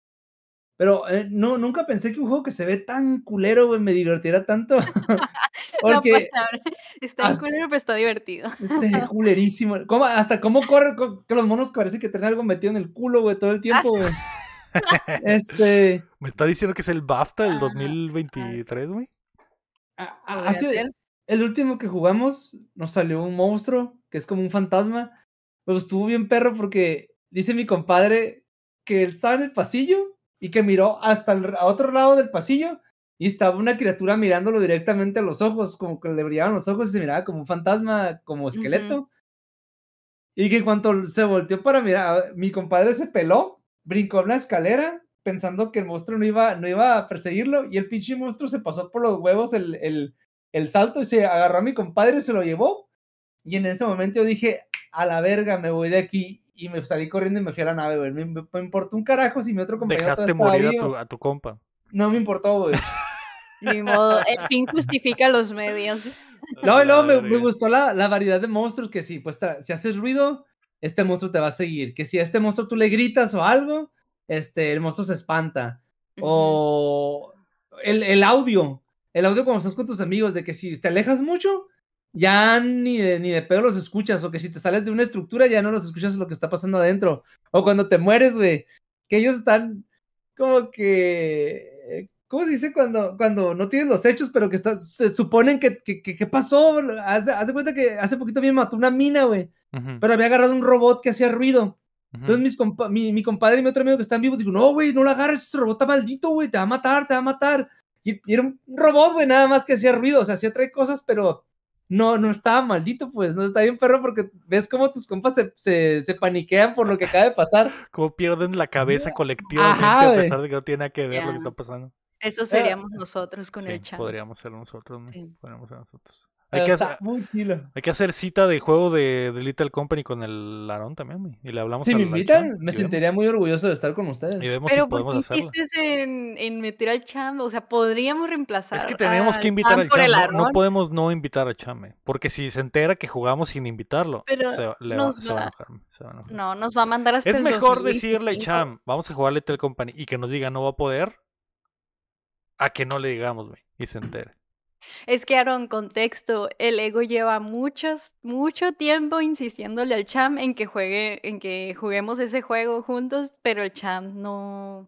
B: Pero eh, no, nunca pensé que un juego que se ve tan culero, güey, me divertiera tanto.
C: No, pues,
B: Porque
C: ahora, está
B: as-
C: culero, pero está divertido.
B: ve culerísimo. ¿Cómo- hasta cómo corre, co- que los monos parece que tienen algo metido en el culo, güey, todo el tiempo, güey. Este,
A: Me está diciendo que es el BAFTA del
C: Ajá,
A: 2023, güey.
B: hace, el último que jugamos nos salió un monstruo que es como un fantasma. Pero estuvo bien perro porque dice mi compadre que él estaba en el pasillo y que miró hasta el a otro lado del pasillo y estaba una criatura mirándolo directamente a los ojos, como que le brillaban los ojos y se miraba como un fantasma, como esqueleto. Y que en cuanto se volteó para mirar, mi compadre se peló, brincó en la escalera pensando que el monstruo no iba, no iba a perseguirlo y el pinche monstruo se pasó por los huevos el, el, el salto y se agarró a mi compadre y se lo llevó. Y en ese momento yo dije, a la verga, me voy de aquí. Y me salí corriendo y me fui a la nave, güey. Me, me- me importó un carajo si mi otro compañero
A: Dejaste morir a tu, a tu compa.
B: No me importó, güey.
C: Ni modo, el fin justifica los medios.
B: No, luego me, gustó la, la variedad de monstruos que sí, pues si haces ruido, este monstruo te va a seguir. Que si a este monstruo tú le gritas o algo, este, el monstruo se espanta. O el, el audio, el audio cuando estás con tus amigos, de que si te alejas mucho, ya ni de, ni de pedo los escuchas, o que si te sales de una estructura, ya no los escuchas lo que está pasando adentro. O cuando te mueres, güey, que ellos están como que. ¿Cómo se dice cuando, cuando no tienen los hechos, pero que estás, se suponen que, que, que, pasó? Haz, haz, de cuenta que hace poquito me mató una mina, güey. Pero había agarrado un robot que hacía ruido. Entonces mis compa- mi, mi compadre y mi otro amigo que están vivos, digo, no, güey, no lo agarres, ese robot está maldito, güey, te va a matar, te va a matar. Y, y era un robot, güey, nada más que hacía ruido, o sea, hacía trae cosas, pero no, no estaba maldito, pues, no está bien perro porque ves cómo tus compas se, se, se paniquean por lo que acaba de pasar.
A: Como pierden la cabeza colectivamente
B: Ajá,
A: a pesar de que no tiene nada que ver lo que está pasando.
C: Eso seríamos nosotros con
A: Sí,
C: el chat.
A: podríamos ser nosotros, ¿no?
C: Sí.
A: Podríamos ser nosotros. Hay que, hacer,
B: muy chilo.
A: hay que hacer cita de juego de, de Little Company con el Aarón también, güey, y le hablamos
B: Si
A: al-
B: me
A: al
B: invitan, me sentiría
A: vemos-
B: muy orgulloso de estar con ustedes.
A: Y vemos
C: Pero
A: si
C: ¿por
A: podemos
C: qué
A: hacerlo.
C: insistes en, en meter al cham? O sea, podríamos reemplazar
A: Es que tenemos que invitar
C: Cham
A: al Cham. No, no podemos no invitar a Chame. Porque si se entera que jugamos sin invitarlo,
C: Pero
A: se, va- le va,
C: nos
A: se va a
C: va-
A: enojar. se va a enojar.
C: No, nos va a mandar hasta
A: es
C: el
A: mejor decirle,
C: 2025.
A: Cham, vamos a jugar Little Company y que nos diga no va a poder, a que no le digamos, güey, y se entere.
C: Es que, Aaron, contexto, el ego lleva muchos, mucho tiempo insistiéndole al Cham en que juegue, en que juguemos ese juego juntos, pero el Cham no.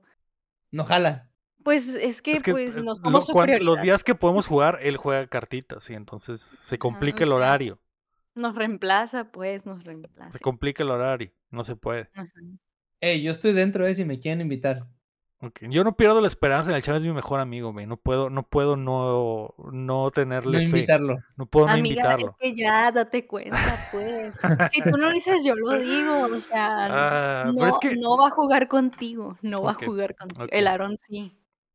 B: No jala.
C: Pues es que,
A: Es que
C: pues
A: eh,
C: no
A: lo-
C: somos su
A: cuan- los días que podemos jugar, él juega cartitas y entonces se complica el
C: ok.
A: horario.
C: Nos reemplaza, pues, nos
A: Se
C: reemplaza.
A: complica el horario. No se puede.
C: Ajá.
B: Yo estoy dentro de si me quieren invitar.
A: Yo no pierdo la esperanza en el Cham es mi mejor amigo, güey. No puedo, no puedo no, no
B: No
A: tenerle fe.
B: invitarlo.
A: No puedo no
C: Amiga, es
A: invitarlo.
C: que ya date cuenta, pues. Si tú no lo dices, yo lo digo. O sea,
A: Ah,
C: no,
A: pero es que
C: no va a jugar contigo. No va a jugar contigo. El Aaron sí.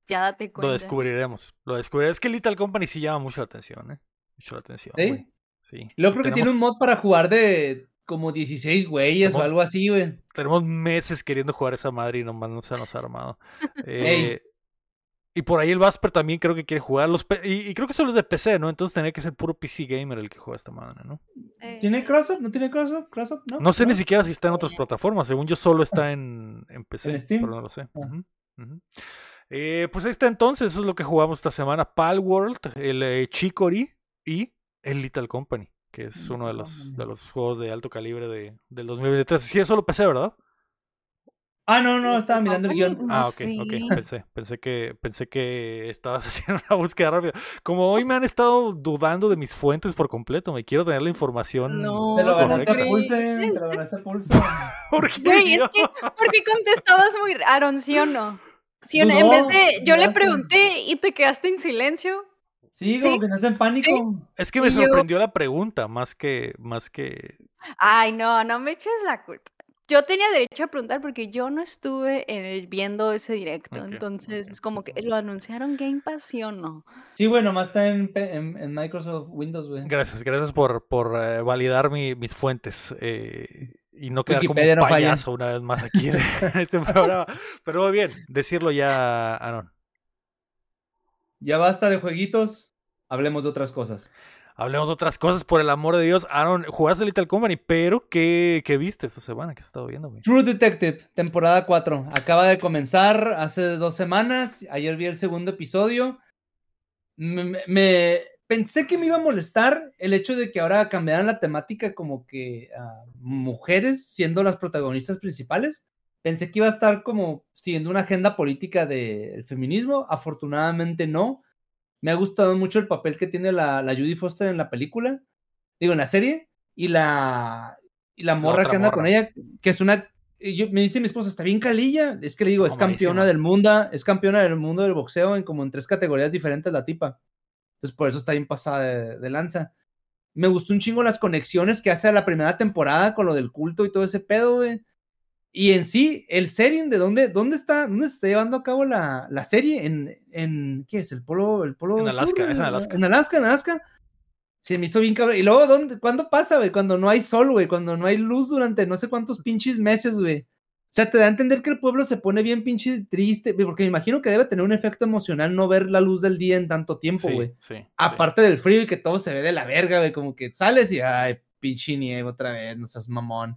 C: Ya date
A: lo
C: cuenta.
A: descubriremos. Lo descubriremos. Es que Little Company sí llama mucho la atención, ¿eh? Mucho la atención,
B: ¿Sí?
A: güey. Sí.
B: Luego creo que tiene un mod para jugar de como 16 güeyes o algo así, güey.
A: tenemos meses queriendo jugar esa madre y nomás no se nos ha armado. Eh, y por ahí el Vasper también creo que quiere jugar. Los pe- y, y creo que solo es de PC, ¿no? Entonces tendría que ser puro PC gamer el que juega esta madre, ¿no?
C: Eh,
B: ¿Tiene cross-up? ¿No tiene cross-up? ¿Cross-up? No,
A: No sé ni siquiera si está en otras plataformas. Según yo, solo está en, en PC.
B: ¿En Steam?
A: Pero no lo sé.
B: Ah.
A: Eh, pues ahí está entonces. Eso es lo que jugamos esta semana. Palworld, el eh, Chicory y el Little Company, que es uno de los, de los juegos de alto calibre de, del 2023. Sí, es solo PC, ¿verdad?
B: Ah, no, no, estaba mirando el
C: guion.
A: Ah, ok, ok, pensé, pensé que, pensé que estabas haciendo una búsqueda rápida. Como hoy me han estado dudando de mis fuentes por completo, me quiero tener la información
C: No,
B: Te lo
C: ¿cómo
B: ganaste a pulso, te lo ganaste a pulso.
A: ¿Por qué
C: Güey, es que, porque contestabas muy. Aaron, ¿sí o no? ¿Sí o no? En vez de. Yo le pregunté y te quedaste en silencio.
B: Sí, como
C: Sí.
B: que estás en pánico.
A: Es que me
C: Y yo-
A: sorprendió la pregunta, más que, más que.
C: Ay, no, no me eches la culpa. Yo tenía derecho a preguntar porque yo no estuve en el- viendo ese directo. Entonces, es como que lo anunciaron Game Pass, ¿sí o no?
B: Sí, güey, nomás está en, en, en Microsoft Windows, güey.
A: Gracias, gracias por, por eh, validar mi- mis fuentes eh, y no quedar
B: Wikipedia
A: como
B: no falla.
A: payaso una vez más aquí en este programa. Pero muy bien, decirlo ya, Aaron.
B: Ya basta de jueguitos, hablemos de otras cosas.
A: Hablemos de otras cosas, por el amor de Dios. Aaron, jugaste Little Company, pero ¿qué, qué viste esta semana? ¿Qué has estado viendo, güey?
B: True Detective, temporada 4. Acaba de comenzar hace dos semanas. Ayer vi el segundo episodio. Me, pensé que me iba a molestar el hecho de que ahora cambiaran la temática como que a mujeres siendo las protagonistas principales. Pensé que iba a estar como siguiendo una agenda política del feminismo. Afortunadamente no. Me ha gustado mucho el papel que tiene la, la Judy Foster en la película. Digo, en la serie. Y la, y la morra que anda con ella, que es una yo- me dice mi esposa, está bien calilla. Es que le digo, es campeona del mundo, es campeona del mundo del boxeo en como en tres categorías diferentes la tipa. Entonces por eso está bien pasada de, de lanza. Me gustó un chingo las conexiones que hace a la primera temporada con lo del culto y todo ese pedo, güey. Y en sí, el setting de dónde, dónde está, dónde se está llevando a cabo la, la serie, en, en, ¿qué es? El polo, el polo
A: En Alaska,
B: sur,
A: es en? Alaska.
B: En Alaska, en Alaska. Se me hizo bien cabrón. Y luego, ¿dónde, ¿cuándo pasa, güey? Cuando no hay sol, güey. Cuando no hay luz durante no sé cuántos pinches meses, güey. O sea, te da a entender que el pueblo se pone bien pinche triste, güey, porque me imagino que debe tener un efecto emocional no ver la luz del día en tanto tiempo,
A: Sí,
B: güey.
A: sí, sí.
B: Aparte del frío y que todo se ve de la verga, güey, como que sales y, ay, pinche nieve otra vez, no seas mamón.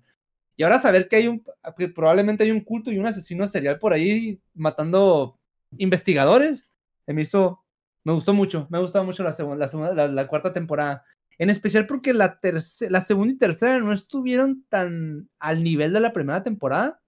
B: Y ahora saber que hay un, que probablemente hay un culto y un asesino serial por ahí matando investigadores, me hizo, me gustó mucho, me ha gustado mucho la segunda, la, segunda la, cuarta temporada. En especial porque la, la segunda y tercera no estuvieron tan al nivel de la primera temporada.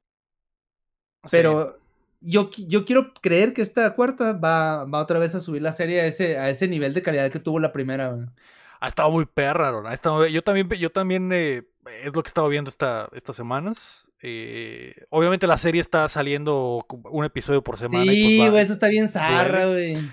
B: Pero yo, yo quiero creer que esta cuarta va, va otra vez a subir la serie a ese, a ese nivel de calidad que tuvo la primera.
A: Ha estado muy perra, estado, yo también, yo también eh, es lo que he estado viendo esta, estas semanas. Eh, obviamente la serie está saliendo un episodio por semana.
B: Pues sí, güey, eso está bien zarra, güey.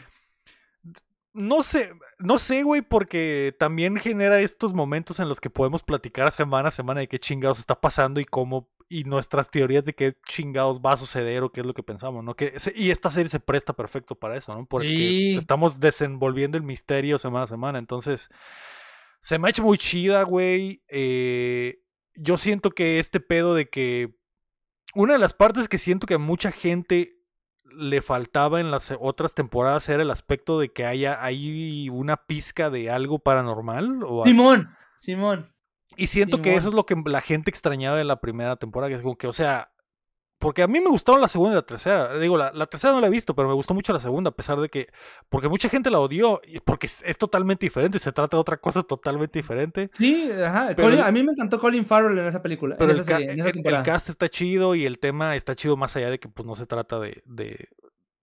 A: No sé, no sé, güey, porque también genera estos momentos en los que podemos platicar semana a semana de qué chingados está pasando y cómo y nuestras teorías de qué chingados va a suceder o qué es lo que pensamos, ¿no? Que, y esta serie se presta perfecto para eso, ¿no? Porque estamos desenvolviendo el misterio semana a semana, entonces se me ha hecho muy chida, güey. Eh, yo siento que este pedo de que una de las partes que siento que a mucha gente le faltaba en las otras temporadas era el aspecto de que haya ahí una pizca de algo paranormal. O
B: Simón, Simón.
A: Y siento que eso es lo que la gente extrañaba de la primera temporada, que es como que, o sea, porque a mí me gustaron la segunda y la tercera. Digo, la, la, tercera no la he visto, pero me gustó mucho la segunda, a pesar de que. Porque mucha gente la odió, porque es, totalmente diferente, se trata de otra cosa totalmente diferente.
B: Sí, ajá. a mí me encantó Colin Farrell en esa película. Pero en esa el,
A: el, cast está chido y el tema está chido más allá de que pues no se trata de. de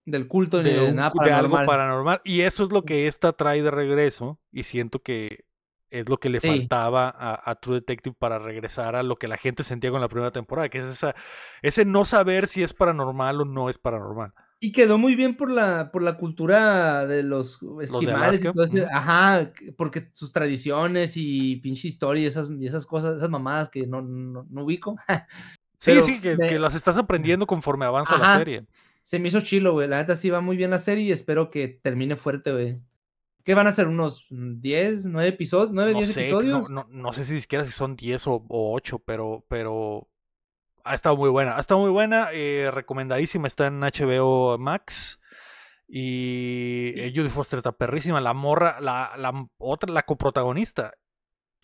B: del culto ni de, nada
A: algo paranormal. Y eso es lo que esta trae de regreso. Y siento que es lo que le faltaba a, True Detective para regresar a lo que la gente sentía con la primera temporada, que es esa, ese no saber si es paranormal o no es paranormal.
B: Y quedó muy bien por la, por la cultura de los esquimales y todo eso. Ajá, porque sus tradiciones y pinche historia y esas, y esas cosas, esas mamadas que no, no, ubico.
A: sí, sí, que, las estás aprendiendo conforme avanza la serie.
B: Se me hizo chilo, güey. La neta sí va muy bien la serie y espero que termine fuerte, güey. ¿Qué van a ser? ¿Unos 10, 9 episodios? ¿9, 10 episodios?
A: No, no, sé si siquiera si son 10 o, 8, pero, pero ha estado muy buena. Ha estado muy buena, eh, recomendadísima. Está en HBO Max. Y eh, Judy Foster está perrísima. La morra, la, la otra, la coprotagonista.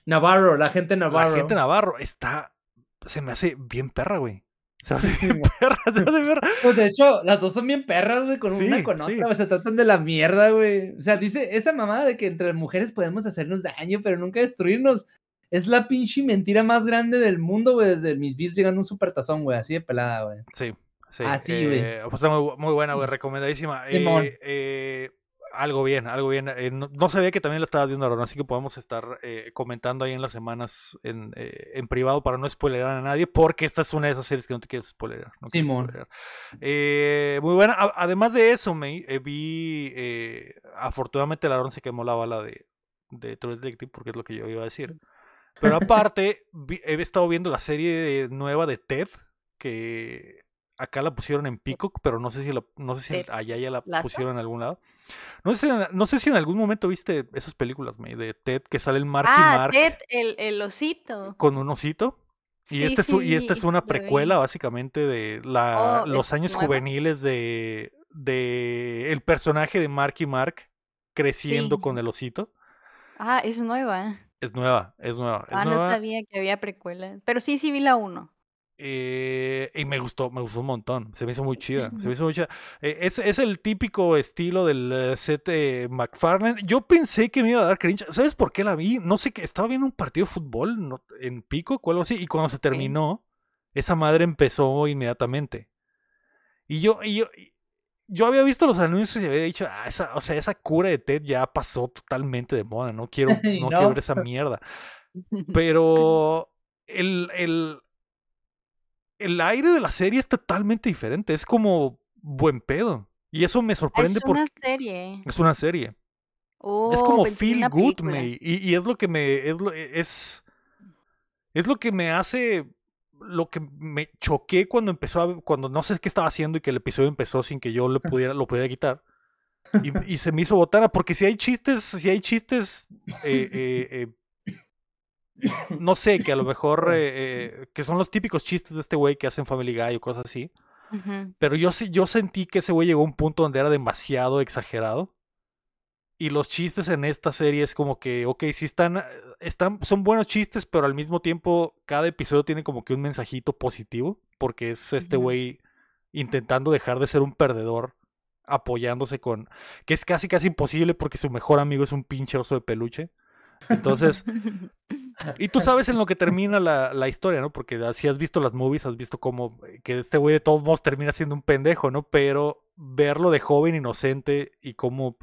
B: Navarro, la gente Navarro.
A: La gente Navarro está. Se me hace bien perra, güey. Se hace bien perra, se hace perra.
B: Pues de hecho, las dos son bien perras, güey, con una con otra, se tratan de la mierda, güey. O sea, dice esa mamada de que entre mujeres podemos hacernos daño, pero nunca destruirnos. Es la pinche mentira más grande del mundo, güey, desde mis Bills llegando a un supertazón, güey, así de pelada, güey.
A: Sí, sí.
B: Así, güey.
A: Eh, pues está muy, muy buena, güey, recomendadísima. Eh, eh, algo bien, algo bien. Eh, no, sabía que también lo estaba viendo ahora, así que podemos estar eh, comentando ahí en las semanas en, eh, en, privado para no spoilerar a nadie, porque esta es una de esas series que no te quieres spoilerar.
B: Simón.
A: muy buena. además de eso, me vi, afortunadamente la se quemó la bala de, de True Detective, porque es lo que yo iba a decir. Pero aparte, he estado viendo la serie nueva de Ted, que acá la pusieron en Peacock, pero no sé si, no sé si allá ya la pusieron en algún lado. No sé, no sé si en algún momento viste esas películas de Ted que sale el Marky ah, Mark.
C: Ted, el, el, osito.
A: Con un osito. Y, este es, y esta es una precuela básicamente de la, oh, los años juveniles de, de el personaje de Marky Mark creciendo con el osito.
C: Ah, es nueva.
A: Es nueva, es nueva.
C: ah,
A: no
C: sabía que había precuela. Pero sí, sí vi la uno.
A: Eh, y me gustó, me gustó un montón. Se me hizo muy chida. Se me hizo muy chida. Eh, es, es, el típico estilo del eh, set McFarlane. Yo pensé que me iba a dar cringe. ¿Sabes por qué la vi? No sé qué. Estaba viendo un partido de fútbol en pico o algo así. Y cuando se terminó, esa madre empezó inmediatamente. Y yo, y yo, yo había visto los anuncios y había dicho, ah, esa, o sea, esa cura de Ted ya pasó totalmente de moda. No quiero, no, quiero ver esa mierda. Pero el, el el aire de la serie es totalmente diferente. Es como buen pedo. Y eso me sorprende porque.
C: Es una serie.
A: Es una serie. es
C: oh,
A: como feel good, me. Y, es lo que me. Es lo, e, es, es lo que me hace. Lo que me choqué cuando empezó a, Cuando no sé qué estaba haciendo y que el episodio empezó sin que yo lo pudiera, lo pudiera quitar. Y, se me hizo botana. Porque si hay chistes. Si hay chistes. Eh, eh, eh, no sé, que a lo mejor, eh, eh, que son los típicos chistes de este güey que hacen Family Guy o cosas así. Pero yo, yo sentí que ese güey llegó a un punto donde era demasiado exagerado. Y los chistes en esta serie es como que, ok, sí están, están, son buenos chistes, pero al mismo tiempo cada episodio tiene como que un mensajito positivo, porque es este güey intentando dejar de ser un perdedor, apoyándose con, que es casi casi imposible porque su mejor amigo es un pinche oso de peluche. Entonces, y tú sabes en lo que termina la, la historia, ¿no? Porque si has visto las movies, has visto cómo eh, que este güey de todos modos termina siendo un pendejo, ¿no? Pero verlo de joven, inocente y cómo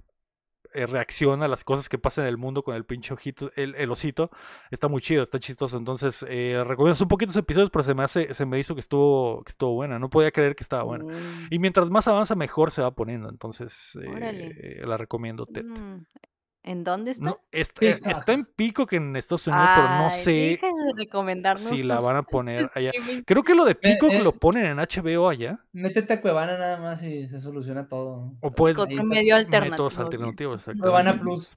A: eh, reacciona a las cosas que pasan en el mundo con el pinche ojito, el, el osito, está muy chido, está chistoso. Entonces, eh, recomiendo un poquitos episodios, pero se me hace, se me hizo que estuvo, que estuvo buena. No podía creer que estaba buena.
C: Mm,
A: Y mientras más avanza, mejor se va poniendo. Entonces, eh, la recomiendo, Ted.
C: mm. ¿En dónde está?
A: No, está, eh,
B: Peacock.
A: está en Pico que en Estados Unidos, pero no sé
C: recomendarnos
A: si la van a poner allá. Creo que lo de Pico
B: eh.
A: lo ponen en HBO allá.
B: Métete a Cuevana nada más y se soluciona todo.
A: O puedes
C: medio alternativo.
A: alternativos.
B: Cuevana. Plus.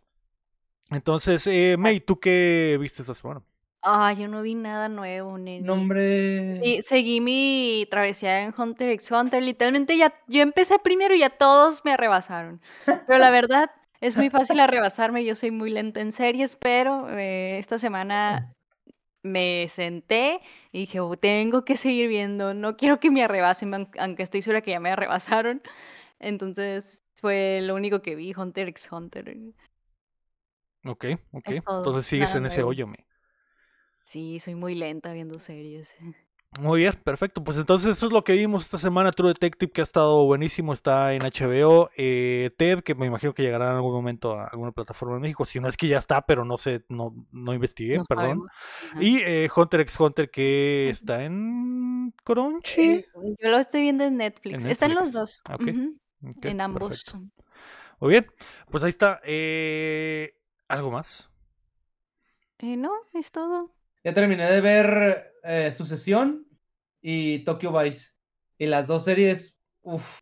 A: Entonces, eh, May, ¿tú qué viste esta semana?
C: Ah, yo no vi nada nuevo, nene.
B: Nombre.
C: Sí, seguí mi travesía en Hunter x Hunter. Literalmente ya, yo empecé primero y ya todos me rebasaron. Pero la verdad, es muy fácil a rebasarme. Yo soy muy lenta en series, pero eh, esta semana me senté y dije, "Oh, tengo que seguir viendo. No quiero que me arrebasen, aun- aunque estoy segura que ya me arrebasaron. Entonces, fue lo único que vi, Hunter x Hunter.
A: Ok, ok. Entonces sigues
C: nada
A: en ese hoyo, May.
C: Sí, soy muy lenta viendo series.
A: Muy bien, perfecto. Pues entonces eso es lo que vimos esta semana. True Detective, que ha estado buenísimo, está en HBO. Eh, Ted, que me imagino que llegará en algún momento a alguna plataforma en México. Si no es que ya está, pero no sé, no, no investigué,
C: No
A: perdón. Y eh, Hunter x Hunter, que está en Crunchy.
C: Eh, Yo lo estoy viendo en Netflix.
A: En
C: Está en los dos. En ambos.
A: perfecto. Muy bien, pues ahí está. Eh, ¿Algo más?
C: Eh, no, es todo.
B: Ya terminé de ver eh, Sucesión y Tokyo Vice. Y las dos series, uff,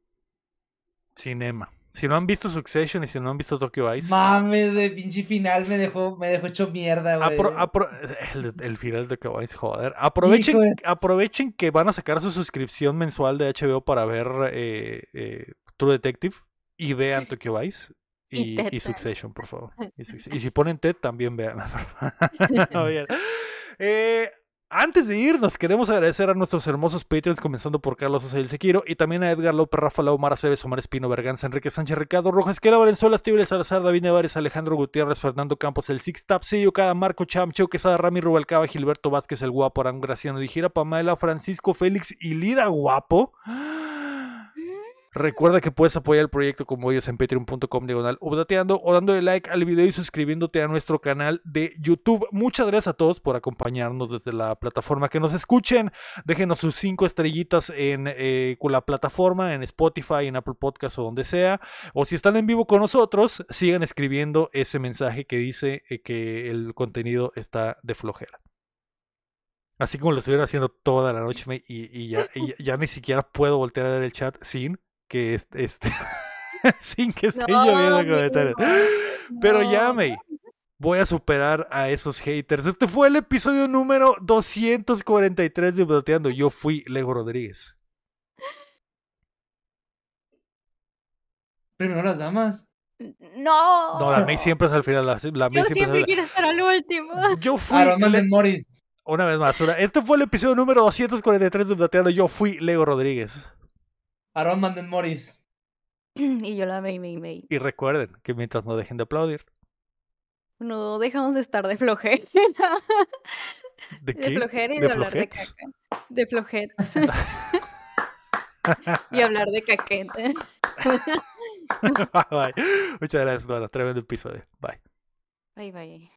A: Cinema. Si no han visto Succession y si no han visto Tokyo Vice,
B: mames de pinche final me dejó, me dejó hecho mierda, güey.
A: apro- apro- el, el final de Tokyo Vice, joder. Aprovechen, aprovechen que van a sacar su suscripción mensual de HBO para ver eh, eh, True Detective y vean Tokyo Vice.
C: Y
A: Y,
C: Ted
A: y Succession, por favor. Y, y si ponen TED, también vean. Eh, antes de irnos, queremos agradecer a nuestros hermosos Patreons, comenzando por Carlos Osail Sequiro y también a Edgar López, Rafa Lau, Mara Cebes, Omar Espino, Berganza, Enrique Sánchez, Ricardo Rojas, Kela Valenzuela, Steve Salazar, David Nevares, Alejandro Gutiérrez, Fernando Campos, el Six Tap, Cada, Marco Cham, Cheo Quesada, Rami Rubalcaba, Gilberto Vázquez, el Guapo, Aran Graciano, Dijera, Pamela, Francisco Félix y Lira Guapo. Recuerda que puedes apoyar el proyecto como ellos en patreon.com diagonal updateando o dándole like al video y suscribiéndote a nuestro canal de YouTube. Muchas gracias a todos por acompañarnos desde la plataforma que nos escuchen. Déjenos sus cinco estrellitas en eh, la plataforma, en Spotify, en Apple Podcast o donde sea. O si están en vivo con nosotros, sigan escribiendo ese mensaje que dice eh, que el contenido está de flojera. Así como lo estuvieron haciendo toda la noche y ya ni siquiera puedo voltear a ver el chat sin que est- este sin que esté
C: No,
A: lloviendo comentarios. Pero
C: no.
A: ya me voy a superar a esos haters. Este fue el episodio número 243 de Updateando. Yo fui Lego Rodríguez.
B: Primero las damas.
C: No.
A: No, la May siempre es al final. La, la May
C: Yo
A: siempre
C: quiero estar al último.
A: Yo fui Le-
B: Morris.
A: una vez más. una- Este fue el episodio número 243 de Updateando. Yo fui Lego Rodríguez.
B: Aaron Manden Morris.
C: Y yo la May, May, May.
A: Y recuerden que mientras no dejen de aplaudir.
C: No dejamos de estar de flojera.
A: ¿De
C: De
A: qué?
C: flojera y
A: ¿De
C: de, hablar de caca. De flojets. y hablar de caquete.
A: Bye. Muchas gracias, Dora. Tremendo episodio. Bye.
C: Bye, bye.